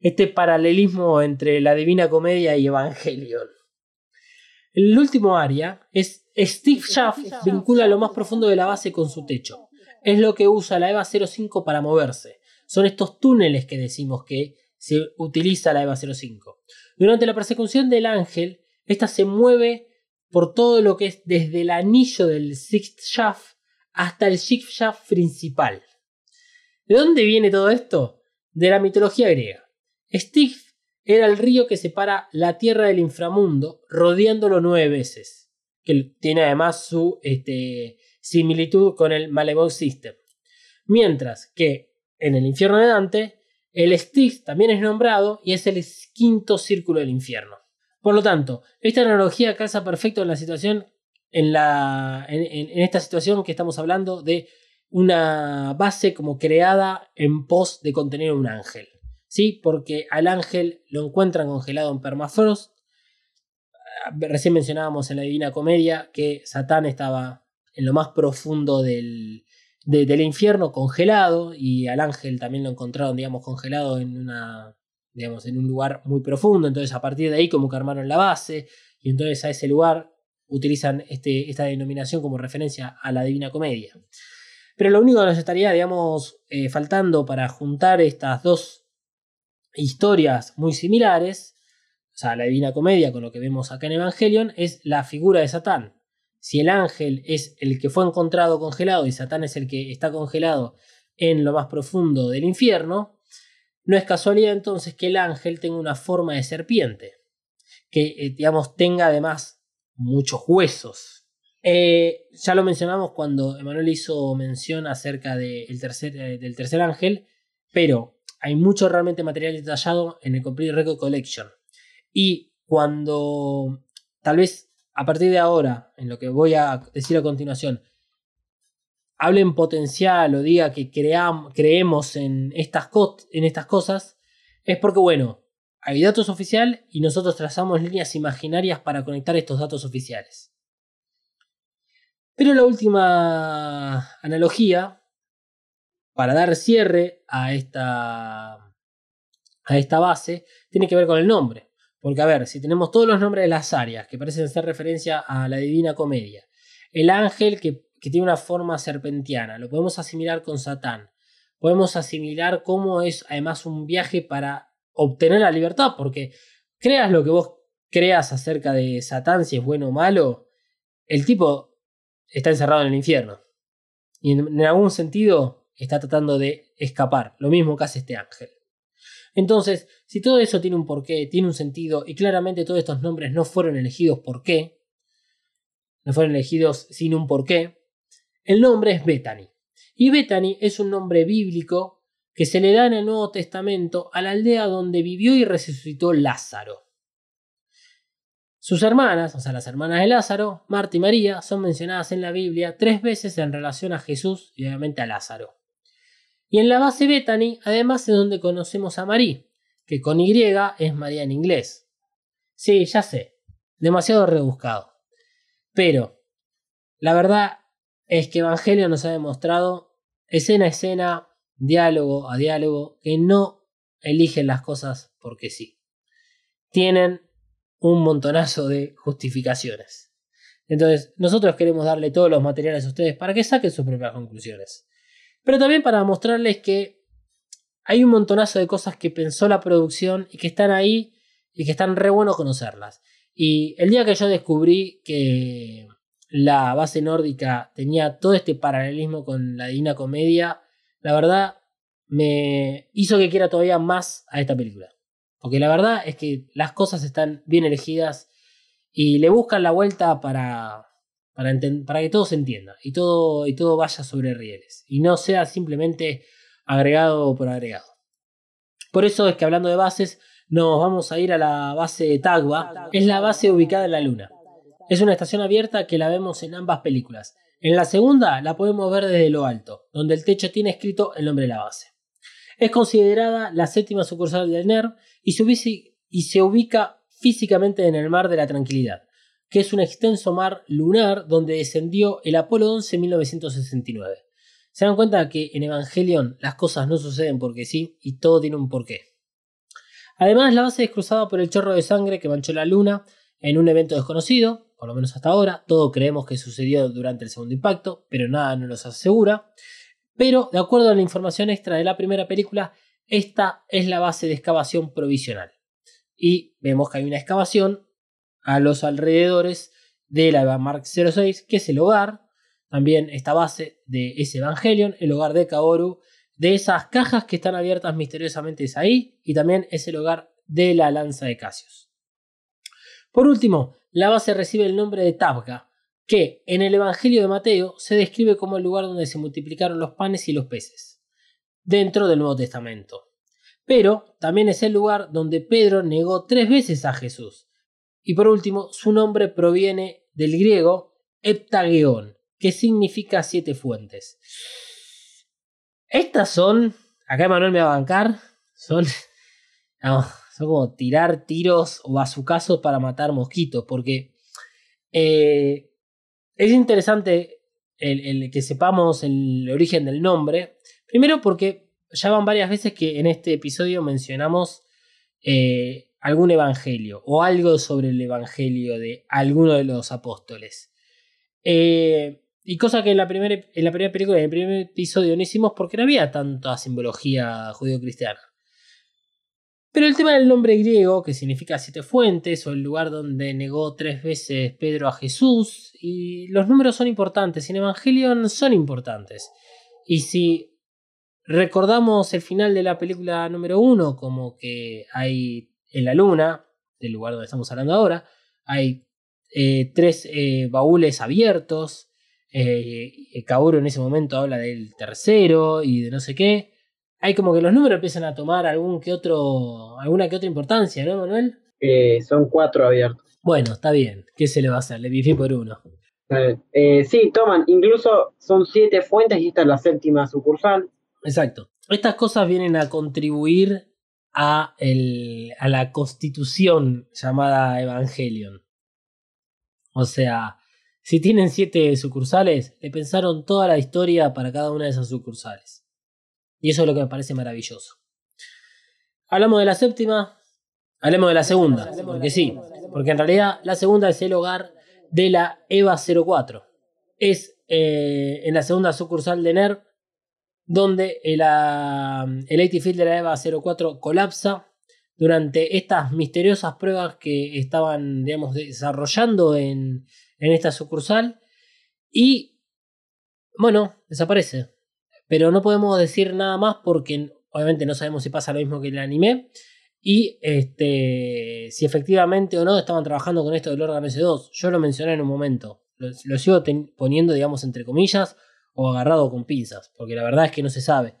este paralelismo entre la Divina Comedia y Evangelion. El último área es Steve Shaft vincula lo más profundo de la base con su techo. Es lo que usa la EVA 05 para moverse. Son estos túneles que decimos que se utiliza la EVA 05. Durante la persecución del ángel, esta se mueve por todo lo que es desde el anillo del Sixth Shaft hasta el Sixth Shaft principal. ¿De dónde viene todo esto? De la mitología griega. Styx era el río que separa la tierra del inframundo, rodeándolo nueve veces, que tiene además su este, similitud con el Malevolent System. Mientras que en el infierno de Dante, el Styx también es nombrado y es el quinto círculo del infierno. Por lo tanto, esta analogía calza perfecto en la situación, en, la, en esta situación que estamos hablando de una base como creada en pos de contener un ángel. ¿Sí? Porque al ángel lo encuentran congelado en permafrost. Ah, recién mencionábamos en la Divina Comedia que Satán estaba en lo más profundo del, del infierno congelado y al ángel también lo encontraron, digamos, congelado en una, digamos, en un lugar muy profundo. Entonces, a partir de ahí, como que armaron la base y entonces a ese lugar utilizan este, esta denominación como referencia a la Divina Comedia. Pero lo único que nos estaría, digamos, eh, faltando para juntar estas dos historias muy similares, o sea, la Divina Comedia con lo que vemos acá en Evangelion, es la figura de Satán. Si el ángel es el que fue encontrado congelado y Satán es el que está congelado en lo más profundo del infierno, no es casualidad entonces que el ángel tenga una forma de serpiente, que eh, digamos tenga además muchos huesos, eh, ya lo mencionamos cuando Emanuel hizo mención acerca tercer, eh, del tercer ángel, pero hay mucho realmente material detallado en el Complete Record Collection. Y cuando tal vez a partir de ahora, en lo que voy a decir a continuación, hable en potencial o diga que creemos en estas, cosas, es porque, bueno, hay datos oficiales y nosotros trazamos líneas imaginarias para conectar estos datos oficiales. Pero la última analogía, para dar cierre a esta, a esta base, tiene que ver con el nombre. Porque, a ver, si tenemos todos los nombres de las áreas que parecen ser referencia a la Divina Comedia, el ángel que, que tiene una forma serpentiana, lo podemos asimilar con Satán. Podemos asimilar cómo es además un viaje para obtener la libertad, porque creas lo que vos creas acerca de Satán, si es bueno o malo, el tipo está encerrado en el infierno. Y en, algún sentido está tratando de escapar, lo mismo que hace este ángel. Entonces, si todo eso tiene un porqué, tiene un sentido, y claramente todos estos nombres no fueron elegidos por qué, no fueron elegidos sin un porqué, el nombre es Bethany. Y Bethany es un nombre bíblico que se le da en el Nuevo Testamento a la aldea donde vivió y resucitó Lázaro. Sus hermanas, o sea, las hermanas de Lázaro, Marta y María, son mencionadas en la Biblia tres veces en relación a Jesús y obviamente a Lázaro. Y en la base Bethany, además, es donde conocemos a María, que con Y es María en inglés. Sí, ya sé, demasiado rebuscado. Pero, la verdad es que Evangelio nos ha demostrado, escena a escena, diálogo a diálogo, que no eligen las cosas porque sí. Tienen un montonazo de justificaciones. Entonces, nosotros queremos darle todos los materiales a ustedes para que saquen sus propias conclusiones. Pero también para mostrarles que hay un montonazo de cosas que pensó la producción y que están ahí y que están re bueno conocerlas. Y el día que yo descubrí que la base nórdica tenía todo este paralelismo con la Divina Comedia, la verdad me hizo que quiera todavía más a esta película. Porque la verdad es que las cosas están bien elegidas y le buscan la vuelta para, para, que todo se entienda y todo, y todo vaya sobre rieles y no sea simplemente agregado por agregado. Por eso es que hablando de bases, nos vamos a ir a la base de. Es la base ubicada en la Luna. Es una estación abierta que la vemos en ambas películas. En la segunda la podemos ver desde lo alto, donde el techo tiene escrito el nombre de la base. Es considerada la séptima sucursal del NERV y se ubica físicamente en el Mar de la Tranquilidad, que es un extenso mar lunar donde descendió el Apolo 11 en 1969. Se dan cuenta que en Evangelion las cosas no suceden porque sí y todo tiene un porqué. Además, la base es cruzada por el chorro de sangre que manchó la luna en un evento desconocido, por lo menos hasta ahora. Todo creemos que sucedió durante el segundo impacto, pero nada nos asegura. Pero, de acuerdo a la información extra de la primera película, esta es la base de excavación provisional. Y vemos que hay una excavación a los alrededores de la Mark 06, que es el hogar, también esta base de ese Evangelion, el hogar de Kaoru, de esas cajas que están abiertas misteriosamente es ahí, y también es el hogar de la lanza de Casios. Por último, la base recibe el nombre de Tabga, que en el Evangelio de Mateo se describe como el lugar donde se multiplicaron los panes y los peces, dentro del Nuevo Testamento. Pero también es el lugar donde Pedro negó tres veces a Jesús. Y por último, su nombre proviene del griego heptageón, que significa siete fuentes. Estas son, acá Emanuel me va a bancar, son, son como tirar tiros o bazucazos para matar mosquitos, porque eh, es interesante el, que sepamos el origen del nombre. Primero porque ya van varias veces que en este episodio mencionamos eh, algún evangelio o algo sobre el evangelio de alguno de los apóstoles. Eh, y cosa que en la, primera, en la primera película, en el primer episodio no hicimos porque no había tanta simbología judío-cristiana. Pero el tema del nombre griego, que significa siete fuentes, o el lugar donde negó tres veces Pedro a Jesús, y los números son importantes, en Evangelion son importantes. Y si recordamos el final de la película número uno, como que hay en la luna, del lugar donde estamos hablando ahora, hay eh, tres eh, baúles abiertos. Eh, Kaoru en ese momento habla del tercero y de no sé qué hay como que los números empiezan a tomar algún que otro, alguna que otra importancia, ¿no, Manuel? Eh, son cuatro abiertos. Bueno, está bien. ¿Qué se le va a hacer? Le bifé por uno. Sí, toman. Incluso son siete fuentes y esta es la séptima sucursal. Exacto. Estas cosas vienen a contribuir a, el, a la constitución llamada Evangelion. O sea, si tienen siete sucursales, le pensaron toda la historia para cada una de esas sucursales. Y eso es lo que me parece maravilloso. Hablamos de la séptima, hablemos de la segunda, porque sí, porque en realidad la segunda es el hogar de la EVA 04. Es eh, en la segunda sucursal de NERV donde el, el AT Field de la EVA 04 colapsa durante estas misteriosas pruebas que estaban, digamos, desarrollando en, en esta sucursal. Y, bueno, desaparece. Pero no podemos decir nada más porque obviamente no sabemos si pasa lo mismo que el anime. Y este, si efectivamente o no estaban trabajando con esto del órgano S2. Yo lo mencioné en un momento, lo, sigo poniendo digamos entre comillas o agarrado con pinzas, porque la verdad es que no se sabe.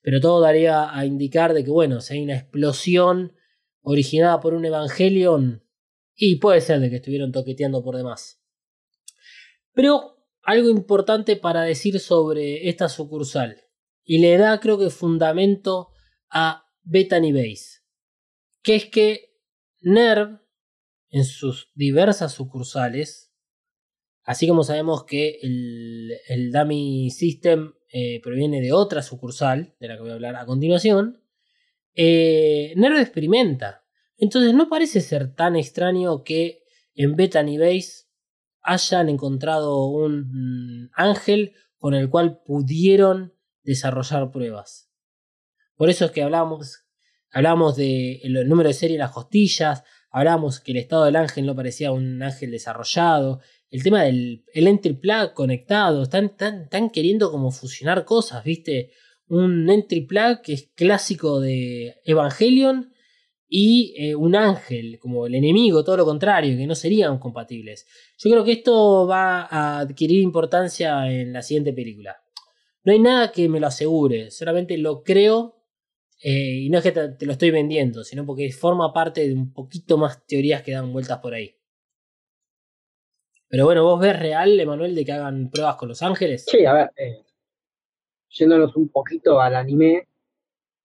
Pero todo daría a indicar de que bueno, si hay una explosión originada por un Evangelion y puede ser de que estuvieron toqueteando por demás. Pero algo importante para decir sobre esta sucursal. Y le da, creo que, fundamento a Bethany Base. Que es que NERV, en sus diversas sucursales, así como sabemos que el, el Dummy System eh, proviene de otra sucursal, de la que voy a hablar a continuación, eh, experimenta. Entonces no parece ser tan extraño que en Bethany Base hayan encontrado un mm, ángel con el cual pudieron desarrollar pruebas. Por eso es que hablamos, hablamos del número de serie de las costillas, hablamos que el estado del ángel no parecía un ángel desarrollado, el tema del el entry plug conectado, están, están queriendo como fusionar cosas, ¿viste? Un entry plug que es clásico de Evangelion y eh, un ángel, como el enemigo, todo lo contrario, que no serían compatibles. Yo creo que esto va a adquirir importancia en la siguiente película. No hay nada que me lo asegure, solamente lo creo eh, y no es que te, lo estoy vendiendo, sino porque forma parte de un poquito más teorías que dan vueltas por ahí. Pero bueno, ¿vos ves real, Emanuel, de que hagan pruebas con los ángeles? Sí, a ver, eh, yéndonos un poquito al anime,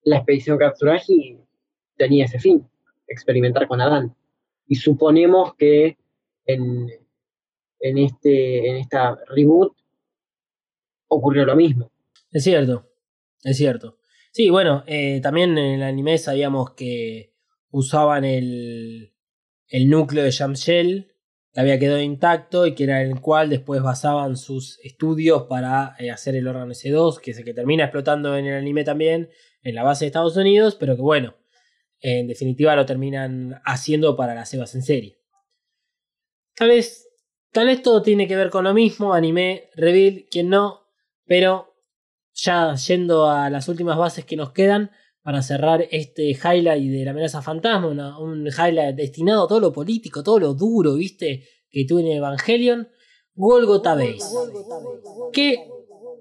la expedición Katsuragi tenía ese fin, experimentar con Adán. Y suponemos que en, en, este, en esta reboot ocurrió lo mismo. Es cierto, es cierto. Sí, bueno, eh, también en el anime sabíamos que usaban el, el núcleo de Shamshell, que había quedado intacto y que era el cual después basaban sus estudios para eh, hacer el órgano S2, que es el que termina explotando en el anime también, en la base de Estados Unidos, pero que bueno, en definitiva lo terminan haciendo para las Evas en serie. Tal vez, tal vez todo tiene que ver con lo mismo, anime, reveal, quien no, pero ya yendo a las últimas bases que nos quedan para cerrar este highlight de la amenaza fantasma, un highlight destinado a todo lo político, todo lo duro, viste, que tuvo en Evangelion, Golgotha Base, que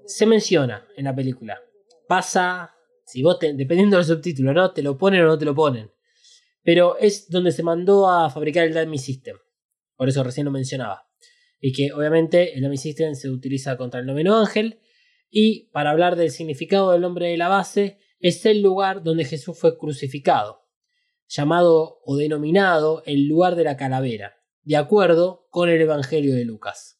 se menciona en la película. Pasa si vos, dependiendo del subtítulo, ¿no? Te lo ponen o no te lo ponen. Pero es donde se mandó a fabricar el Dummy System. Por eso recién lo mencionaba. Y que obviamente el Dummy System se utiliza contra el noveno ángel. Y para hablar del significado del nombre de la base, es el lugar donde Jesús fue crucificado. Llamado o denominado el lugar de la calavera. De acuerdo con el Evangelio de Lucas.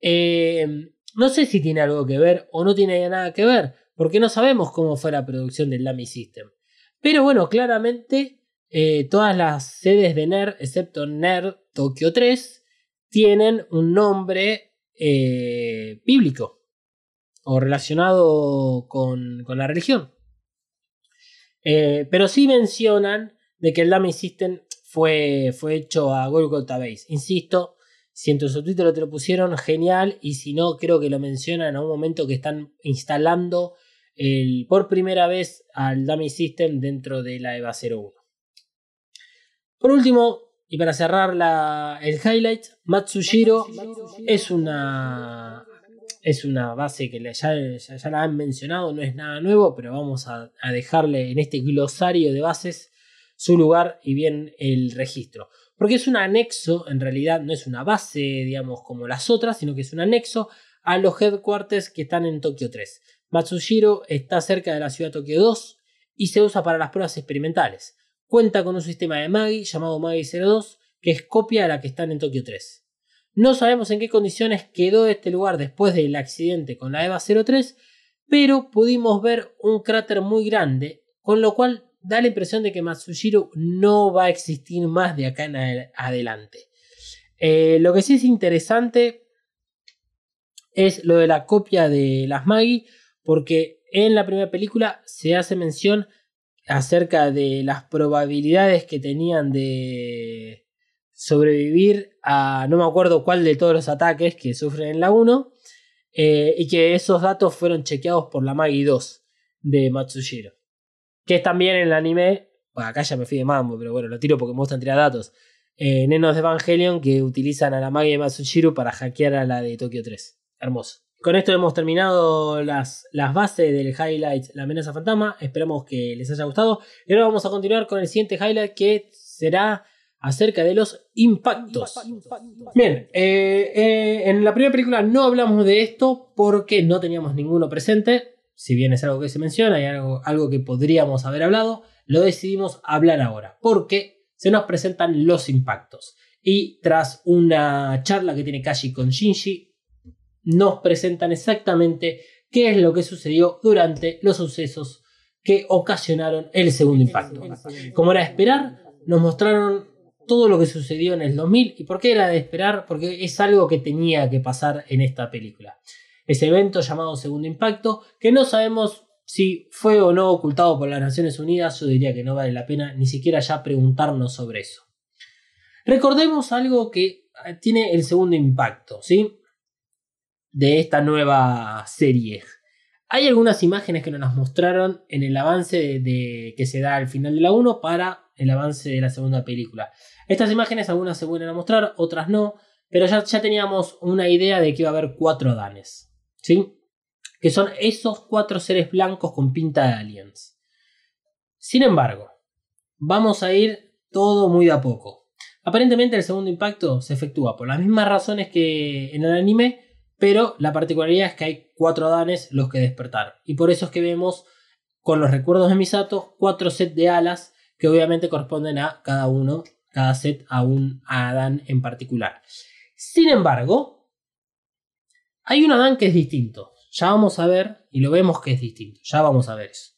Eh, no sé si tiene algo que ver o no tiene nada que ver, porque no sabemos cómo fue la producción del Lamy System. Pero bueno, claramente eh, todas las sedes de NER, excepto NER Tokyo 3, tienen un nombre eh, bíblico o relacionado con, la religión. Eh, pero sí mencionan de que el Lamy System fue, fue hecho a Golgotha Base. Insisto, si en tu subtítulo te lo pusieron, genial. Y si no, creo que lo mencionan a un momento que están instalando por primera vez al Dummy System dentro de la EVA 01. Por último, y para cerrar el highlight, Matsushiro es una, es una base que ya, ya, la han mencionado, no es nada nuevo, pero vamos a, a dejarle en este glosario de bases su lugar y bien el registro. Porque es un anexo, en realidad no es una base, digamos, como las otras, sino que es un anexo a los headquarters que están en Tokio 3. Matsushiro está cerca de la ciudad Tokio 2 y se usa para las pruebas experimentales. Cuenta con un sistema de Magi llamado Magi 02 que es copia de la que están en Tokio 3. No sabemos en qué condiciones quedó este lugar después del accidente con la EVA 03, pero pudimos ver un cráter muy grande, con lo cual da la impresión de que Matsushiro no va a existir más de acá en adelante. Eh, lo que sí es interesante es lo de la copia de las Magi, porque en la primera película se hace mención acerca de las probabilidades que tenían de sobrevivir a no me acuerdo cuál de todos los ataques que sufren en la 1 eh, y que esos datos fueron chequeados por la Magi 2 de Matsushiro que es también en el anime acá ya me fui de mambo pero bueno lo tiro porque me gustan tirar datos eh, Nenos de Evangelion que utilizan a la Magi de Matsushiro para hackear a la de Tokio 3 hermoso con esto hemos terminado las, las bases del highlight La amenaza fantasma. Esperamos que les haya gustado. Y ahora vamos a continuar con el siguiente highlight que será acerca de los impactos. Bien, eh, eh, en la primera película no hablamos de esto porque no teníamos ninguno presente. Si bien es algo que se menciona y algo, algo que podríamos haber hablado, lo decidimos hablar ahora porque se nos presentan los impactos. Y tras una charla que tiene Kashi con Shinji, nos presentan exactamente qué es lo que sucedió durante los sucesos que ocasionaron el segundo impacto. Como era de esperar, nos mostraron todo lo que sucedió en el 2000 y por qué era de esperar, porque es algo que tenía que pasar en esta película. Ese evento llamado Segundo Impacto, que no sabemos si fue o no ocultado por las Naciones Unidas, yo diría que no vale la pena ni siquiera ya preguntarnos sobre eso. Recordemos algo que eh, tiene el segundo impacto, ¿sí? De esta nueva serie. Hay algunas imágenes que nos mostraron en el avance de, que se da al final de la 1 para el avance de la segunda película. Estas imágenes algunas se vuelven a mostrar, otras no, pero ya, ya teníamos una idea de que iba a haber cuatro danes, ¿sí? Que son esos cuatro seres blancos con pinta de aliens. Sin embargo, vamos a ir todo muy de a poco. Aparentemente el segundo impacto se efectúa por las mismas razones que en el anime, pero la particularidad es que hay cuatro danes los que despertaron. Y por eso es que vemos con los recuerdos de Misato cuatro sets de alas que obviamente corresponden a cada uno, cada set a un Adán en particular. Sin embargo, hay un Adán que es distinto. Ya vamos a ver, y lo vemos que es distinto. Ya vamos a ver eso.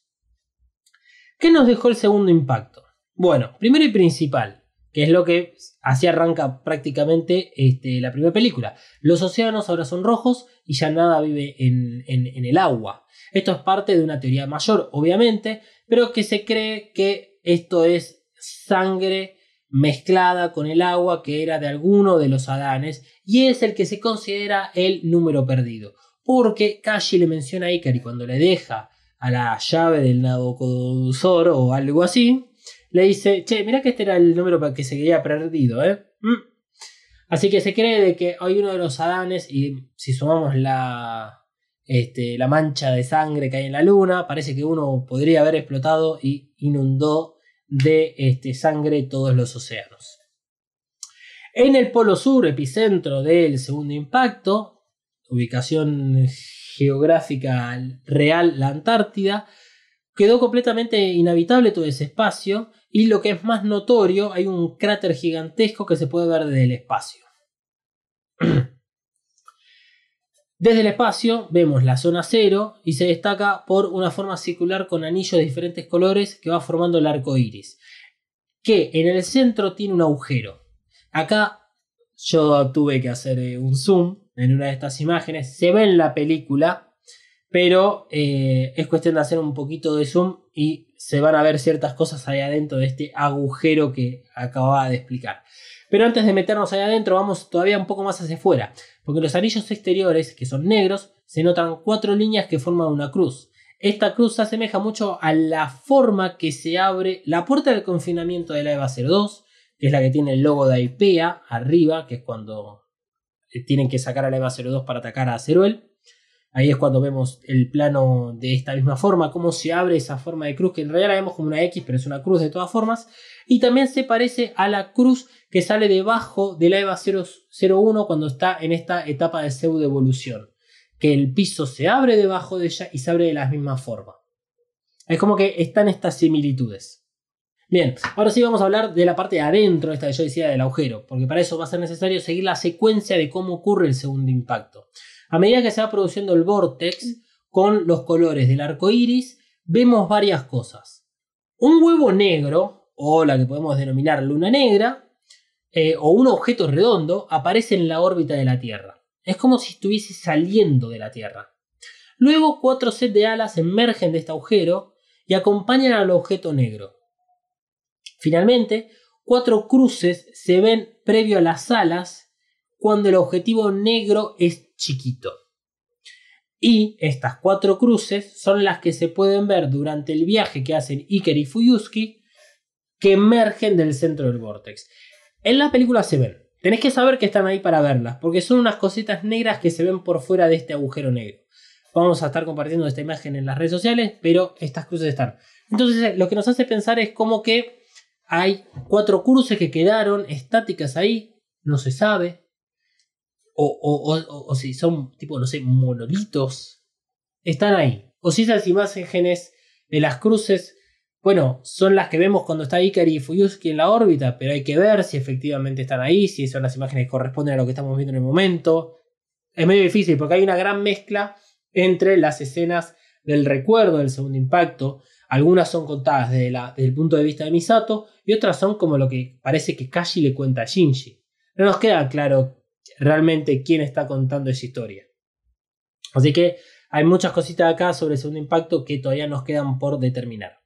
¿Qué nos dejó el segundo impacto? Bueno, primero y principal, que es lo que así arranca prácticamente este, la primera película. Los océanos ahora son rojos y ya nada vive en, en, el agua. Esto es parte de una teoría mayor, obviamente, pero que se cree que esto es sangre mezclada con el agua que era de alguno de los Adanes y es el que se considera el número perdido. Porque Kashi le menciona a Ikari cuando le deja a la llave del Nabucodonosor o algo así, le dice, che, mira que este era el número que se quedaba perdido, ¿eh? Mm. Así que se cree que hay uno de los Adanes, y si sumamos la, este, la mancha de sangre que hay en la luna, parece que uno podría haber explotado y inundó de este, sangre todos los océanos. En el polo sur, epicentro del segundo impacto, ubicación geográfica real, la Antártida, quedó completamente inhabitable todo ese espacio y lo que es más notorio, hay un cráter gigantesco que se puede ver desde el espacio. Desde el espacio vemos la zona cero y se destaca por una forma circular con anillos de diferentes colores que va formando el arco iris. Que en el centro tiene un agujero. Acá yo tuve que hacer eh, un zoom en una de estas imágenes. Se ve en la película, pero eh, es cuestión de hacer un poquito de zoom y se van a ver ciertas cosas ahí adentro de este agujero que acababa de explicar. Pero antes de meternos ahí adentro, vamos todavía un poco más hacia afuera, porque los anillos exteriores, que son negros, se notan cuatro líneas que forman una cruz. Esta cruz se asemeja mucho a la forma que se abre la puerta del confinamiento de la EVA 02, que es la que tiene el logo de IPEA arriba, que es cuando eh, tienen que sacar a la EVA 02 para atacar a Ceruel. Ahí es cuando vemos el plano de esta misma forma, cómo se abre esa forma de cruz, que en realidad la vemos como una X, pero es una cruz de todas formas. Y también se parece a la cruz que sale debajo de la EVA 001 cuando está en esta etapa de pseudo evolución. Que el piso se abre debajo de ella y se abre de la misma forma. Es como que están estas similitudes. Bien, ahora sí vamos a hablar de la parte de adentro, esta que yo decía del agujero, porque para eso va a ser necesario seguir la secuencia de cómo ocurre el segundo impacto. A medida que se va produciendo el vortex con los colores del arco iris, vemos varias cosas. Un huevo negro, o la que podemos denominar luna negra, eh, o un objeto redondo, aparece en la órbita de la Tierra. Es como si estuviese saliendo de la Tierra. Luego, cuatro sets de alas emergen de este agujero y acompañan al objeto negro. Finalmente, cuatro cruces se ven previo a las alas cuando el objetivo negro es chiquito. Y estas cuatro cruces son las que se pueden ver durante el viaje que hacen Iker y Fuyuski que emergen del centro del vortex. En la película se ven. Tenés que saber que están ahí para verlas, porque son unas cositas negras que se ven por fuera de este agujero negro. Vamos a estar compartiendo esta imagen en las redes sociales, pero estas cruces están. Entonces lo que nos hace pensar es como que hay cuatro cruces que quedaron estáticas ahí, no se sabe, o, si son tipo, no sé, monolitos, están ahí. O si esas imágenes de las cruces, bueno, son las que vemos cuando está Ikari y Fuyuski en la órbita, pero hay que ver si efectivamente están ahí, si son las imágenes que corresponden a lo que estamos viendo en el momento. Es medio difícil porque hay una gran mezcla entre las escenas del recuerdo del segundo impacto. Algunas son contadas desde, desde el punto de vista de Misato y otras son como lo que parece que Kashi le cuenta a Shinji. No nos queda claro realmente quién está contando esa historia. Así que hay muchas cositas acá sobre el segundo impacto que todavía nos quedan por determinar.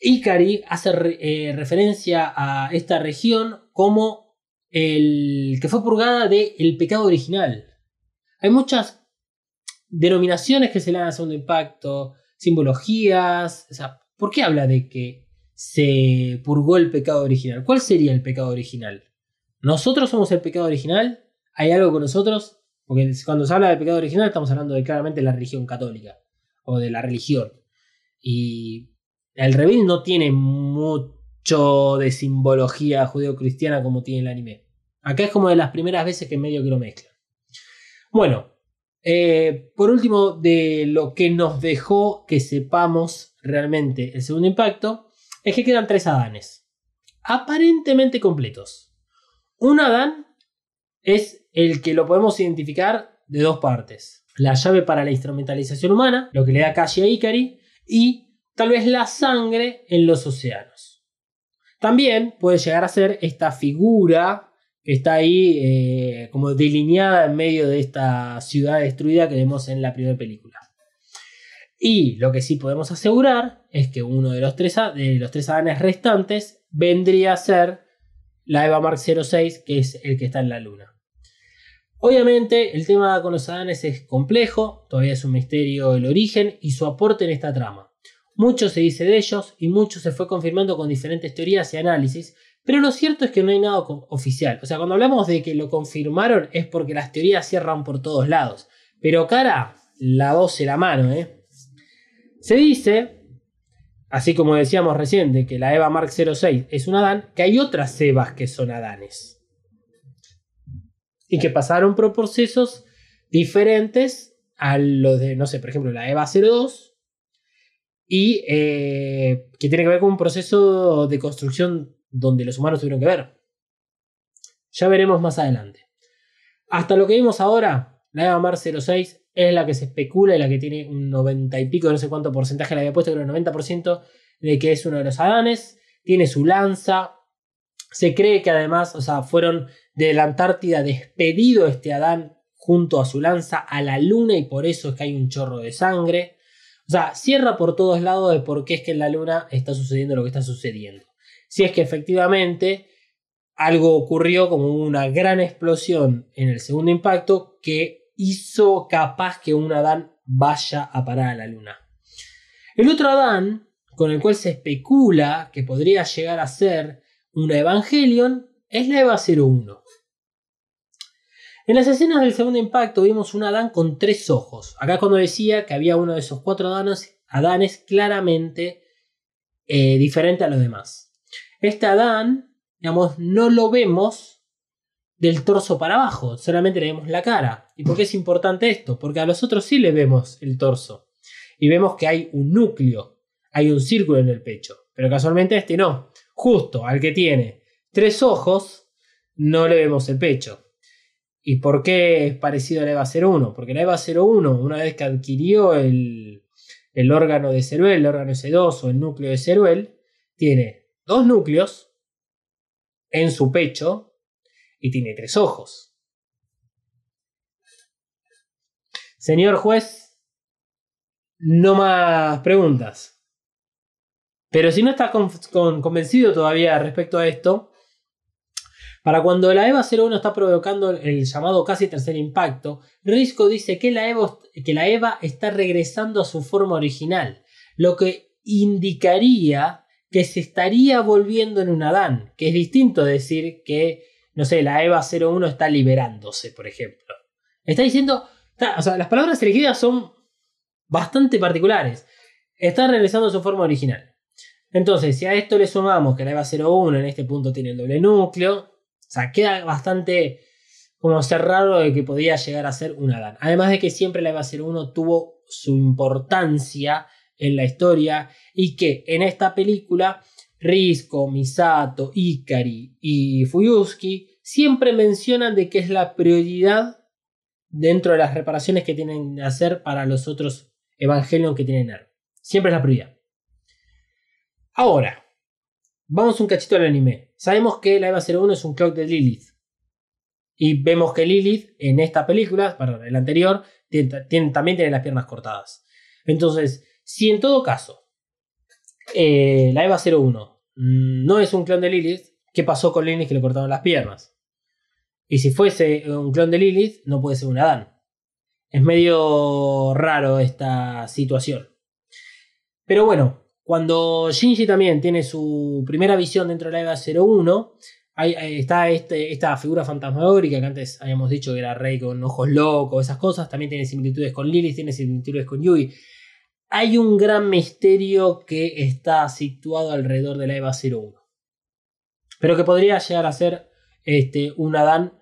Ikari hace eh, referencia a esta región como el que fue purgada del el pecado original. Hay muchas denominaciones que se le dan al segundo impacto, simbologías. ¿por qué habla de que se purgó el pecado original? ¿Cuál sería el pecado original? ¿Nosotros somos el pecado original? ¿Hay algo con nosotros? Porque cuando se habla del pecado original estamos hablando de claramente la religión católica o de la religión. Y el reveal no tiene mucho de simbología judeocristiana como tiene el anime. Acá es como de las primeras veces que medio que lo mezcla. Bueno, eh, por último, de lo que nos dejó que sepamos realmente el segundo impacto, es que quedan tres Adanes. Aparentemente completos. Un Adán es el que lo podemos identificar de dos partes. La llave para la instrumentalización humana, lo que le da Kashi a Ikari, y tal vez la sangre en los océanos. También puede llegar a ser esta figura que está ahí eh, como delineada en medio de esta ciudad destruida que vemos en la primera película. Y lo que sí podemos asegurar es que uno de los tres, de los tres adanes restantes vendría a ser la Eva Mark 06, que es el que está en la luna. Obviamente el tema con los adanes es complejo, todavía es un misterio el origen y su aporte en esta trama. Mucho se dice de ellos y mucho se fue confirmando con diferentes teorías y análisis, pero lo cierto es que no hay nada oficial. O sea, cuando hablamos de que lo confirmaron es porque las teorías cierran por todos lados. Pero cara, la voz y la mano, ¿eh? Se dice, así como decíamos recién, que la Eva Mark 06 es un Adán, que hay otras Evas que son Adanes. Y que pasaron por procesos diferentes a los de, no sé, por ejemplo, la Eva 02 y eh, que tiene que ver con un proceso de construcción donde los humanos tuvieron que ver. Ya veremos más adelante. Hasta lo que vimos ahora, la Eva Mar 06 es la que se especula y la que tiene un 90 y pico, no sé cuánto porcentaje le había puesto, creo el 90% de que es uno de los Adanes. Tiene su lanza. Se cree que además, o sea, fueron de la Antártida despedido este Adán junto a su lanza a la luna y por eso es que hay un chorro de sangre. O sea, cierra por todos lados de por qué es que en la Luna está sucediendo lo que está sucediendo. Si es que efectivamente algo ocurrió como una gran explosión en el segundo impacto que hizo capaz que un Adán vaya a parar a la Luna. El otro Adán, con el cual se especula que podría llegar a ser una Evangelion, es la Eva 01. En las escenas del segundo impacto vimos un Adán con tres ojos. Acá cuando decía que había uno de esos cuatro Adanes, Adanes claramente eh, diferente a los demás. Este Adán, digamos, no lo vemos del torso para abajo, solamente le vemos la cara. ¿Y por qué es importante esto? Porque a los otros sí le vemos el torso. Y vemos que hay un núcleo, hay un círculo en el pecho. Pero casualmente este no. Justo al que tiene tres ojos, no le vemos el pecho. ¿Y por qué es parecido a la EVA 01? Porque la EVA 01, una vez que adquirió el, órgano de Ceruel, el órgano S2 o el núcleo de Ceruel, tiene dos núcleos en su pecho y tiene tres ojos. Señor juez, no más preguntas. Pero si no está convencido todavía respecto a esto, para cuando la EVA 01 está provocando el llamado casi tercer impacto, Risco dice que la, que la EVA está regresando a su forma original, lo que indicaría que se estaría volviendo en un Adán, que es distinto decir que, no sé, la EVA 01 está liberándose, por ejemplo. Está diciendo, o sea, las palabras elegidas son bastante particulares. Está regresando su forma original. Entonces, si a esto le sumamos que la EVA 01 en este punto tiene el doble núcleo, o sea, queda bastante como ser raro de que podía llegar a ser un Adán. Además de que siempre la Eva 01 tuvo su importancia en la historia y que en esta película Risco, Misato, Ikari y Fuyuski siempre mencionan de que es la prioridad dentro de las reparaciones que tienen que hacer para los otros Evangelion que tienen Siempre es la prioridad. Ahora, vamos un cachito al anime. Sabemos que la Eva 01 es un clock de Lilith. Y vemos que Lilith en esta película, perdón, en la anterior, también tiene las piernas cortadas. Entonces, si en todo caso eh, la Eva 01 mm, no es un clon de Lilith, ¿qué pasó con Lilith que le cortaron las piernas? Y si fuese un clon de Lilith, no puede ser un Adán. Es medio raro esta situación. Pero bueno, cuando Shinji también tiene su primera visión dentro de la EVA 01, hay- hay- está este- esta figura fantasmagórica que antes habíamos dicho que era Rey con ojos locos, esas cosas. También tiene similitudes con Lilith, tiene similitudes con Yui. Hay un gran misterio que está situado alrededor de la EVA 01. Pero que podría llegar a ser este, un Adán.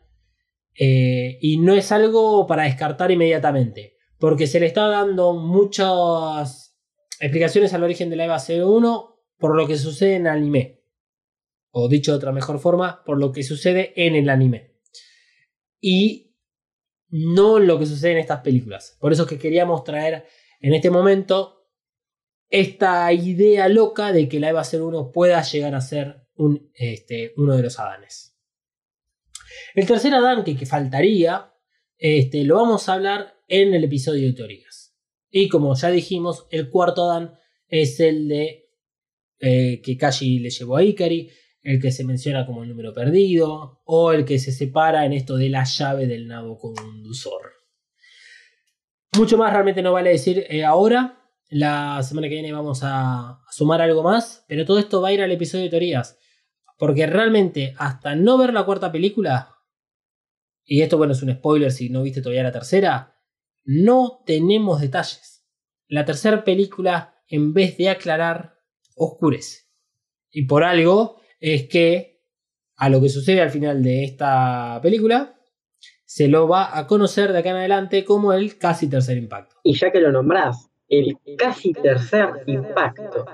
Eh, y no es algo para descartar inmediatamente. Porque se le está dando muchas explicaciones al origen de la EVA 01 por lo que sucede en el anime. O dicho de otra mejor forma, por lo que sucede en el anime. Y no lo que sucede en estas películas. Por eso es que queríamos traer en este momento esta idea loca de que la EVA 01 pueda llegar a ser este, uno de los Adanes. El tercer Adán que, faltaría este, lo vamos a hablar en el episodio de teorías. Y como ya dijimos, el cuarto Adán es el de eh, que Kashi le llevó a Ikari, el que se menciona como el número perdido, o el que se separa en esto de la llave del nabo conductor. Mucho más realmente no vale decir eh, ahora. La semana que viene vamos a sumar algo más, pero todo esto va a ir al episodio de teorías. Porque realmente, hasta no ver la cuarta película, y esto bueno es un spoiler si no viste todavía la tercera, no tenemos detalles. La tercera película, en vez de aclarar, oscurece. Y por algo es que a lo que sucede al final de esta película, se lo va a conocer de acá en adelante como el casi tercer impacto. Y ya que lo nombrás, el casi tercer impacto.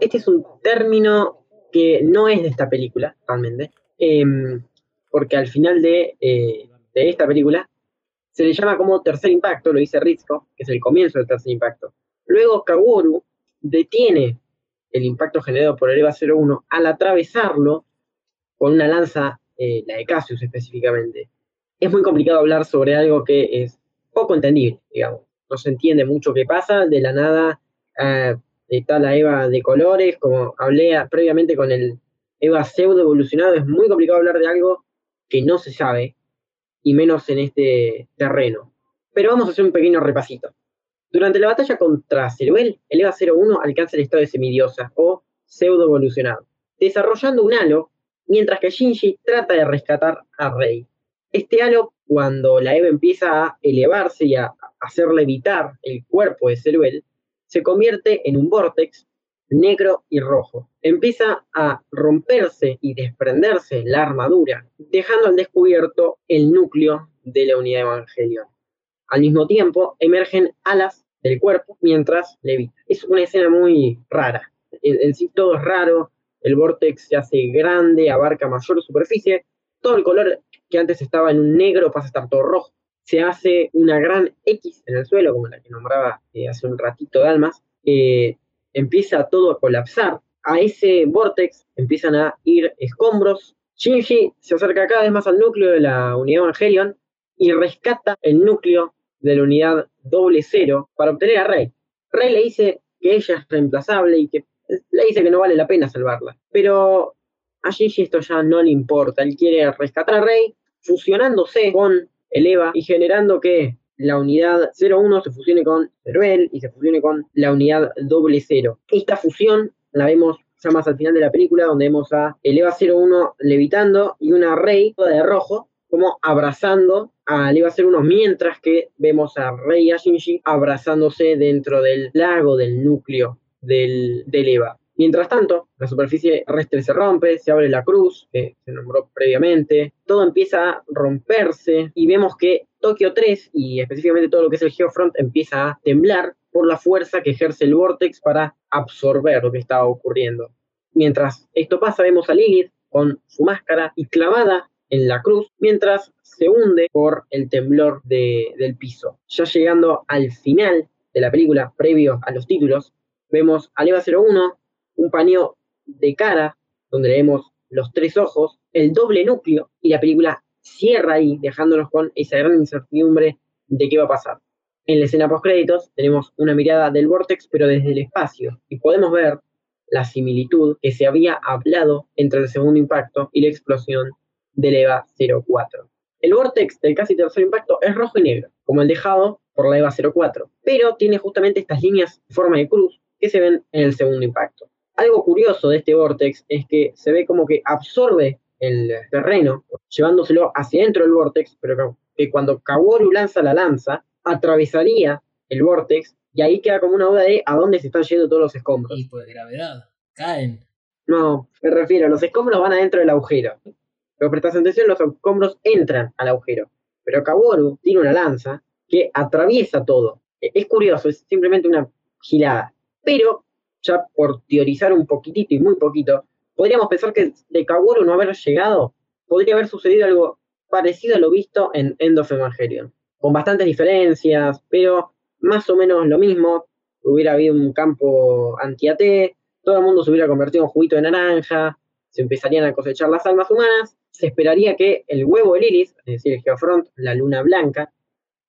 Este es un término que no es de esta película, realmente. em, porque al final de, eh, de esta película se le llama como tercer impacto, lo dice Rizko, que es el comienzo del tercer impacto. Luego Kaworu detiene el impacto generado por el EVA 01 al atravesarlo con una lanza, eh, la de Cassius específicamente. Es muy complicado hablar sobre algo que es poco entendible, digamos. No se entiende mucho qué pasa, de la nada eh, está la EVA de colores, como hablé previamente con el EVA pseudo evolucionado, es muy complicado hablar de algo que no se sabe, y menos en este terreno. Pero vamos a hacer un pequeño repasito. Durante la batalla contra Ceruel, el EVA 01 alcanza el estado de semidiosa o pseudo evolucionado, desarrollando un halo, mientras que Shinji trata de rescatar a Rei. Este halo, cuando la EVA empieza a elevarse y a hacer levitar el cuerpo de Ceruel, se convierte en un vórtex negro y rojo. Empieza a romperse y desprenderse la armadura, dejando al descubierto el núcleo de la unidad Evangelion. Al mismo tiempo, emergen alas del cuerpo mientras levita. Es una escena muy rara. En, sí todo es raro, el vórtex se hace grande, abarca mayor superficie, todo el color que antes estaba en un negro pasa a estar todo rojo. Se hace una gran X en el suelo, como la que nombraba eh, hace un ratito Dalmas. Eh, empieza todo a colapsar. A ese vortex empiezan a ir escombros. Shinji se acerca cada vez más al núcleo de la unidad Evangelion y rescata el núcleo de la unidad doble cero para obtener a Rey. Rey le dice que ella es reemplazable y que le dice que no vale la pena salvarla. Pero a Shinji esto ya no le importa. Él quiere rescatar a Rey fusionándose con el EVA y generando que la unidad 01 se fusione con Ceruel y se fusione con la unidad doble cero. Esta fusión la vemos ya más al final de la película, donde vemos a el EVA 01 levitando y una Rey toda de rojo, como abrazando al EVA 01, mientras que vemos a Rey y a Shinji abrazándose dentro del lago del núcleo del, del EVA. Mientras tanto, la superficie terrestre se rompe, se abre la cruz, que se nombró previamente, todo empieza a romperse y vemos que Tokio 3 y específicamente todo lo que es el Geofront empieza a temblar por la fuerza que ejerce el Vortex para absorber lo que está ocurriendo. Mientras esto pasa, vemos a Lilith con su máscara y clavada en la cruz, mientras se hunde por el temblor de- del piso. Ya llegando al final de la película, previo a los títulos, vemos a Eva 01 un paneo de cara donde leemos los tres ojos, el doble núcleo, y la película cierra ahí, dejándonos con esa gran incertidumbre de qué va a pasar. En la escena post-créditos tenemos una mirada del Vortex, pero desde el espacio, y podemos ver la similitud que se había hablado entre el segundo impacto y la explosión del EVA 04. El Vortex del casi tercer impacto es rojo y negro, como el dejado por la EVA 04, pero tiene justamente estas líneas en forma de cruz que se ven en el segundo impacto. Algo curioso de este Vortex es que se ve como que absorbe el terreno, llevándoselo hacia dentro del Vortex, pero que cuando Kaworu lanza la lanza, atravesaría el Vortex y ahí queda como una duda de a dónde se están yendo todos los escombros. Y pues gravedad. Caen. No, me refiero, los escombros van adentro del agujero. Pero prestas atención, los escombros entran al agujero. Pero Kaworu tiene una lanza que atraviesa todo. E- Es curioso, es simplemente una gilada. Pero, ya por teorizar un poquitito y muy poquito, podríamos pensar que de Kaworu no haber llegado, podría haber sucedido algo parecido a lo visto en End of Evangelion. Con bastantes diferencias, pero más o menos lo mismo. Hubiera habido un campo anti-AT, todo el mundo se hubiera convertido en juguito de naranja, se empezarían a cosechar las almas humanas, se esperaría que el huevo de Lilith, es decir, el Geofront, la luna blanca,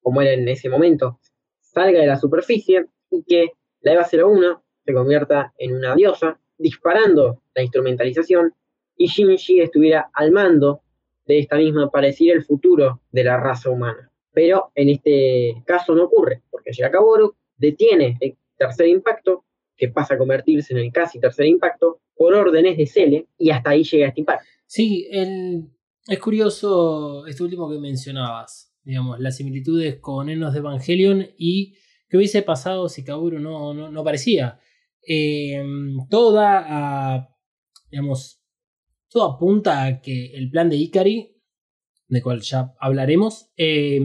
como era en ese momento, salga de la superficie y que la EVA 01 se convierta en una diosa, disparando la instrumentalización y Shinji estuviera al mando de esta misma para decir el futuro de la raza humana. Pero en este caso no ocurre, porque llega Kaworu, detiene el tercer impacto, que pasa a convertirse en el casi tercer impacto, por órdenes de Cele, y hasta ahí llega este impacto. Sí, el, es curioso esto último que mencionabas. Digamos, las similitudes con Enos de Evangelion y qué hubiese pasado si Kaworu no, no, no aparecía. Eh, toda digamos, todo apunta a que el plan de Ikari, de cual ya hablaremos, eh,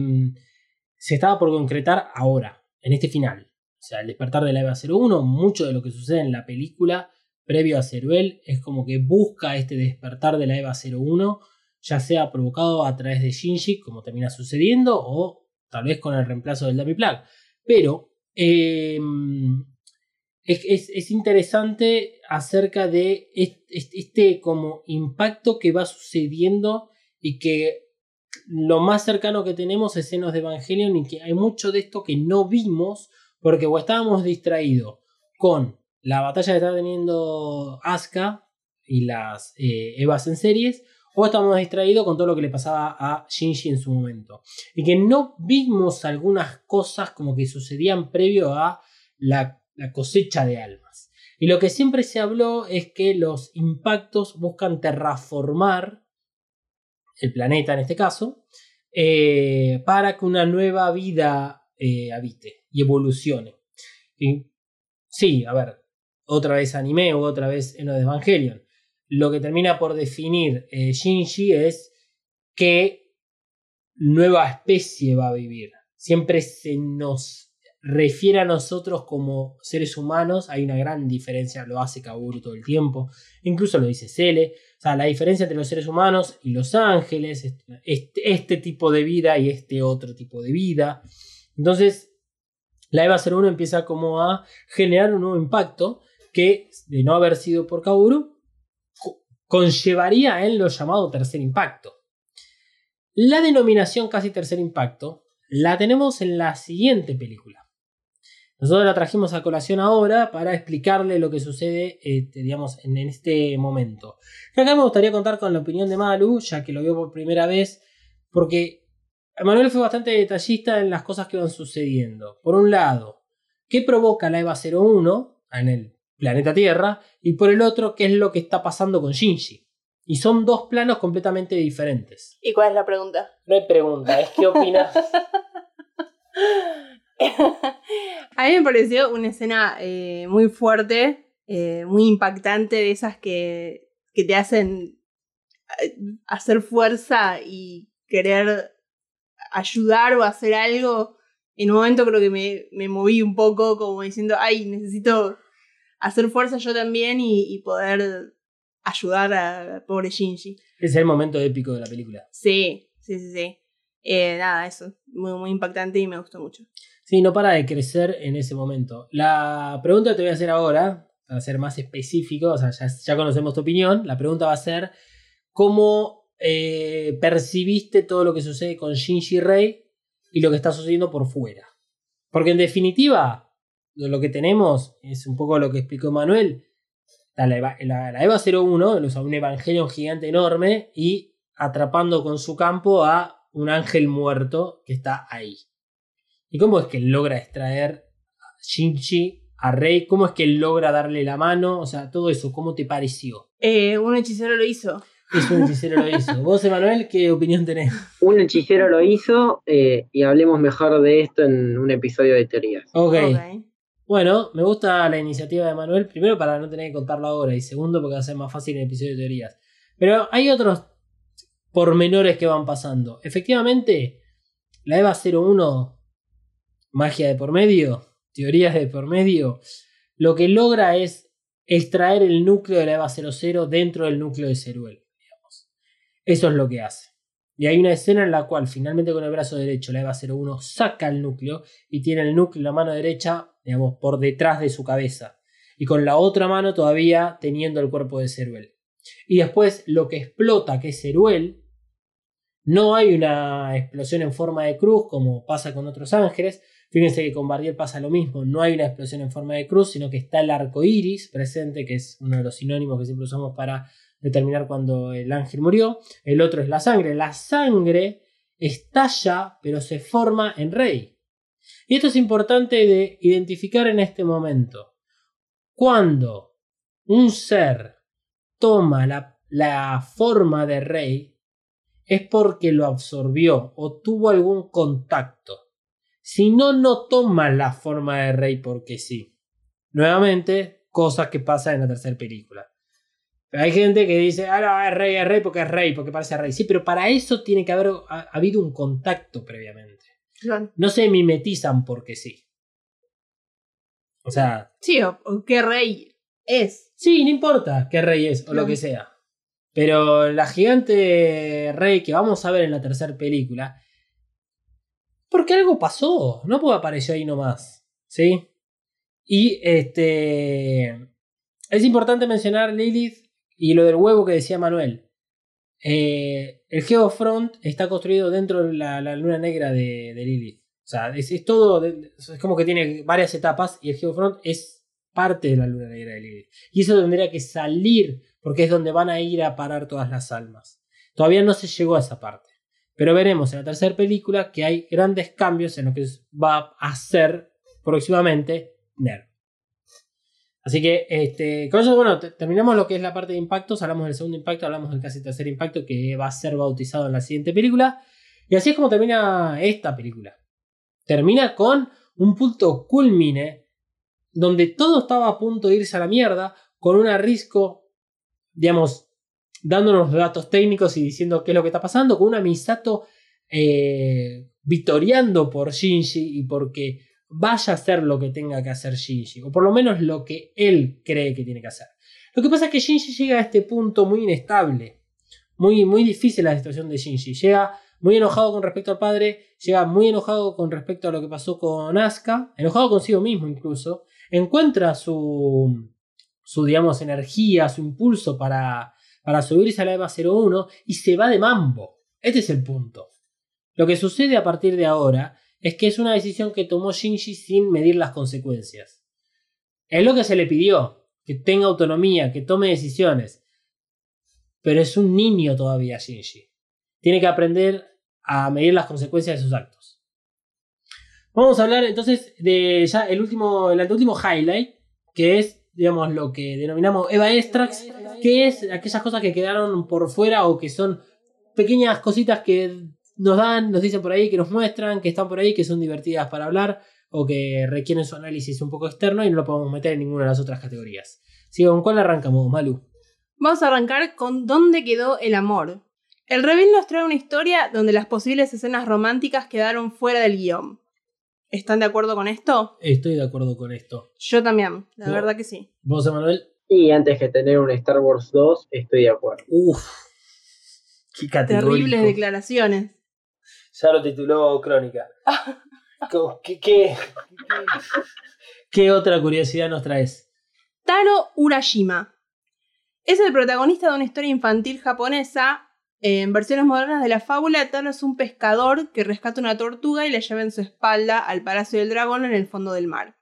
se estaba por concretar ahora, en este final. O sea, el despertar de la EVA 01, mucho de lo que sucede en la película previo a Ceruel es como que busca este despertar de la EVA 01, ya sea provocado a través de Shinji, como termina sucediendo, o tal vez con el reemplazo del Dummy Plug. Pero eh, es, es, es, interesante acerca de este, como impacto que va sucediendo y que lo más cercano que tenemos es Senos de Evangelion y que hay mucho de esto que no vimos porque o estábamos distraídos con la batalla que está teniendo Asuka y las eh, Evas en series, o estábamos distraídos con todo lo que le pasaba a Shinji en su momento. Y que no vimos algunas cosas como que sucedían previo a la, la cosecha de almas. Y lo que siempre se habló es que los impactos buscan terraformar el planeta en este caso, eh, para que una nueva vida eh, habite y evolucione. Y sí, a ver, otra vez anime o otra vez en lo de Evangelion. Lo que termina por definir eh, Shinji es qué nueva especie va a vivir. Siempre se nos refiere a nosotros como seres humanos. Hay una gran diferencia, lo hace Kaburu todo el tiempo. Incluso lo dice Cele. O sea, la diferencia entre los seres humanos y los ángeles, este, este tipo de vida y este otro tipo de vida. Entonces, la EVA 01 empieza como a generar un nuevo impacto que, de no haber sido por Kaoru, conllevaría en lo llamado tercer impacto. La denominación casi tercer impacto la tenemos en la siguiente película. Nosotros la trajimos a colación ahora para explicarle lo que sucede eh, digamos, en este momento. Acá me gustaría contar con la opinión de Malu, ya que lo vio por primera vez, porque Manuel fue bastante detallista en las cosas que van sucediendo. Por un lado, ¿qué provoca la EVA 01 en el planeta Tierra? Y por el otro, ¿qué es lo que está pasando con Shinji? Y son dos planos completamente diferentes. ¿Y cuál es la pregunta? No hay pregunta, es qué opinas. A mí me pareció una escena eh, muy fuerte, eh, muy impactante, de esas que, que te hacen hacer fuerza y querer ayudar o hacer algo. En un momento creo que me, me moví un poco como diciendo, ay, necesito hacer fuerza yo también y, y poder ayudar a pobre Shinji. Es el momento épico de la película. Sí, sí, sí, sí. Eh, nada, eso. Muy, muy impactante y me gustó mucho. Sí, no para de crecer en ese momento. La pregunta que te voy a hacer ahora, para ser más específico, o sea, ya, conocemos tu opinión, la pregunta va a ser, ¿cómo eh, percibiste todo lo que sucede con Shinji Rei y lo que está sucediendo por fuera? Porque en definitiva, lo que tenemos es un poco lo que explicó Manuel, la, EVA 01, o sea, un Evangelion gigante enorme y atrapando con su campo a un ángel muerto que está ahí. ¿Y cómo es que él logra extraer a Shinji, a Rei? ¿Cómo es que él logra darle la mano? O sea, todo eso, ¿cómo te pareció? Eh, un hechicero lo hizo. Es un hechicero lo hizo. Vos, Emanuel, ¿qué opinión tenés? Un hechicero lo hizo eh, y hablemos mejor de esto en un episodio de teorías. Ok. Ok. Bueno, me gusta la iniciativa de Manuel, primero para no tener que contarlo ahora y segundo porque va a ser más fácil el episodio de teorías. Pero hay otros pormenores que van pasando. Efectivamente, la EVA 01, magia de por medio, teorías de por medio, lo que logra es extraer el núcleo de la EVA 00 dentro del núcleo de Ceruel. Eso es lo que hace. Y hay una escena en la cual finalmente con el brazo derecho la EVA 01 saca el núcleo y tiene el núcleo en la mano derecha, digamos, por detrás de su cabeza. Y con la otra mano todavía teniendo el cuerpo de Ceruel. Y después lo que explota, que es Ceruel, no hay una explosión en forma de cruz como pasa con otros ángeles. Fíjense que con Bardiel pasa lo mismo. No hay una explosión en forma de cruz, sino que está el arco iris presente, que es uno de los sinónimos que siempre usamos para determinar cuando el ángel murió. El otro es la sangre. La sangre estalla, pero se forma en rey. Y esto es importante de identificar en este momento. Cuando un ser toma la, la forma de rey, es porque lo absorbió o tuvo algún contacto. Si no, no toma la forma de rey porque sí. Nuevamente, cosas que pasan en la tercera película. Pero hay gente que dice, ah, no, es rey, es rey porque es rey, porque parece rey. Sí, pero para eso tiene que haber ha- habido un contacto previamente. No se mimetizan porque sí. O sea, Sí, o, o qué rey es. sí, no importa qué rey es o lo que sea. Pero la gigante rey que vamos a ver en la tercera película. Porque algo pasó. No puede aparecer ahí nomás. ¿Sí? Y este. Es importante mencionar Lilith y lo del huevo que decía Manuel. Eh, el Geofront está construido dentro de la, luna negra de, Lilith. O sea, es, es todo. es como que tiene varias etapas y el Geofront es parte de la luna negra de Lilith. Y eso tendría que salir porque es donde van a ir a parar todas las almas. Todavía no se llegó a esa parte. Pero veremos en la tercera película que hay grandes cambios en lo que va a ser próximamente NERV. Así que este, con eso, bueno, te- terminamos lo que es la parte de impactos. Hablamos del segundo impacto, hablamos del casi tercer impacto que va a ser bautizado en la siguiente película. Y así es como termina esta película. Termina con un punto culmine donde todo estaba a punto de irse a la mierda, con un arrisco, digamos, dándonos datos técnicos y diciendo qué es lo que está pasando, con una Misato eh, victoriando por Shinji y porque vaya a hacer lo que tenga que hacer Shinji, o por lo menos lo que él cree que tiene que hacer. Lo que pasa es que Shinji llega a este punto muy inestable, muy, muy difícil la situación de Shinji. Llega muy enojado con respecto al padre, llega muy enojado con respecto a lo que pasó con Asuka, enojado consigo mismo incluso, encuentra su, su digamos, energía, su impulso para, para subirse a la EVA 01 y se va de mambo. Este es el punto. Lo que sucede a partir de ahora es que es una decisión que tomó Shinji sin medir las consecuencias. Es lo que se le pidió, que tenga autonomía, que tome decisiones. Pero es un niño todavía Shinji. Tiene que aprender a medir las consecuencias de sus actos. Vamos a hablar entonces de ya el último, el último highlight, que es, digamos, lo que denominamos Eva Extracts, que es aquellas cosas que quedaron por fuera o que son pequeñas cositas que nos dan, nos dicen por ahí, que nos muestran, que están por ahí, que son divertidas para hablar o que requieren su análisis un poco externo y no lo podemos meter en ninguna de las otras categorías. Que, ¿con cuál arrancamos, Malu? Vamos a arrancar con ¿Dónde quedó el amor? El reveal nos trae una historia donde las posibles escenas románticas quedaron fuera del guion. ¿Están de acuerdo con esto? Estoy de acuerdo con esto. Yo también, la verdad que sí. ¿Vos, Emanuel? Y antes que tener un Star Wars 2, estoy de acuerdo. Uff. Qué. Terribles declaraciones. Ya lo tituló Crónica. ¿Qué, qué, qué, qué otra curiosidad nos traes? Taro Urashima. Es el protagonista de una historia infantil japonesa. En versiones modernas de la fábula, Taro es un pescador que rescata una tortuga y la lleva en su espalda al Palacio del Dragón en el fondo del mar.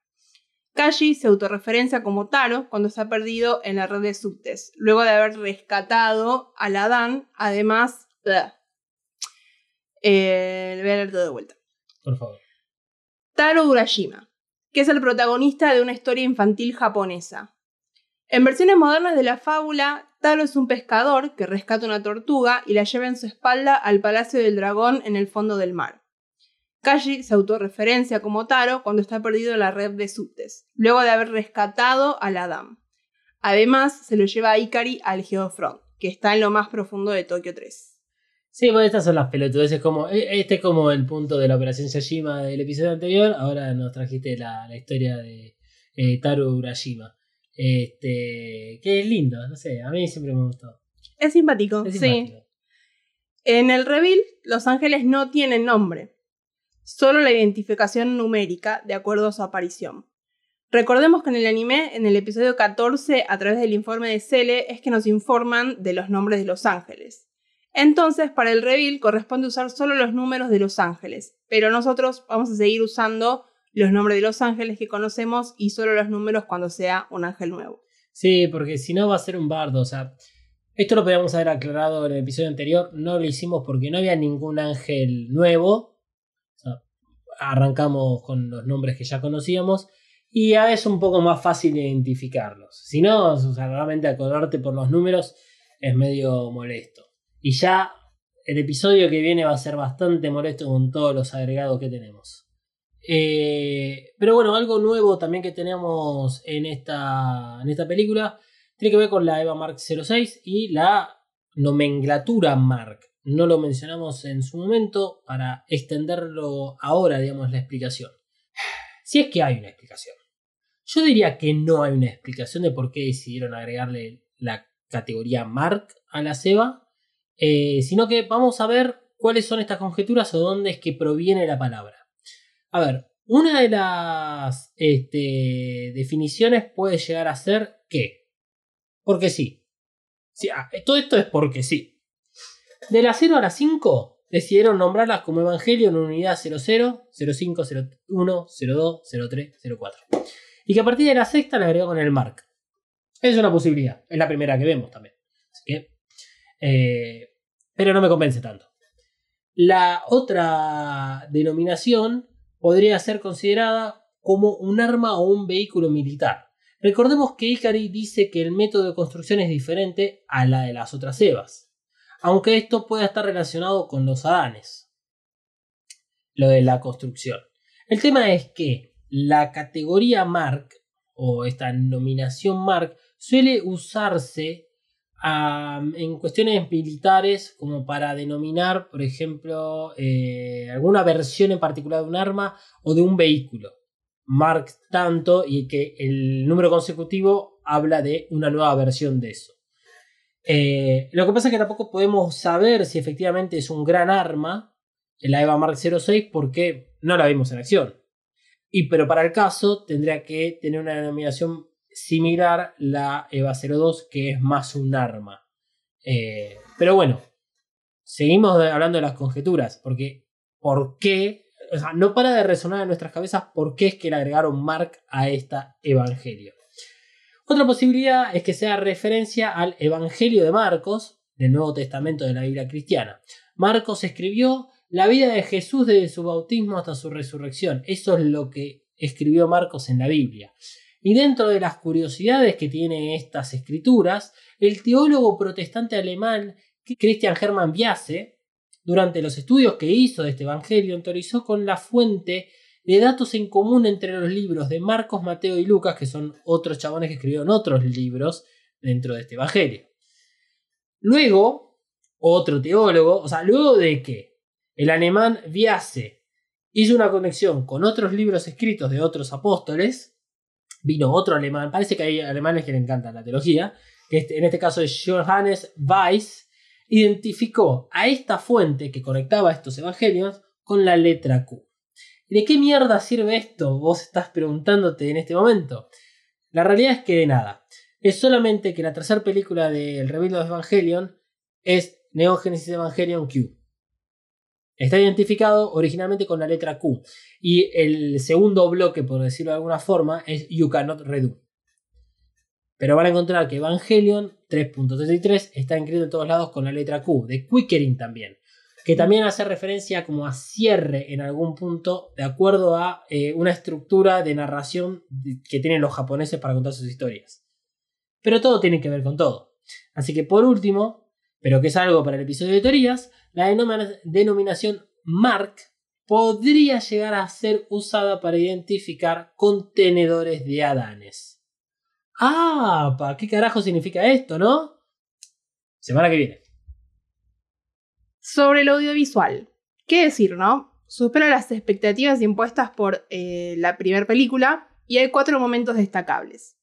Kashi se autorreferencia como Taro cuando está perdido en la red de subtes, luego de haber rescatado a la Dan, además... Eh, le voy a leer todo de vuelta. Por favor. Taro Urashima, que es el protagonista de una historia infantil japonesa. En versiones modernas de la fábula, Taro es un pescador que rescata una tortuga y la lleva en su espalda al Palacio del Dragón en el fondo del mar. Kaji se autorreferencia como Taro cuando está perdido en la red de subtes, luego de haber rescatado a la Dam. Además, se lo lleva a Ikari al Geofront, que está en lo más profundo de Tokio 3. Sí, bueno, estas son las pelotudeces. Como, e- este es como el punto de la operación Yashima del episodio anterior. Ahora nos trajiste la, la historia de eh, Taro Urashima. Este, que es lindo, no sé, a mí siempre me gustó. Es simpático, Es sí. simpático. En el reveal, los ángeles no tienen nombre, solo la identificación numérica de acuerdo a su aparición. Recordemos que en el anime, en el episodio 14, a través del informe de Cele, es que nos informan de los nombres de los ángeles. Entonces, para el reveal corresponde usar solo los números de los ángeles, pero nosotros vamos a seguir usando los nombres de los ángeles que conocemos y solo los números cuando sea un ángel nuevo. Sí, porque si no va a ser un bardo. O sea, esto lo podíamos haber aclarado en el episodio anterior. No lo hicimos porque no había ningún ángel nuevo. O sea, arrancamos con los nombres que ya conocíamos. Y ya es un poco más fácil identificarlos. Si no, o sea, realmente acordarte por los números es medio molesto. Y ya el episodio que viene va a ser bastante molesto con todos los agregados que tenemos. Eh, pero bueno, algo nuevo también que tenemos en esta, en esta película tiene que ver con la EVA Mark 06 y la nomenclatura Mark. No lo mencionamos en su momento para extenderlo ahora, digamos, la explicación. Si es que hay una explicación. Yo diría que no hay una explicación de por qué decidieron agregarle la categoría Mark a la SEBA, eh, sino que vamos a ver cuáles son estas conjeturas o dónde es que proviene la palabra. A ver, una de las este, definiciones puede llegar a ser que, porque sí. Sí, ah, todo esto es porque sí. De la 0 a la 5 decidieron nombrarlas como Evangelio en unidad 00, 05, 01, 02, 03, 04. Y que a partir de la sexta le agregó con el Mark. Es una posibilidad, es la primera que vemos también. Así que, eh, pero no me convence tanto. La otra denominación podría ser considerada como un arma o un vehículo militar. Recordemos que Ikari dice que el método de construcción es diferente a la de las otras Evas, aunque esto pueda estar relacionado con los Adanes, lo de la construcción. El tema es que la categoría Mark o esta nominación Mark suele usarse um, en cuestiones militares como para denominar, por ejemplo, eh, alguna versión en particular de un arma o de un vehículo. Mark tanto y que el número consecutivo habla de una nueva versión de eso. Eh, lo que pasa es que tampoco podemos saber si efectivamente es un gran arma, la EVA Mark 06, porque no la vimos en acción. Y pero para el caso tendría que tener una denominación similar la EVA 02, que es más un arma. Eh, pero bueno, seguimos hablando de las conjeturas, porque ¿por qué? O sea, no para de resonar en nuestras cabezas por qué es que le agregaron Mark a esta Evangelio. Otra posibilidad es que sea referencia al Evangelio de Marcos, del Nuevo Testamento de la Biblia cristiana. Marcos escribió la vida de Jesús desde su bautismo hasta su resurrección. Eso es lo que escribió Marcos en la Biblia. Y dentro de las curiosidades que tiene estas escrituras, el teólogo protestante alemán Christian Hermann Biase, durante los estudios que hizo de este Evangelio, autorizó con la fuente de datos en común entre los libros de Marcos, Mateo y Lucas, que son otros chabones que escribieron otros libros dentro de este Evangelio. Luego, otro teólogo, o sea, luego de que el alemán Biase hizo una conexión con otros libros escritos de otros apóstoles, vino otro alemán, parece que hay alemanes que le encanta la teología, que este, en este caso es Johannes Weiss, identificó a esta fuente que conectaba estos evangelios con la letra Q. ¿De qué mierda sirve esto? Vos estás preguntándote en este momento. La realidad es que de nada. Es solamente que la tercera película del Rebuild of Evangelion es Neon Genesis Evangelion Q. Está identificado originalmente con la letra Q. Y el segundo bloque, por decirlo de alguna forma, es You Cannot Redo. Pero van a encontrar que Evangelion 3.33 está inscrito en todos lados con la letra Q. De Quickering también. Que también hace referencia como a cierre en algún punto de acuerdo a eh, una estructura de narración que tienen los japoneses para contar sus historias. Pero todo tiene que ver con todo. Así que por último, pero que es algo para el episodio de teorías, la denominación Mark podría llegar a ser usada para identificar contenedores de Adanes. Ah, ¿para qué carajo significa esto, no? Semana que viene. Sobre el audiovisual. ¿Qué decir, no? Supera las expectativas impuestas por eh, la primera película y hay cuatro momentos destacables.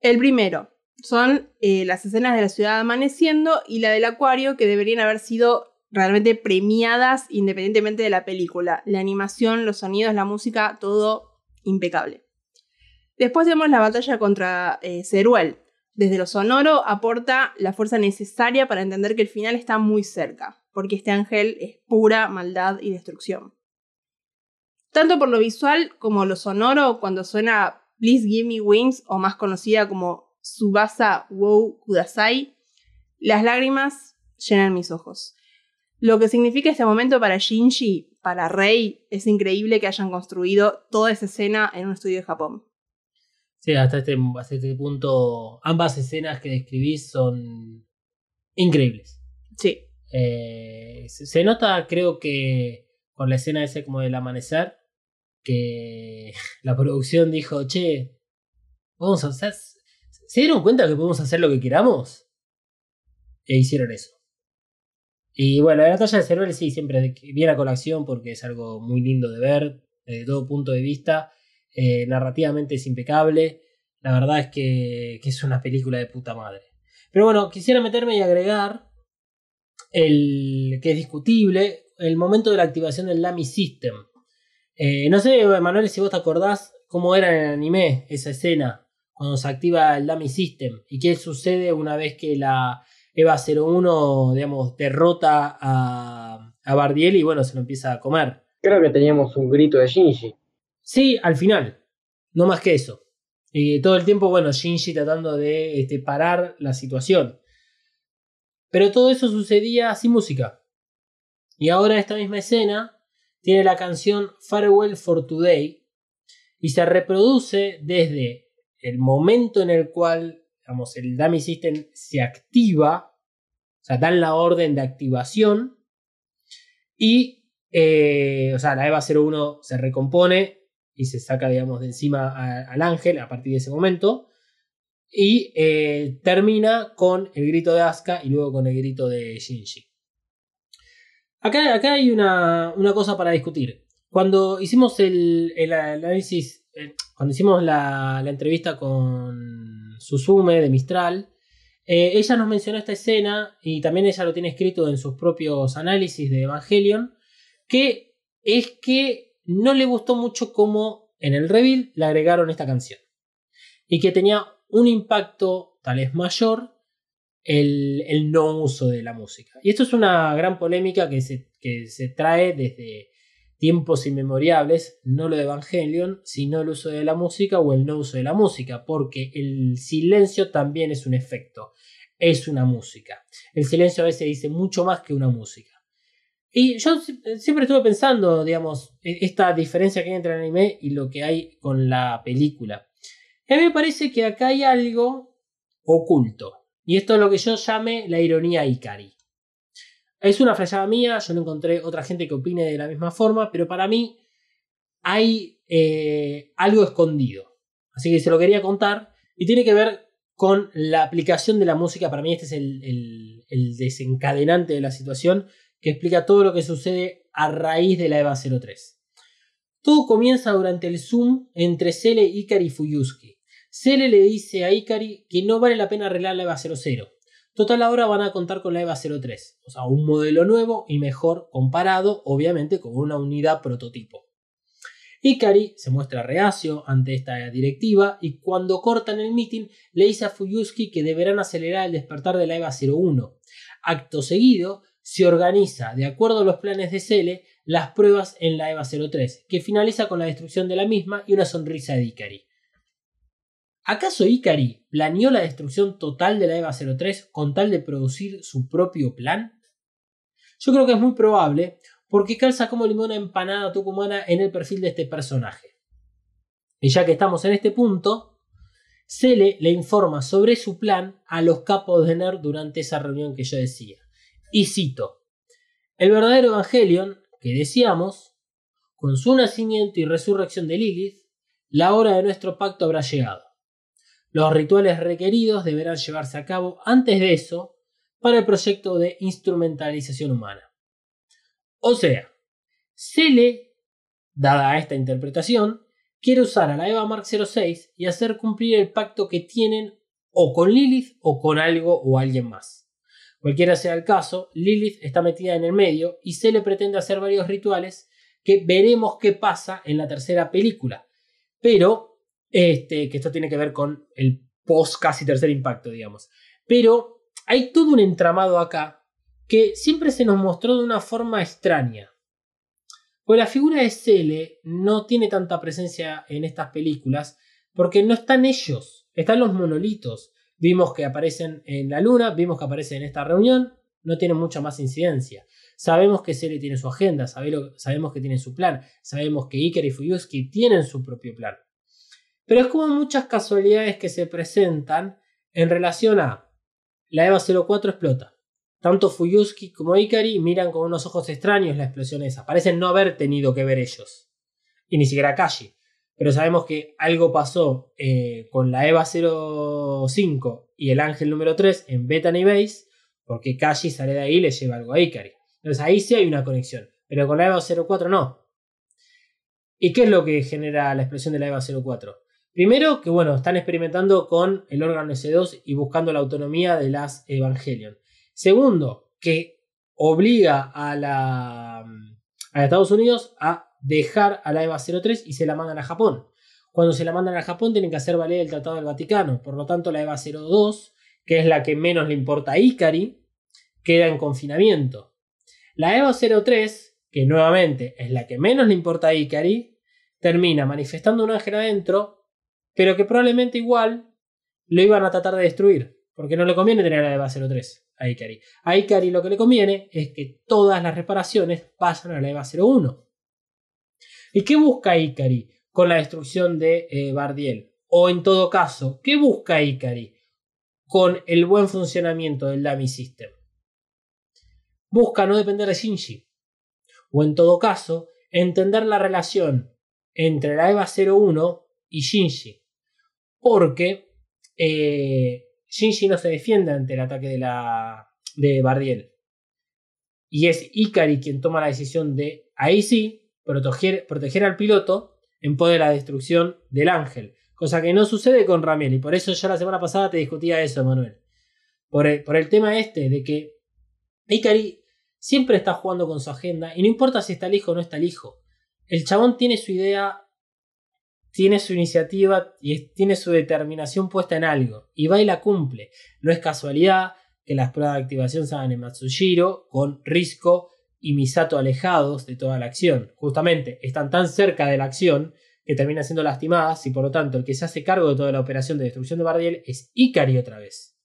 El primero son eh, las escenas de la ciudad amaneciendo y la del acuario que deberían haber sido realmente premiadas independientemente de la película. La animación, los sonidos, la música, todo impecable. Después tenemos la batalla contra eh, Ceruel. Desde lo sonoro aporta la fuerza necesaria para entender que el final está muy cerca, porque este ángel es pura maldad y destrucción. Tanto por lo visual como lo sonoro, cuando suena Please Give Me Wings, o más conocida como Subasa Wou Kudasai, las lágrimas llenan mis ojos. Lo que significa este momento para Shinji, para Rei, es increíble que hayan construido toda esa escena en un estudio de Japón. Sí, hasta este, hasta este punto, ambas escenas que describís son increíbles. Sí. Eh, se, nota, creo que con la escena ese como del amanecer, que la producción dijo, che, vamos a hacer... ¿Se dieron cuenta que podemos hacer lo que queramos? E hicieron eso. Y bueno, la batalla de Ceruel sí, siempre viene a colación porque es algo muy lindo de ver, desde todo punto de vista. Eh, narrativamente es impecable. La verdad es que, que, es una película de puta madre. Pero bueno, quisiera meterme y agregar el que es discutible, el momento de la activación del Lamy System. Eh, no sé, Manuel, si vos te acordás cómo era en el anime esa escena cuando se activa el Dummy System y qué sucede una vez que la EVA 01, digamos, derrota a, a Bardiel y bueno, se lo empieza a comer. Creo que teníamos un grito de Shinji. Sí, al final. No más que eso. Y todo el tiempo, bueno, Shinji tratando de este, parar la situación. Pero todo eso sucedía sin música. Y ahora esta misma escena tiene la canción Farewell for Today y se reproduce desde el momento en el cual digamos, el Dummy System se activa, o sea, dan la orden de activación y, eh, o sea, la EVA 01 se recompone y se saca, digamos, de encima al ángel a partir de ese momento y eh, termina con el grito de Asuka y luego con el grito de Shinji. Acá, acá hay una, una, cosa para discutir. Cuando hicimos el, el análisis, eh, cuando hicimos la, entrevista con Susume de Mistral, eh, ella nos mencionó esta escena y también ella lo tiene escrito en sus propios análisis de Evangelion, que es que no le gustó mucho cómo en el reveal le agregaron esta canción. Y que tenía un impacto tal vez mayor el, el, no uso de la música. Y esto es una gran polémica que se, que se trae desde tiempos inmemoriales, no lo de Evangelion, sino el uso de la música o el no uso de la música, porque el silencio también es un efecto, es una música. El silencio a veces dice mucho más que una música. Y yo siempre estuve pensando, digamos, e, esta diferencia que hay entre el anime y lo que hay con la película. a mí me parece que acá hay algo oculto. Y esto es lo que yo llame la ironía Ikari. Es una frase mía, yo no encontré otra gente que opine de la misma forma, pero para mí hay eh, algo escondido. Así que se lo quería contar y tiene que ver con la aplicación de la música. Para mí este es el, desencadenante de la situación que explica todo lo que sucede a raíz de la EVA 03. Todo comienza durante el Zoom entre Cele, Ikari y Fuyusuke. Cele le dice a Ikari que no vale la pena arreglar la EVA 00. Total ahora van a contar con la EVA 03, o sea, un modelo nuevo y mejor comparado, obviamente, con una unidad prototipo. Ikari se muestra reacio ante esta directiva y cuando cortan el meeting le dice a Fuyuski que deberán acelerar el despertar de la EVA 01. Acto seguido, se organiza, de acuerdo a los planes de Cele, las pruebas en la EVA 03, que finaliza con la destrucción de la misma y una sonrisa de Ikari. ¿Acaso Ikari planeó la destrucción total de la EVA 03 con tal de producir su propio plan? Yo creo que es muy probable, porque calza como limona empanada tucumana en el perfil de este personaje. Y ya que estamos en este punto, Cele le informa sobre su plan a los capos de NER durante esa reunión que yo decía. Y cito, el verdadero Evangelion, que decíamos, con su nacimiento y resurrección de Lilith, la hora de nuestro pacto habrá llegado. Los rituales requeridos deberán llevarse a cabo antes de eso para el proyecto de instrumentalización humana. O sea, Cele, dada esta interpretación, quiere usar a la EVA Mark 06 y hacer cumplir el pacto que tienen o con Lilith o con algo o alguien más. Cualquiera sea el caso, Lilith está metida en el medio y Cele pretende hacer varios rituales que veremos qué pasa en la tercera película. Pero, este, que esto tiene que ver con el post casi tercer impacto, digamos. Pero hay todo un entramado acá que siempre se nos mostró de una forma extraña. Pues la figura de Cele no tiene tanta presencia en estas películas porque no están ellos, están los monolitos. Vimos que aparecen en la luna, vimos que aparecen en esta reunión, no tienen mucha más incidencia. Sabemos que Cele tiene su agenda, sabemos que tiene su plan, sabemos que Iker y Fuyuski tienen su propio plan. Pero es como muchas casualidades que se presentan en relación a la EVA 04 explota. Tanto Fuyuski como Ikari miran con unos ojos extraños la explosión esa. Parecen no haber tenido que ver ellos. Y ni siquiera Kashi. Pero sabemos que algo pasó eh, con la EVA 05 y el ángel número 3 en Bethany Base. Porque Kashi sale de ahí y le lleva algo a Ikari. Entonces ahí sí hay una conexión. Pero con la EVA 04 no. ¿Y qué es lo que genera la explosión de la EVA 04? Primero, que bueno, están experimentando con el órgano S2 y buscando la autonomía de las Evangelion. Segundo, que obliga a, la, a Estados Unidos a dejar a la EVA 03 y se la mandan a Japón. Cuando se la mandan a Japón tienen que hacer valer el Tratado del Vaticano. Por lo tanto, la EVA 02, que es la que menos le importa a Ikari, queda en confinamiento. La EVA 03, que nuevamente es la que menos le importa a Ikari, termina manifestando un ángel adentro, pero que probablemente igual lo iban a tratar de destruir, porque no le conviene tener a EVA 03 a Ikari. A Ikari lo que le conviene es que todas las reparaciones pasan a la EVA 01. ¿Y qué busca Ikari con la destrucción de eh, Bardiel? O en todo caso, ¿qué busca Ikari con el buen funcionamiento del Dummy System? Busca no depender de Shinji. O en todo caso, entender la relación entre la EVA 01 y Shinji. Porque eh, Shinji no se defiende ante el ataque de, la, de Bardiel. Y es Ikari quien toma la decisión de, ahí sí, proteger, proteger al piloto en pos de la destrucción del ángel. Cosa que no sucede con Ramiel. Y por eso ya la semana pasada te discutía eso, Manuel. Por el, por el tema este de que Ikari siempre está jugando con su agenda. Y no importa si está el hijo o no está el hijo. El chabón tiene su idea tiene su iniciativa y tiene su determinación puesta en algo y va y la cumple. No es casualidad que las pruebas de activación se hagan en Matsushiro con Risco y Misato alejados de toda la acción. Justamente están tan cerca de la acción que terminan siendo lastimadas y por lo tanto el que se hace cargo de toda la operación de destrucción de Bardiel es Ikari otra vez.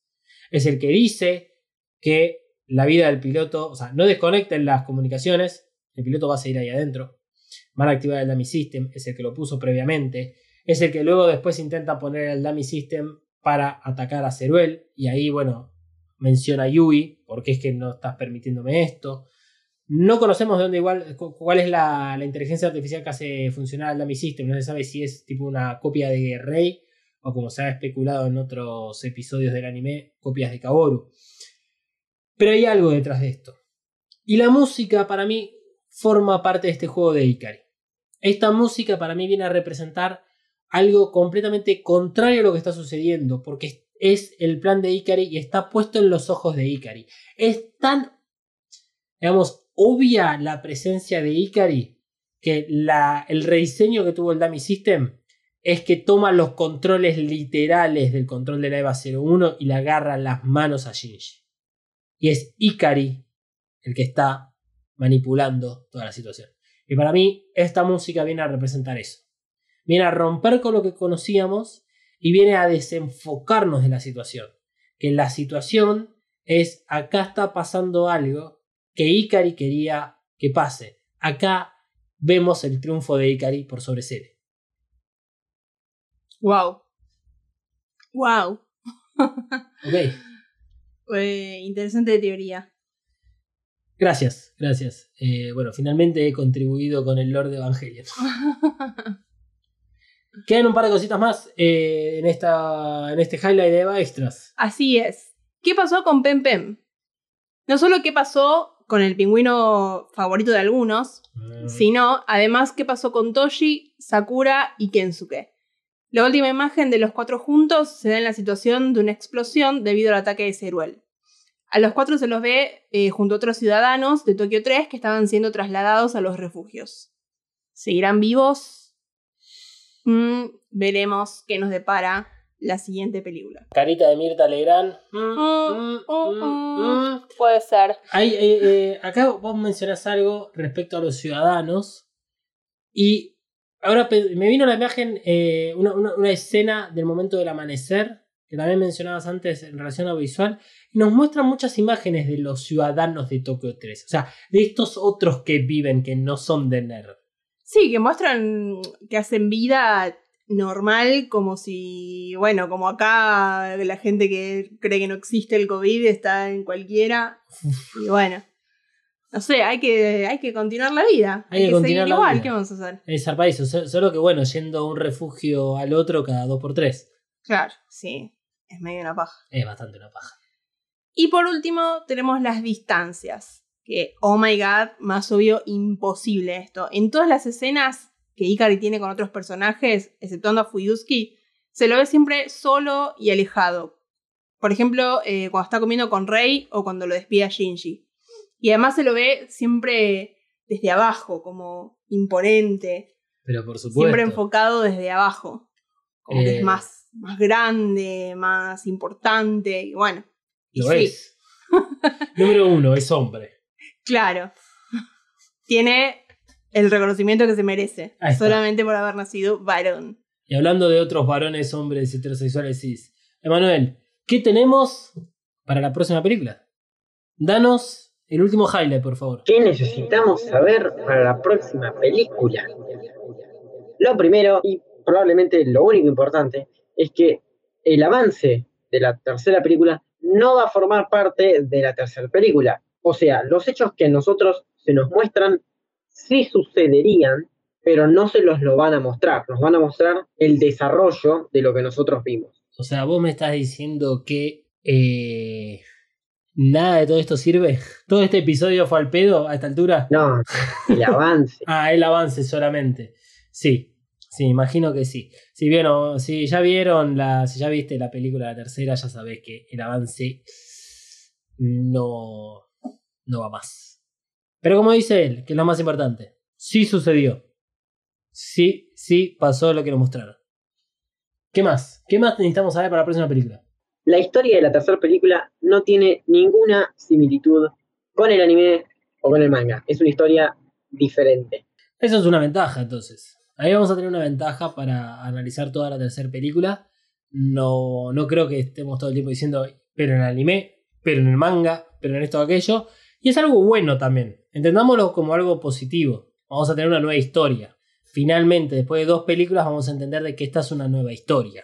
Es el que dice que la vida del piloto, o sea, no desconecten las comunicaciones, el piloto va a seguir ahí adentro van a activar el dummy system, es el que lo puso previamente, es el que luego después intenta poner el dummy system para atacar a Ceruel y ahí bueno, menciona a Yui, porque es que no estás permitiéndome esto. No conocemos de dónde igual, cuál es la, inteligencia artificial que hace funcionar el dummy system, no se sabe si es tipo una copia de Rey o como se ha especulado en otros episodios del anime, copias de Kaboru. Pero hay algo detrás de esto. Y la música para mí forma parte de este juego de Ikari. Esta música para mí viene a representar algo completamente contrario a lo que está sucediendo, porque es el plan de Ikari y está puesto en los ojos de Ikari. Es tan, digamos, obvia la presencia de Ikari que el rediseño que tuvo el Dummy System es que toma los controles literales del control de la EVA 01 y le agarra las manos a Shinji. Y es Ikari el que está manipulando toda la situación. Y para mí, esta música viene a representar eso. Viene a romper con lo que conocíamos y viene a desenfocarnos de la situación. Que la situación es acá está pasando algo que Ikari quería que pase. Acá vemos el triunfo de Ikari por sobre Cere. Wow. Wow. Ok. Eh, interesante teoría. Gracias, gracias. Eh, bueno, finalmente he contribuido con el Lord de Evangelion. Quedan un par de cositas más eh, en, esta, en este highlight de Eva Extras. Así es. ¿Qué pasó con Pem Pem? No solo qué pasó con el pingüino favorito de algunos, Mm. sino además qué pasó con Toshi, Sakura y Kensuke. La última imagen de los cuatro juntos se da en la situación de una explosión debido al ataque de Ceruel. A los cuatro se los ve eh, junto a otros ciudadanos de Tokio 3 que estaban siendo trasladados a los refugios. ¿Seguirán vivos? Mm, veremos qué nos depara la siguiente película. Carita de Mirta Legrand. Mm, Mm, mm, mm, mm, mm. mm. Puede ser. Hay, eh, eh, acá vos mencionás algo respecto a los ciudadanos. Y ahora me vino la imagen, eh, una, una- una escena del momento del amanecer, que también mencionabas antes en relación a visual. Y nos muestran muchas imágenes de los ciudadanos de Tokio 3. O sea, de estos otros que viven, que no son de Nerd. Sí, que muestran que hacen vida normal, como si, bueno, como acá la gente que cree que no existe el COVID está en cualquiera. Y bueno, no sé, hay que, hay que continuar la vida. Hay que seguir igual, vida. ¿qué vamos a hacer? Es zarpadizo, so- solo que bueno, yendo a un refugio al otro cada dos por tres. Claro, sí, es medio una paja. Es bastante una paja. Y por último, tenemos las distancias. Que, oh my god, más obvio, imposible esto. En todas las escenas que Ikari tiene con otros personajes, exceptuando a Fuyusuki, se lo ve siempre solo y alejado. Por ejemplo, eh, cuando está comiendo con Rei o cuando lo despide a Shinji. Y además se lo ve siempre desde abajo, como imponente, Pero por supuesto. siempre enfocado desde abajo. Como que Eh. es más, más grande, más importante, y bueno. Lo sí. es. Número uno, es hombre. Claro. Tiene el reconocimiento que se merece. Solamente por haber nacido varón. Y hablando de otros varones, hombres heterosexuales cis. Emanuel, ¿qué tenemos para la próxima película? Danos el último highlight, por favor. ¿Qué necesitamos saber para la próxima película? Lo primero, y probablemente lo único importante, es que el avance de la tercera película no va a formar parte de la tercera película. O sea, los hechos que a nosotros se nos muestran sí sucederían, pero no se los lo van a mostrar. Nos van a mostrar el desarrollo de lo que nosotros vimos. O sea, vos me estás diciendo que eh, nada de todo esto sirve. ¿Todo este episodio fue al pedo a esta altura? No, el avance. Ah, el avance solamente. Sí, sí, imagino que sí. Si vieron, si ya vieron la, si ya viste la película la tercera, ya sabés que el avance no, no va más. Pero como dice él, que es lo más importante, sí sucedió. Sí, sí pasó lo que nos mostraron. ¿Qué más? ¿Qué más necesitamos saber para la próxima película? La historia de la tercera película no tiene ninguna similitud con el anime o con el manga. Es una historia diferente. Eso es una ventaja, entonces. Ahí vamos a tener una ventaja para analizar toda la tercera película. No, no creo que estemos todo el tiempo diciendo, pero en el anime, pero en el manga, pero en esto o aquello. Y es algo bueno también. Entendámoslo como algo positivo. Vamos a tener una nueva historia. Finalmente, después de dos películas, vamos a entender de que esta es una nueva historia.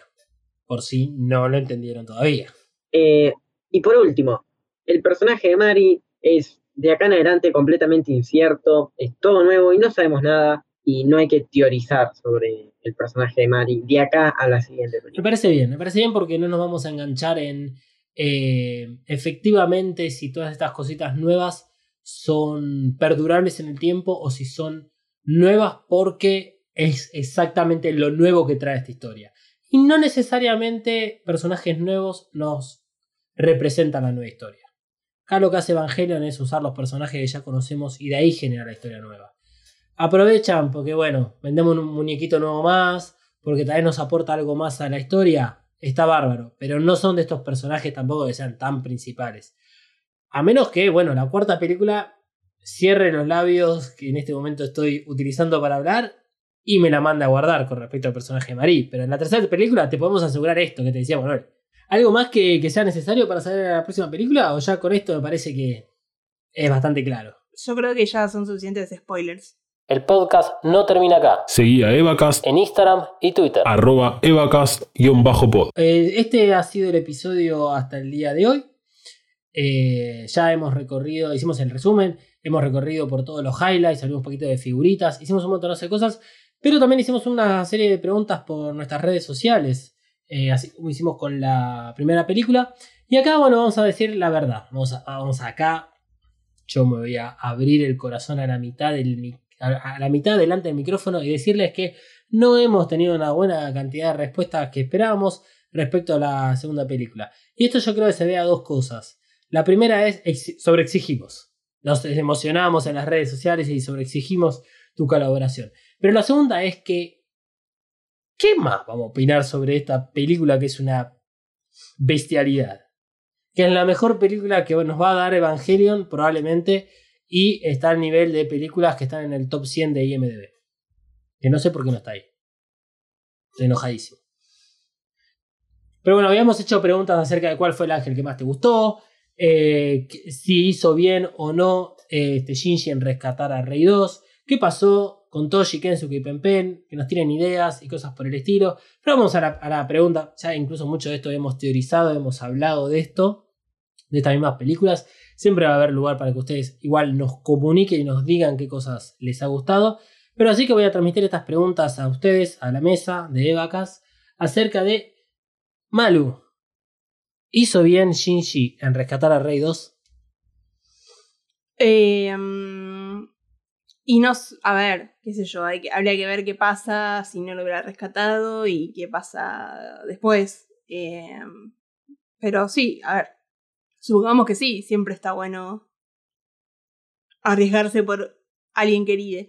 Por si no lo entendieron todavía. Eh, y por último, el personaje de Mari es de acá en adelante completamente incierto, es todo nuevo y no sabemos nada y no hay que teorizar sobre el personaje de Mari de acá a la siguiente Me parece bien, me parece bien porque no nos vamos a enganchar en eh, efectivamente si todas estas cositas nuevas son perdurables en el tiempo o si son nuevas porque es exactamente lo nuevo que trae esta historia. Y no necesariamente personajes nuevos nos representan la nueva historia. Acá lo que hace Evangelion es usar los personajes que ya conocemos y de ahí generar la historia nueva. Aprovechan porque, bueno, vendemos un muñequito nuevo más, porque tal vez nos aporta algo más a la historia, está bárbaro. Pero no son de estos personajes tampoco que sean tan principales. A menos que, bueno, la cuarta película cierre los labios que en este momento estoy utilizando para hablar y me la manda a guardar con respecto al personaje de Marie. Pero en la tercera película te podemos asegurar esto que te decía Manuel. ¿Algo más que, que sea necesario para saber la próxima película? ¿O ya con esto me parece que es bastante claro? Yo creo que ya son suficientes spoilers. El podcast no termina acá. Seguí a Evacast, En Instagram y Twitter. arroba evacast-pod. Eh, este ha sido el episodio hasta el día de hoy. Eh, ya hemos recorrido, hicimos el resumen, hemos recorrido por todos los highlights, hablamos un poquito de figuritas, hicimos un montón de cosas, pero también hicimos una serie de preguntas por nuestras redes sociales, eh, así como hicimos con la primera película. Y acá, bueno, vamos a decir la verdad. Vamos, a- vamos acá. Yo me voy a abrir el corazón a la mitad del mi- a la mitad delante del micrófono y decirles que no hemos tenido una buena cantidad de respuestas que esperábamos respecto a la segunda película. Y esto yo creo que se ve a dos cosas. La primera es ex- sobreexigimos. Nos emocionamos en las redes sociales y sobreexigimos tu colaboración. Pero la segunda es que, ¿qué más vamos a opinar sobre esta película que es una bestialidad? Que es la mejor película que nos va a dar Evangelion probablemente y está al nivel de películas que están en el top 100 de IMDb. Que no sé por qué no está ahí. Estoy enojadísimo. Pero bueno, habíamos hecho preguntas acerca de cuál fue el ángel que más te gustó, eh, si hizo bien o no eh, este Shinji en rescatar a Rey 2, qué pasó con Toshi, Kensuke y Pen, que nos tienen ideas y cosas por el estilo. Pero vamos a a la pregunta, ya incluso mucho de esto hemos teorizado, hemos hablado de esto, de estas mismas películas. Siempre va a haber lugar para que ustedes igual nos comuniquen y nos digan qué cosas les ha gustado. Pero así que voy a transmitir estas preguntas a ustedes, a la mesa de Evacas, acerca de Malu. ¿Hizo bien Shinji en rescatar a Rey 2? Eh, mm, y no, a ver, qué sé yo, habría que ver qué pasa si no lo hubiera rescatado y qué pasa después. Eh, pero sí, a ver, supongamos que sí, siempre está bueno arriesgarse por alguien querido.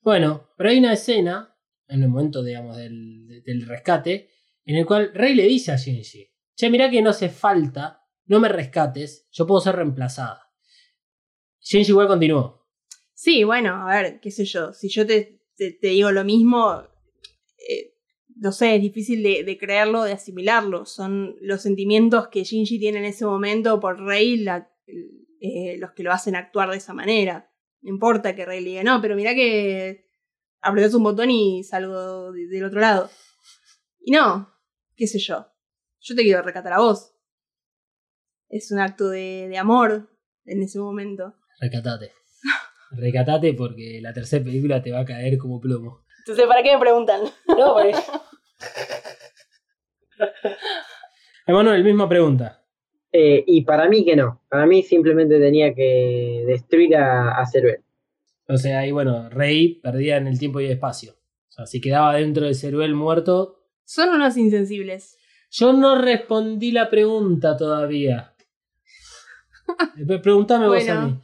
Bueno, pero hay una escena, en el momento, digamos, del, del rescate, en el cual Rey le dice a Shinji, che, mirá que no hace falta, no me rescates, yo puedo ser reemplazada. Shinji igual continuó. Sí, bueno, a ver, qué sé yo, si yo te, te, te digo lo mismo, no sé, es difícil de, de creerlo, de asimilarlo. Son los sentimientos que Shinji tiene en ese momento por Rey la- eh, los que lo hacen actuar de esa manera. No importa que Rey le diga, no, pero mira que apretas un botón y salgo de- del otro lado. Y no, qué sé yo, yo te quiero rescatar a vos. Es un acto de, de amor en ese momento. Recatate. Recatate porque la tercera película te va a caer como plomo. Entonces, ¿para qué me preguntan? No, pues. Emanuel, misma pregunta. Eh, y para mí que no. Para mí simplemente tenía que destruir a, a Ceruel. O sea, ahí bueno, Rey perdía en el tiempo y el espacio. O sea, si quedaba dentro de Ceruel muerto. Son unos insensibles. Yo no respondí la pregunta todavía. Pre- Preguntame vos a mí.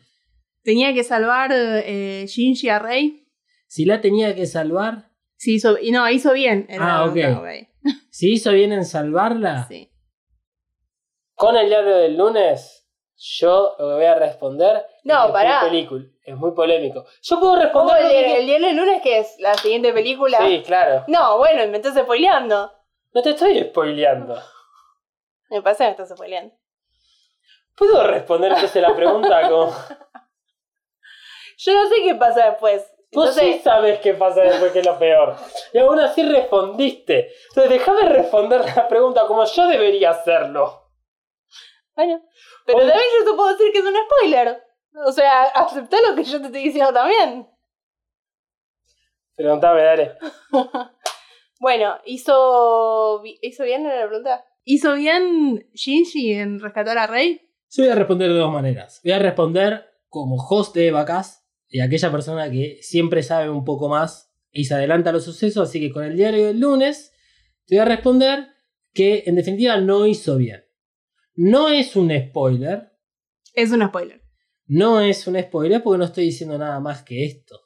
Tenía que salvar eh, Shinji a Rey. Si la tenía que salvar, Sí, hizo, y no, hizo bien. era Ah, ok. si hizo bien en salvarla, Sí. con el diario del lunes, yo lo que voy a responder No, es pará. muy película, es muy polémico. Yo puedo responder. ¿Cómo el, que el día del lunes que es la siguiente película? Sí, claro. No, bueno, me estás spoileando. No te estoy spoileando. Me parece que me estás spoileando. ¿Puedo responder entonces la pregunta como... Yo no sé qué pasa después. Vos Entonces, sí sabes qué pasa después que es lo peor. Y aún así respondiste. Entonces déjame responder la pregunta como yo debería hacerlo. bueno. Pero Oye. también yo te puedo decir que es un spoiler. O sea, aceptá lo que yo te estoy diciendo también. Preguntame, dale. Bueno, hizo. ¿Hizo bien la pregunta? ¿Hizo bien Shinji en rescatar a Rey? Yo voy a responder de dos maneras. Voy a responder como host de vacas y aquella persona que siempre sabe un poco más y se adelanta a los sucesos, así que con el diario del lunes te voy a responder que en definitiva no hizo bien. No es un spoiler, Es un spoiler. no es un spoiler porque no estoy diciendo nada más que esto.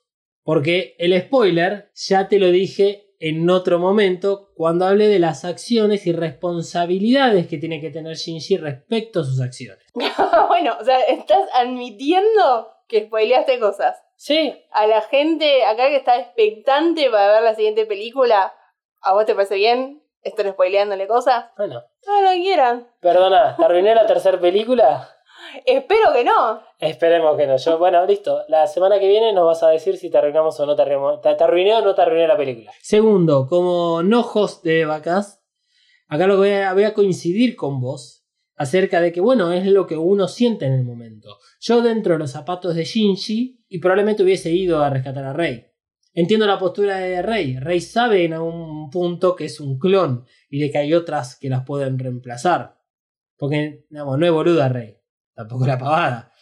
Porque el spoiler ya te lo dije en otro momento cuando hablé de las acciones y responsabilidades que tiene que tener Shinji respecto a sus acciones. bueno, o sea, estás admitiendo que spoileaste cosas. Sí, A la gente acá que está expectante para ver la siguiente película, ¿a vos te parece bien estar spoileándole cosas? bueno. No lo quieran. Perdona, ¿te arruiné la tercera película? Espero que no. Esperemos que no. Yo, bueno, listo. La semana que viene nos vas a decir si te arruinamos o no te arruinamos. ¿Te, te arruiné o no te arruiné la película? Segundo, como no host de vacas, acá lo que voy a, voy a coincidir con vos acerca de que, bueno, es lo que uno siente en el momento. Yo dentro de los zapatos de Shinji y probablemente hubiese ido a rescatar a Rey. Entiendo la postura de Rey. Rey sabe en algún punto que es un clon y de que hay otras que las pueden reemplazar. Porque, digamos, no es boluda Rey. Tampoco la pavada.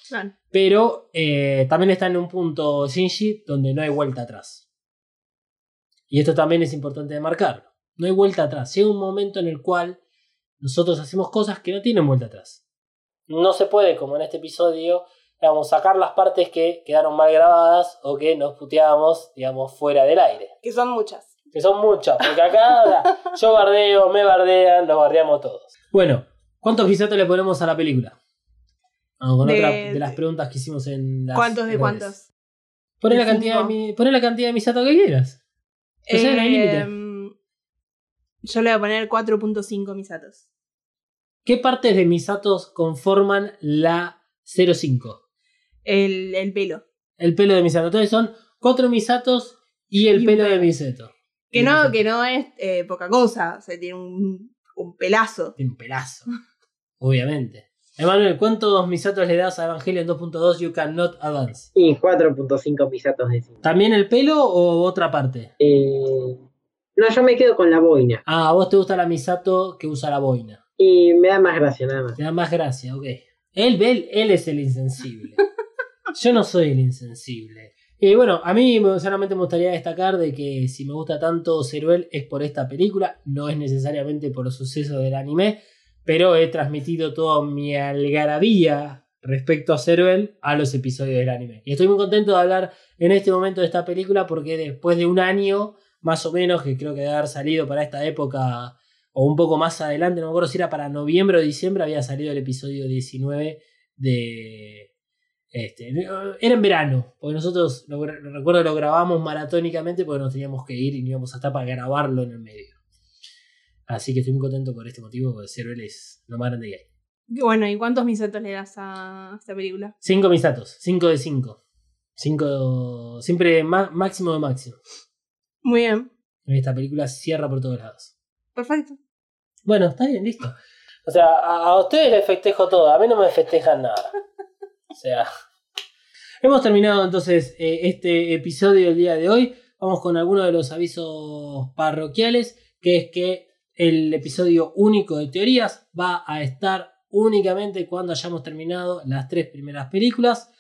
Pero eh, también está en un punto Shinji donde no hay vuelta atrás. Y esto también es importante de marcarlo. No hay vuelta atrás. Llega un momento en el cual nosotros hacemos cosas que no tienen vuelta atrás. No se puede, como en este episodio, digamos, sacar las partes que quedaron mal grabadas o que nos puteábamos, digamos, fuera del aire. Que son muchas. Que son muchas, porque acá yo bardeo, me bardean, nos bardeamos todos. Bueno, ¿cuántos visatos le ponemos a la película? Vamos con De- otra de las preguntas que hicimos en las ¿Cuántos de redes. cuántos? Poné la, cantidad de, mi- poné la cantidad de misato que quieras. No hay límite. Em, yo le voy a poner 4.5 misatos. ¿Qué partes de Misatos conforman la 05? El, el pelo. El pelo de Misato. Entonces son cuatro Misatos y el Y pelo de. Misato. Que no, Misato. que no es eh, poca cosa. O sea, tiene un, un pelazo. Tiene un pelazo. Obviamente. Emanuel, ¿cuántos Misatos le das a Evangelion 2.2 You Cannot Advance? Y 4.5 pisatos de cine. ¿También el pelo o otra parte? Eh, no, yo me quedo con la boina. Ah, a vos te gusta la Misato que usa la boina. Y me da más gracia nada más. Te da más gracia, ok. Él, él, él es el insensible. Yo no soy el insensible. Y bueno, a mí solamente me gustaría destacar de que si me gusta tanto Ceruel es por esta película, no es necesariamente por los sucesos del anime, pero he transmitido toda mi algarabía respecto a Ceruel a los episodios del anime. Y estoy muy contento de hablar en este momento de esta película porque después de un año, más o menos, que creo que debe haber salido para esta época o un poco más adelante, no me acuerdo si era para noviembre o diciembre, había salido el episodio 19 de... Este, era en verano, porque nosotros, lo, recuerdo, lo grabamos maratónicamente porque nos teníamos que ir y no íbamos a estar para grabarlo en el medio. Así que estoy muy contento por este motivo, porque Ceruel es lo más grande que hay. Bueno, ¿y cuántos misatos le das a esta película? 5 misatos, 5 de 5. 5, siempre má- máximo de máximo. Muy bien. Esta película cierra por todos lados. Perfecto. Bueno, está bien, listo. O sea, a, ustedes les festejo todo, a mí no me festejan nada. O sea. Hemos terminado entonces eh, este episodio del día de hoy. Vamos con algunos de los avisos parroquiales, que es que el episodio único de teorías va a estar únicamente cuando hayamos terminado las tres primeras películas.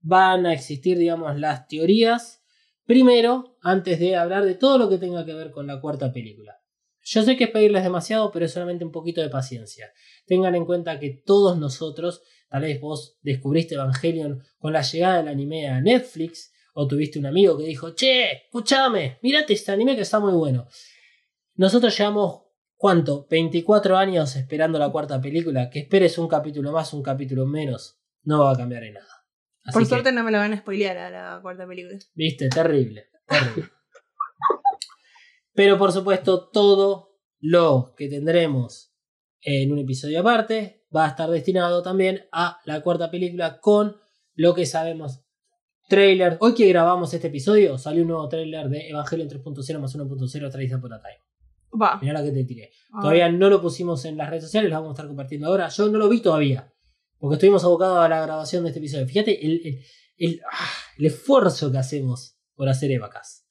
Van a existir, digamos, las teorías primero antes de hablar de todo lo que tenga que ver con la cuarta película. Yo sé que es pedirles demasiado, pero es solamente un poquito de paciencia. Tengan en cuenta que todos nosotros, tal vez vos descubriste Evangelion con la llegada del anime a Netflix, o tuviste un amigo que dijo, che, escúchame, mirate este anime que está muy bueno. Nosotros llevamos, ¿cuánto? 24 años esperando la cuarta película. Que esperes un capítulo más, un capítulo menos, no va a cambiar en nada. Así Por que- suerte no me la van a spoilear a la cuarta película. Viste, terrible, terrible. Pero por supuesto, todo lo que tendremos en un episodio aparte va a estar destinado también a la cuarta película con lo que sabemos. Trailer. Hoy que grabamos este episodio, salió un nuevo trailer de Evangelion 3.0 más 1.0 Tradition por a Time. Va. Mirá la que te tiré. Todavía no lo pusimos en las redes sociales, lo vamos a estar compartiendo ahora. Yo no lo vi todavía, porque estuvimos abocados a la grabación de este episodio. Fíjate el, el- el- ah, el esfuerzo que hacemos por hacer Evacas.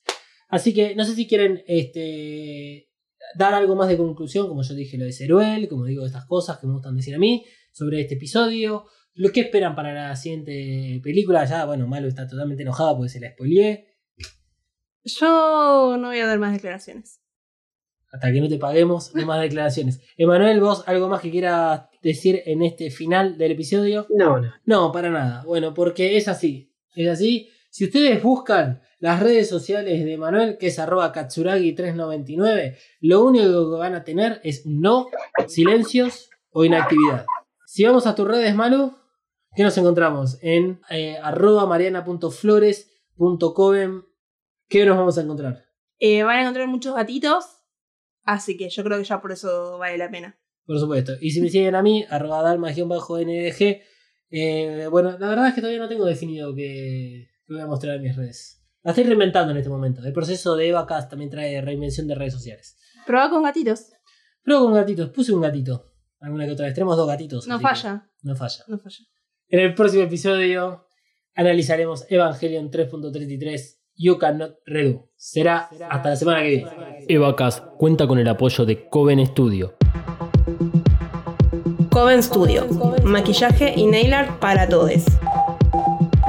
Así que no sé si quieren este, dar algo más de conclusión, como yo dije lo de Ceruel, como digo estas cosas que me gustan decir a mí, sobre este episodio. Lo que esperan para la siguiente película. Ya, bueno, Malo está totalmente enojada porque se la spoileé. Yo no voy a dar más declaraciones. Hasta que no te paguemos, no más declaraciones. Emanuel, vos, ¿algo más que quieras decir en este final del episodio? No, no. No, para nada. Bueno, porque es así. Es así. Si ustedes buscan las redes sociales de Manuel, que es arroba katsuragi399, lo único que van a tener es no, silencios o inactividad. Si vamos a tus redes, Malu, ¿qué nos encontramos? En eh, arroba mariana.flores.coven. ¿Qué nos vamos a encontrar? Eh, van a encontrar muchos gatitos, así que yo creo que ya por eso vale la pena. Por supuesto. Y si me siguen a mí, arroba dalma-ndg. eh, bueno, la verdad es que todavía no tengo definido qué, qué voy a mostrar en mis redes. La estoy reinventando en este momento. El proceso de EvaCast también trae reinvención de redes sociales. Probá con gatitos. Pero con gatitos, puse un gatito. Alguna que otra vez. Tenemos dos gatitos. No falla. No falla. No falla. En el próximo episodio analizaremos Evangelion 3.33 You Cannot Redo. Será hasta la semana que viene. EvaCast cuenta con el apoyo de Coven Studio. Coven Studio. Maquillaje y nail art para todos.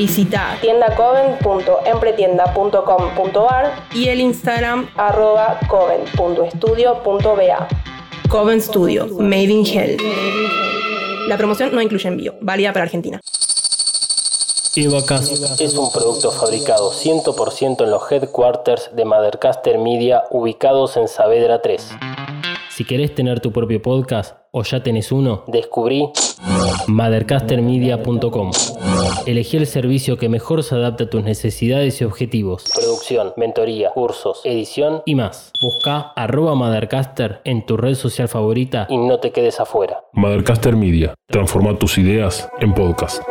Visita tiendacoven.empretienda.com.ar y el Instagram arroba coven.estudio.ba. Coven Studio, Made in Hell. La promoción no incluye envío, válida para Argentina. EvaCast es un producto fabricado 100% en los headquarters de Mothercaster Media ubicados en Saavedra 3. Si querés tener tu propio podcast o ya tenés uno, descubrí mothercastermedia.com. Elegí el servicio que mejor se adapta a tus necesidades y objetivos. Producción, mentoría, cursos, edición y más. Busca arroba Mothercaster en tu red social favorita y no te quedes afuera. Mothercaster Media. Transforma tus ideas en podcast.